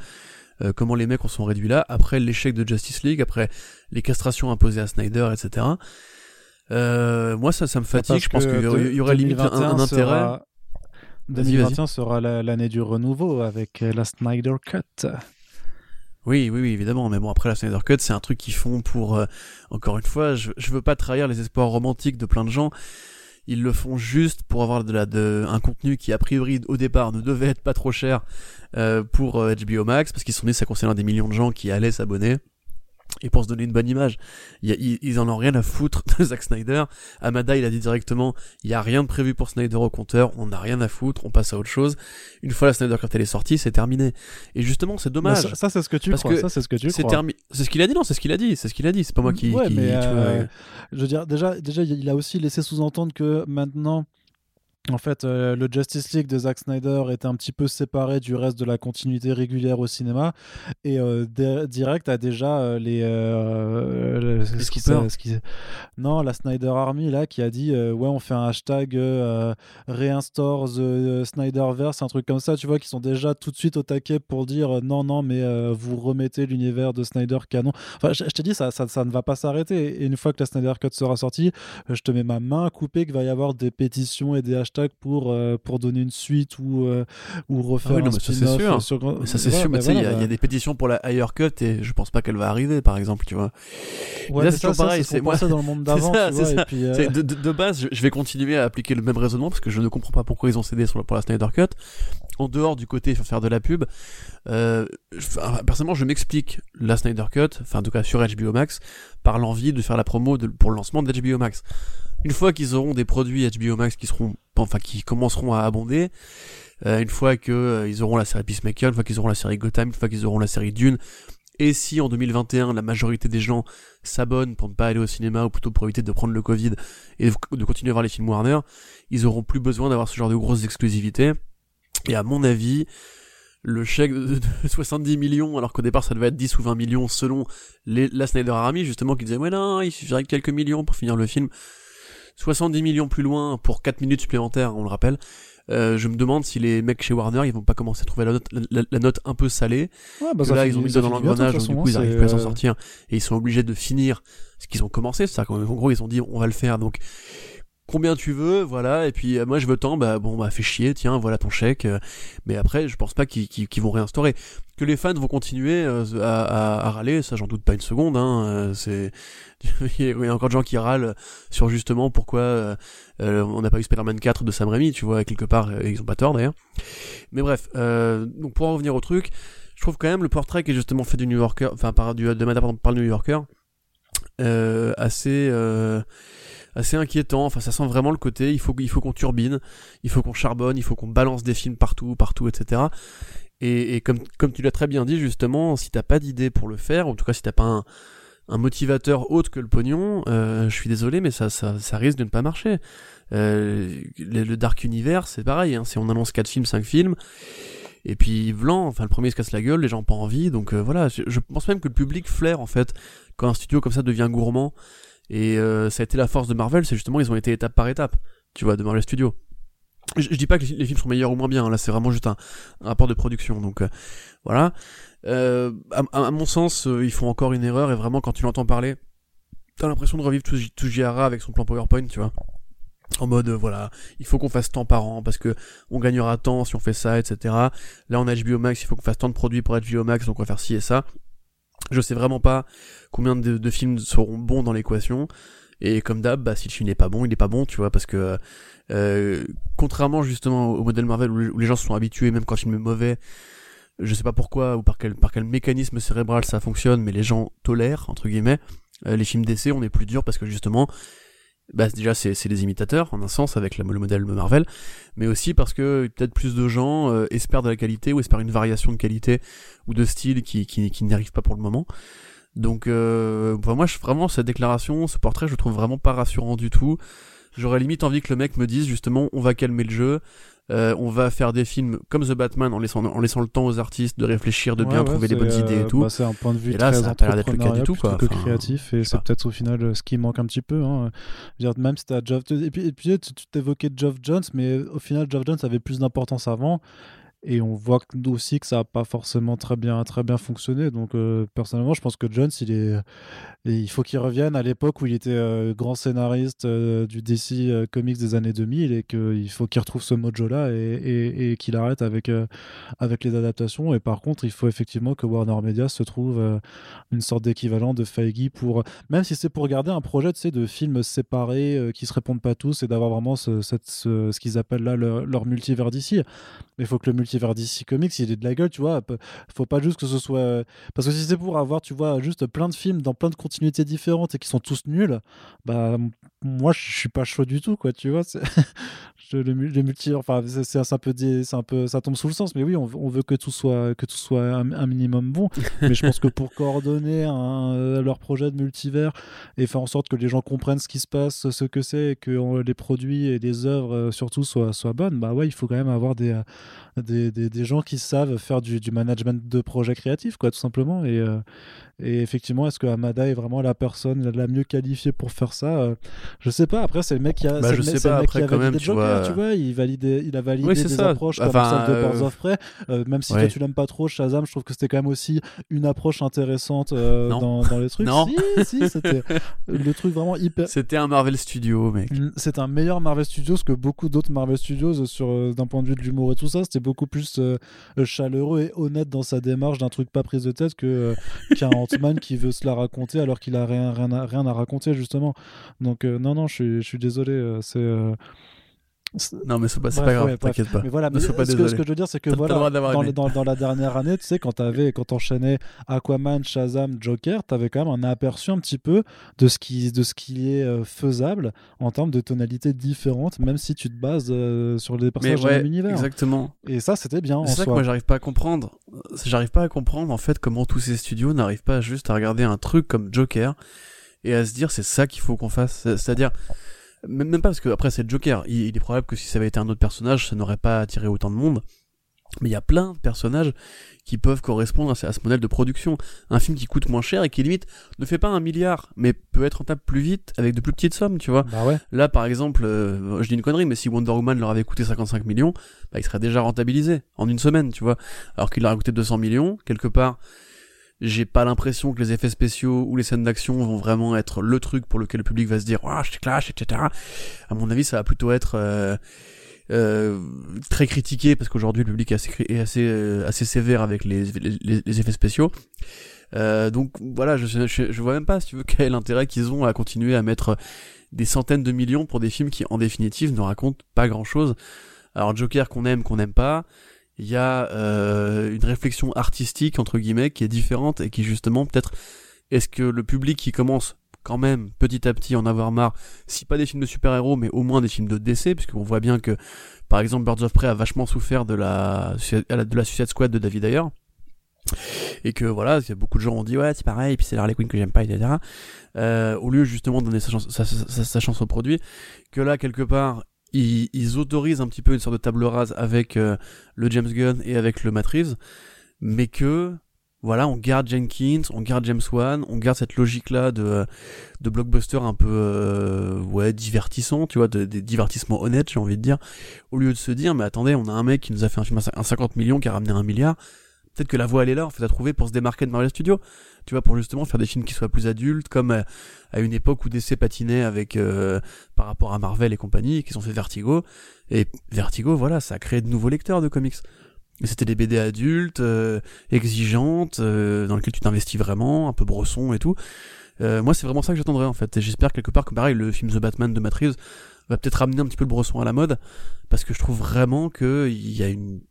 S2: euh, comment les mecs en sont réduits là, après l'échec de Justice League, après les castrations imposées à Snyder, etc. Euh, moi, ça, ça me fatigue. Je pense qu'il y, aurait limite un, intérêt.
S1: 2021 sera l'année du renouveau avec la Snyder Cut.
S2: Oui, oui, oui, évidemment. Mais bon, après la Snyder Cut, c'est un truc qu'ils font pour. Euh, encore une fois, je, je veux pas trahir les espoirs romantiques de plein de gens. Ils le font juste pour avoir de la, de, un contenu qui, a priori, au départ, ne devait être pas trop cher euh, pour HBO euh, Max, parce qu'ils sont nés, ça concernait des millions de gens qui allaient s'abonner et pour se donner une bonne image. ils, en ont rien à foutre de Zack Snyder. Amada, il a dit directement, il y a rien de prévu pour Snyder au compteur, on n'a rien à foutre, on passe à autre chose. Une fois la Snyder quand elle est sortie, c'est terminé. Et justement, c'est dommage.
S1: ça, c'est ce que tu crois. ça, c'est ce que tu
S2: c'est C'est ce qu'il a dit, non, c'est ce qu'il a dit, c'est ce qu'il a dit. C'est pas moi qui.
S1: Ouais, mais euh, je veux dire, déjà, déjà, il a aussi laissé sous-entendre que maintenant en fait, euh, le Justice League de Zack Snyder était un petit peu séparé du reste de la continuité régulière au cinéma. Et euh, Direct a déjà euh, les.
S2: ce qui, ce qui...
S1: Non, la Snyder Army, là, qui a dit Ouais, on fait un hashtag Reinstore the Snyderverse, un truc comme ça, tu vois, qui sont déjà tout de suite au taquet pour dire Non, non, mais vous remettez l'univers de Snyder canon. Enfin, je, te dis, ça, ça, ça ne va pas s'arrêter. Et une fois que la Snyder Cut sera sortie, je te mets ma main coupée qu'il va y avoir des pétitions et des hashtags pour, euh, pour donner une suite ou, euh, ou refaire ah un
S2: ça c'est sûr. Sur... ça c'est sûr, mais tu sais, il y, a des pétitions pour la higher cut et je pense pas qu'elle va arriver, par exemple, tu vois.
S1: Ouais, là, c'est toujours pareil. C'est moi ça dans le monde d'avant. Euh,
S2: de, de, base, je vais continuer à appliquer le même raisonnement parce que je ne comprends pas pourquoi ils ont cédé sur, pour la Snyder Cut. En dehors du côté faire de la pub, euh, personnellement, je m'explique la Snyder Cut, enfin en tout cas sur HBO Max, par l'envie de faire la promo de, pour le lancement de HBO Max. Une fois qu'ils auront des produits HBO Max qui seront, enfin qui commenceront à abonder, euh, une fois que euh, ils auront la série Peacemaker, une fois qu'ils auront la série Gotham, une fois qu'ils auront la série Dune, et si en 2021 la majorité des gens s'abonnent pour ne pas aller au cinéma ou plutôt pour éviter de prendre le Covid et de continuer à voir les films Warner, ils auront plus besoin d'avoir ce genre de grosses exclusivités. Et à mon avis, le chèque de, 70 millions, alors qu'au départ ça devait être 10 ou 20 millions selon les, la Snyder Army, justement, qui disait ouais non, il suffirait quelques millions pour finir le film. 70 millions plus loin pour 4 minutes supplémentaires, on le rappelle. Euh, je me demande si les mecs chez Warner ils vont pas commencer à trouver la note, la, note un peu salée.
S1: Ouais, bah
S2: là ils ont mis dans l'engrenage, donc du coup ils arrivent plus à s'en euh, sortir et ils sont obligés de finir ce qu'ils ont commencé. C'est ça, en gros ils ont dit on va le faire. Donc combien tu veux, voilà, et puis euh, moi je veux tant, bah bon bah fais chier, tiens, voilà ton chèque. Euh, mais après, je pense pas qu'ils vont réinstaurer. Que les fans vont continuer euh, à, râler, ça j'en doute pas une seconde. Hein, c'est il y a encore de gens qui râlent sur justement pourquoi on n'a pas eu Spider-Man 4 de Sam Raimi, tu vois, quelque part, ils ont pas tort d'ailleurs. Mais bref, donc pour en revenir au truc, je trouve quand même le portrait qui est justement fait du New Yorker, enfin par du de par le New Yorker, assez assez inquiétant. Enfin, ça sent vraiment le côté, il faut, il faut qu'on turbine, il faut qu'on charbonne, il faut qu'on balance des films partout, partout, etc. Et, comme, comme tu l'as très bien dit, justement, si t'as pas d'idée pour le faire, en tout cas si t'as pas un, un motivateur autre que le pognon, euh, je suis désolé, mais ça, ça, risque de ne pas marcher. Euh, le, Dark Universe, c'est pareil, hein, si on annonce 4 films, 5 films, et puis Blanc, enfin le premier se casse la gueule, les gens n'ont pas envie, donc euh, voilà, je, je, pense même que le public flaire en fait quand un studio comme ça devient gourmand et euh, ça a été la force de Marvel, c'est justement ils ont été étape par étape, tu vois, de Marvel Studios. Je, dis pas que les, films sont meilleurs ou moins bien, hein, là c'est vraiment juste un, rapport de production, donc euh, voilà. Euh, à, mon sens, ils font encore une erreur et vraiment quand tu l'entends parler, t'as l'impression de revivre JRA avec son plan PowerPoint, tu vois en mode voilà il faut qu'on fasse tant par an parce que on gagnera tant si on fait ça etc là on a HBO Max il faut qu'on fasse tant de produits pour HBO Max donc on va faire ci et ça je sais vraiment pas combien de, films seront bons dans l'équation. Et comme d'hab, bah, si le film n'est pas bon, il n'est pas bon, tu vois, parce que euh, contrairement justement au modèle Marvel où, les gens se sont habitués, même quand le film est mauvais, je sais pas pourquoi ou par quel, mécanisme cérébral ça fonctionne, mais les gens tolèrent, entre guillemets, euh, les films d'essai, on est plus dur parce que justement, bah déjà c'est des imitateurs en un sens avec le modèle Marvel, mais aussi parce que peut-être plus de gens euh, espèrent de la qualité ou espèrent une variation de qualité ou de style qui, qui, n'y arrive pas pour le moment. Donc euh, moi vraiment cette déclaration, ce portrait je trouve vraiment pas rassurant du tout. J'aurais limite envie que le mec me dise justement on va calmer le jeu, euh, on va faire des films comme The Batman en laissant, en laissant le temps aux artistes de réfléchir, de bien trouver les bonnes idées et tout.
S1: Bah, c'est un point de vue très ça d'être le cas du tout, quoi. que créatif et c'est peut-être au final euh, ce qui manque un petit peu. Hein. Même si as Geoff... et puis, et puis tu t'évoquais Geoff Jones, mais au final Geoff Jones avait plus d'importance avant. Et on voit aussi que ça n'a pas forcément très bien, très bien fonctionné. Donc, euh, personnellement, je pense que Jones, il, est, il faut qu'il revienne à l'époque où il était euh, grand scénariste euh, du DC Comics des années 2000 et qu'il faut qu'il retrouve ce mojo-là et, et, qu'il arrête avec, avec les adaptations. Et par contre, il faut effectivement que Warner Media se trouve une sorte d'équivalent de Feige pour, même si c'est pour garder un projet tu de films séparés qui se répondent pas tous et d'avoir vraiment ce, ce, ce qu'ils appellent là leur, leur multivers d'ici. Il faut que le multivers DC Comics, il est de la gueule, tu vois. Faut pas juste que ce soit. Parce que si c'est pour avoir, tu vois, juste plein de films dans plein de continuités différentes et qui sont tous nuls, bah, moi, je suis pas chaud du tout, quoi, tu vois. le, multi. Enfin, c'est un, peu c'est un peu. Ça tombe sous le sens, mais oui, on, veut que tout soit, que tout soit un, minimum bon. mais je pense que pour coordonner leur projet de multivers et faire en sorte que les gens comprennent ce qui se passe, ce que c'est, et que les produits et les œuvres euh, surtout soient, soient bonnes, bah ouais, il faut quand même avoir des, des, des, gens qui savent faire du, du, management de projet créatif, quoi, tout simplement. Et, euh, et effectivement, est-ce que Amada est vraiment la personne la mieux qualifiée pour faire ça euh, Je sais pas. Après, c'est le mec qui a,
S2: bah, je sais pas, après,
S1: qui a
S2: validé
S1: même, Joker, tu vois. Il, validait, il a validé des approches comme celle de Birds of Prey. Euh, même si toi, tu l'aimes pas trop, Shazam, je trouve que c'était quand même aussi une approche intéressante dans, dans, les trucs.
S2: Non.
S1: Si, si, c'était le truc vraiment hyper.
S2: C'était un Marvel Studio, mec.
S1: Mm, c'est un meilleur Marvel Studios que beaucoup d'autres Marvel Studios sur d'un point de vue de l'humour et tout ça. C'était beaucoup plus euh, chaleureux et honnête dans sa démarche d'un truc pas prise de tête que euh, qu'un Ant-Man qui veut se la raconter alors qu'il a rien, rien, à, rien à raconter justement. Donc euh, non non, je suis, je suis désolé, c'est
S2: non, mais c'est pas, pas grave, t'inquiète pas.
S1: Mais voilà, ce, que, ce, que, je veux dire, c'est que voilà, dans, dans, la dernière année, tu sais, quand t'avais, quand t'enchaînais Aquaman, Shazam, Joker, t'avais quand même un aperçu un petit peu de ce qui, de ce qui est euh, faisable en termes de tonalités différentes, même si tu te bases euh, sur les personnages
S2: ouais,
S1: de l'univers.
S2: Exactement.
S1: Et ça, c'était bien.
S2: C'est ça que moi, j'arrive pas à comprendre. J'arrive pas à comprendre, en fait, comment tous ces studios n'arrivent pas juste à regarder un truc comme Joker et à se dire, c'est ça qu'il faut qu'on fasse. C'est-à-dire, même pas parce que après c'est Joker. Il, est probable que si ça avait été un autre personnage, ça n'aurait pas attiré autant de monde. Mais il y a plein de personnages qui peuvent correspondre à ce, modèle de production. Un film qui coûte moins cher et qui limite ne fait pas un milliard, mais peut être rentable plus vite avec de plus petites sommes, tu vois.
S1: Bah ouais.
S2: Là, par exemple, euh, je dis une connerie, mais si Wonder Woman leur avait coûté 55 millions, bah, il serait déjà rentabilisé en une semaine, tu vois. Alors qu'il leur a coûté 200 millions, quelque part, j'ai pas l'impression que les effets spéciaux ou les scènes d'action vont vraiment être le truc pour lequel le public va se dire ah je clash etc à mon avis ça va plutôt être euh, euh, très critiqué parce qu'aujourd'hui le public est assez, est assez, euh, assez sévère avec les, les, les effets spéciaux. Euh, donc voilà je, je, je, vois même pas si tu veux quel est l'intérêt qu'ils ont à continuer à mettre des centaines de millions pour des films qui en définitive ne racontent pas grand chose alors Joker qu'on aime qu'on n'aime pas il y a euh, une réflexion artistique entre guillemets qui est différente et qui justement peut-être est-ce que le public qui commence quand même petit à petit en avoir marre, si pas des films de super-héros, mais au moins des films de DC, puisqu'on voit bien que par exemple Birds of Prey a vachement souffert de la de la Suicide Squad de David Ayer. Et que voilà, beaucoup de gens ont dit ouais c'est pareil, puis c'est Harley Quinn que j'aime pas, etc. Euh, au lieu justement de donner sa chance au produit, que là quelque part ils, autorisent un petit peu une sorte de table rase avec euh, le James Gunn et avec le Matt mais que voilà, on garde Jenkins, on garde James Wan, on garde cette logique-là de, de blockbuster un peu euh, ouais divertissant, tu vois, des de divertissements honnêtes, j'ai envie de dire, au lieu de se dire, mais attendez, on a un mec qui nous a fait un film à 50 millions, qui a ramené un milliard, peut-être que la voie elle est là en fait à trouver pour se démarquer de Marvel Studios. Tu vois pour justement faire des films qui soient plus adultes comme euh, à une époque où DC patinait avec euh, par rapport à Marvel et compagnie qui sont fait Vertigo. Et Vertigo voilà ça a créé de nouveaux lecteurs de comics. Et c'était des BD adultes euh, exigeantes dans lesquelles tu t'investis vraiment un peu brosson et tout. Moi c'est vraiment ça que j'attendrais en fait. Et j'espère quelque part que pareil le film The Batman de Matt va peut-être ramener un petit peu le brosson à la mode parce que je trouve vraiment que il y a une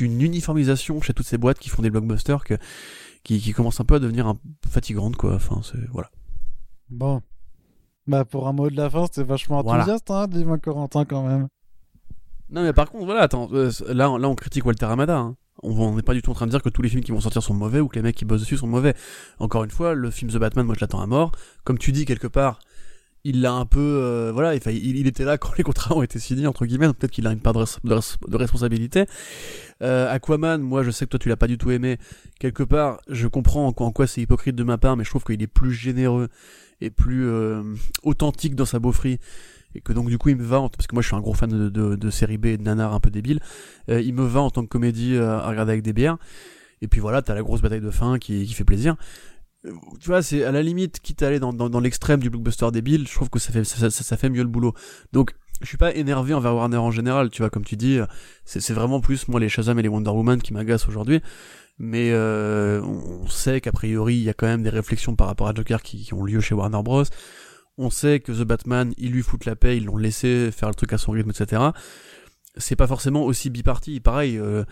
S2: une uniformisation chez toutes ces boîtes qui font des blockbusters que, qui, qui commence un peu à devenir un, fatigante, quoi. Enfin, c'est, voilà.
S1: Bon. Bah, pour un mot de la fin, c'était vachement enthousiaste, hein, dis-moi Corentin, quand même.
S2: Non, mais par contre, voilà, attends, euh, là, là, on critique Walter Amada, hein. On n'est pas du tout en train de dire que tous les films qui vont sortir sont mauvais ou que les mecs qui bossent dessus sont mauvais. Encore une fois, le film The Batman, moi je l'attends à mort. Comme tu dis quelque part, il l'a un peu euh, voilà il, il, était là quand les contrats ont été signés entre guillemets peut-être qu'il a une part de, responsabilité. Euh, Aquaman moi je sais que toi tu l'as pas du tout aimé. Quelque part je comprends en, quoi c'est hypocrite de ma part mais je trouve qu'il est plus généreux et plus euh, authentique dans sa beaufrie. Et que donc du coup il me va parce que moi je suis un gros fan de, de, série B et de nanar un peu débile euh, il me va en tant que comédie euh, à regarder avec des bières. Et puis voilà t'as la grosse bataille de fin qui, qui fait plaisir tu vois c'est à la limite quitte à aller dans, dans, dans l'extrême du blockbuster débile je trouve que ça fait ça, ça, ça fait mieux le boulot donc je suis pas énervé envers Warner en général tu vois comme tu dis c'est c'est vraiment plus moi les Shazam et les Wonder Woman qui m'agacent aujourd'hui mais euh, on sait qu'a priori il y a quand même des réflexions par rapport à Joker qui, qui ont lieu chez Warner Bros. On sait que The Batman, ils lui foutent la paix, ils l'ont laissé faire le truc à son rythme, etc. C'est pas forcément aussi biparti. Pareil, euh,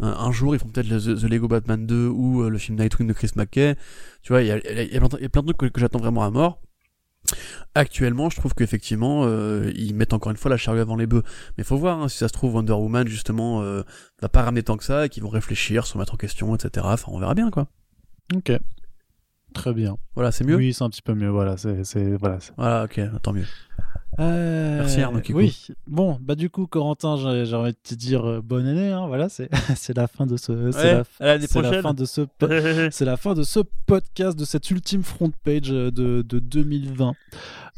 S2: un, un jour ils font peut-être le- The, Lego Batman 2 ou euh, le film Nightwing de Chris McKay. Tu vois, il y a, y plein de- trucs que, que j'attends vraiment à mort. Actuellement, je trouve qu'effectivement, euh, ils mettent encore une fois la charrue avant les bœufs. Mais faut voir, hein, si ça se trouve, Wonder Woman, justement, euh, va pas ramener tant que ça, et qu'ils vont réfléchir, se remettre en question, etc. Enfin, on verra bien, quoi.
S1: Ok. Très bien.
S2: Voilà, c'est mieux?
S1: Oui, c'est un petit peu mieux. Voilà, c'est, voilà.
S2: Voilà, ok, tant mieux.
S1: Euh,
S2: Merci, Arnaud Kikou.
S1: Oui. Bon, bah du coup, Corentin, j'ai, envie de te dire euh, bonne année. Hein, voilà, c'est, la fin de ce. c'est la,
S2: l'année
S1: la fin de ce. C'est la fin de ce podcast, de cette ultime front page euh, de, de 2020.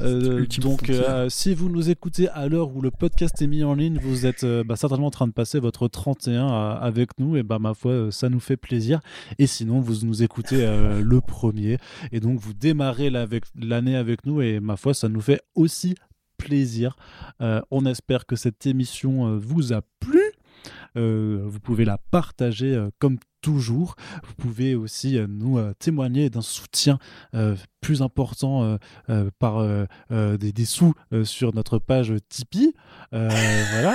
S1: Euh, donc, euh, si vous nous écoutez à l'heure où le podcast est mis en ligne, vous êtes bah, certainement en train de passer votre 31 à- avec nous, et bah, ma foi, ça nous fait plaisir. Et sinon, vous nous écoutez le premier, et donc vous démarrez là avec- l'année avec nous, et ma foi, ça nous fait aussi Euh, on espère que cette émission euh, vous a plu. Euh, vous pouvez la partager euh, comme toujours. Vous pouvez aussi euh, nous euh, témoigner d'un soutien euh, plus important par des, des sous sur notre page Tipeee. Voilà.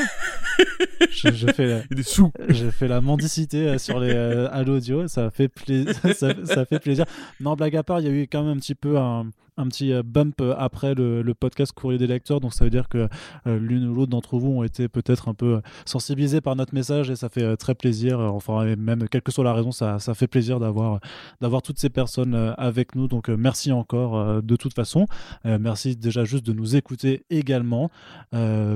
S1: Je, je fais la-
S2: des sous.
S1: j'ai fait la mendicité sur les à l'audio, ça fait plaisir, ça, ça fait plaisir. Non, blague à part, il y a eu quand même un petit peu un, un petit bump après le, le podcast Courrier des lecteurs, donc ça veut dire que l'une ou l'autre d'entre vous ont été peut-être un peu sensibilisés par notre message et ça fait très plaisir. Enfin, et même quelle que soit la raison, ça, ça fait plaisir d'avoir d'avoir toutes ces personnes euh, avec nous. Donc euh, merci encore euh, de toute façon. Merci déjà juste de nous écouter également.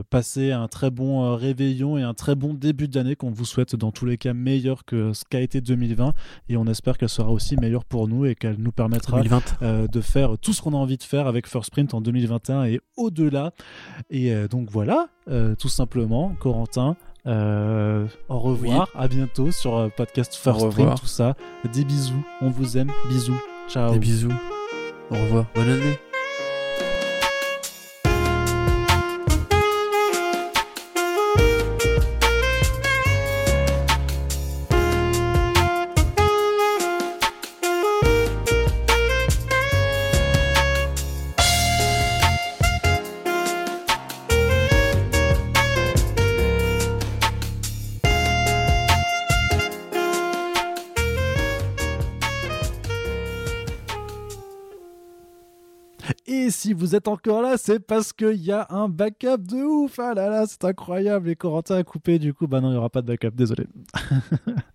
S1: Passez un très bon réveillon et un très bon début d'année qu'on vous souhaite dans tous les cas meilleur que ce qu'a été 2020 et on espère qu'elle sera aussi meilleure pour nous et qu'elle nous permettra
S2: 2020.
S1: de faire tout ce qu'on a envie de faire avec First Print en 2021 et au-delà. Et donc voilà, tout simplement, Corentin. Euh, au revoir, à bientôt sur euh, podcast First
S2: revoir.
S1: tout ça. Des bisous, on vous aime, bisous, ciao.
S2: Des bisous. Au revoir. Bonne année.
S1: Si vous êtes encore là, c'est parce qu'il y a un backup de ouf. Ah là là, c'est incroyable. Et Corentin a coupé, du coup, bah non, il n'y aura pas de backup, désolé.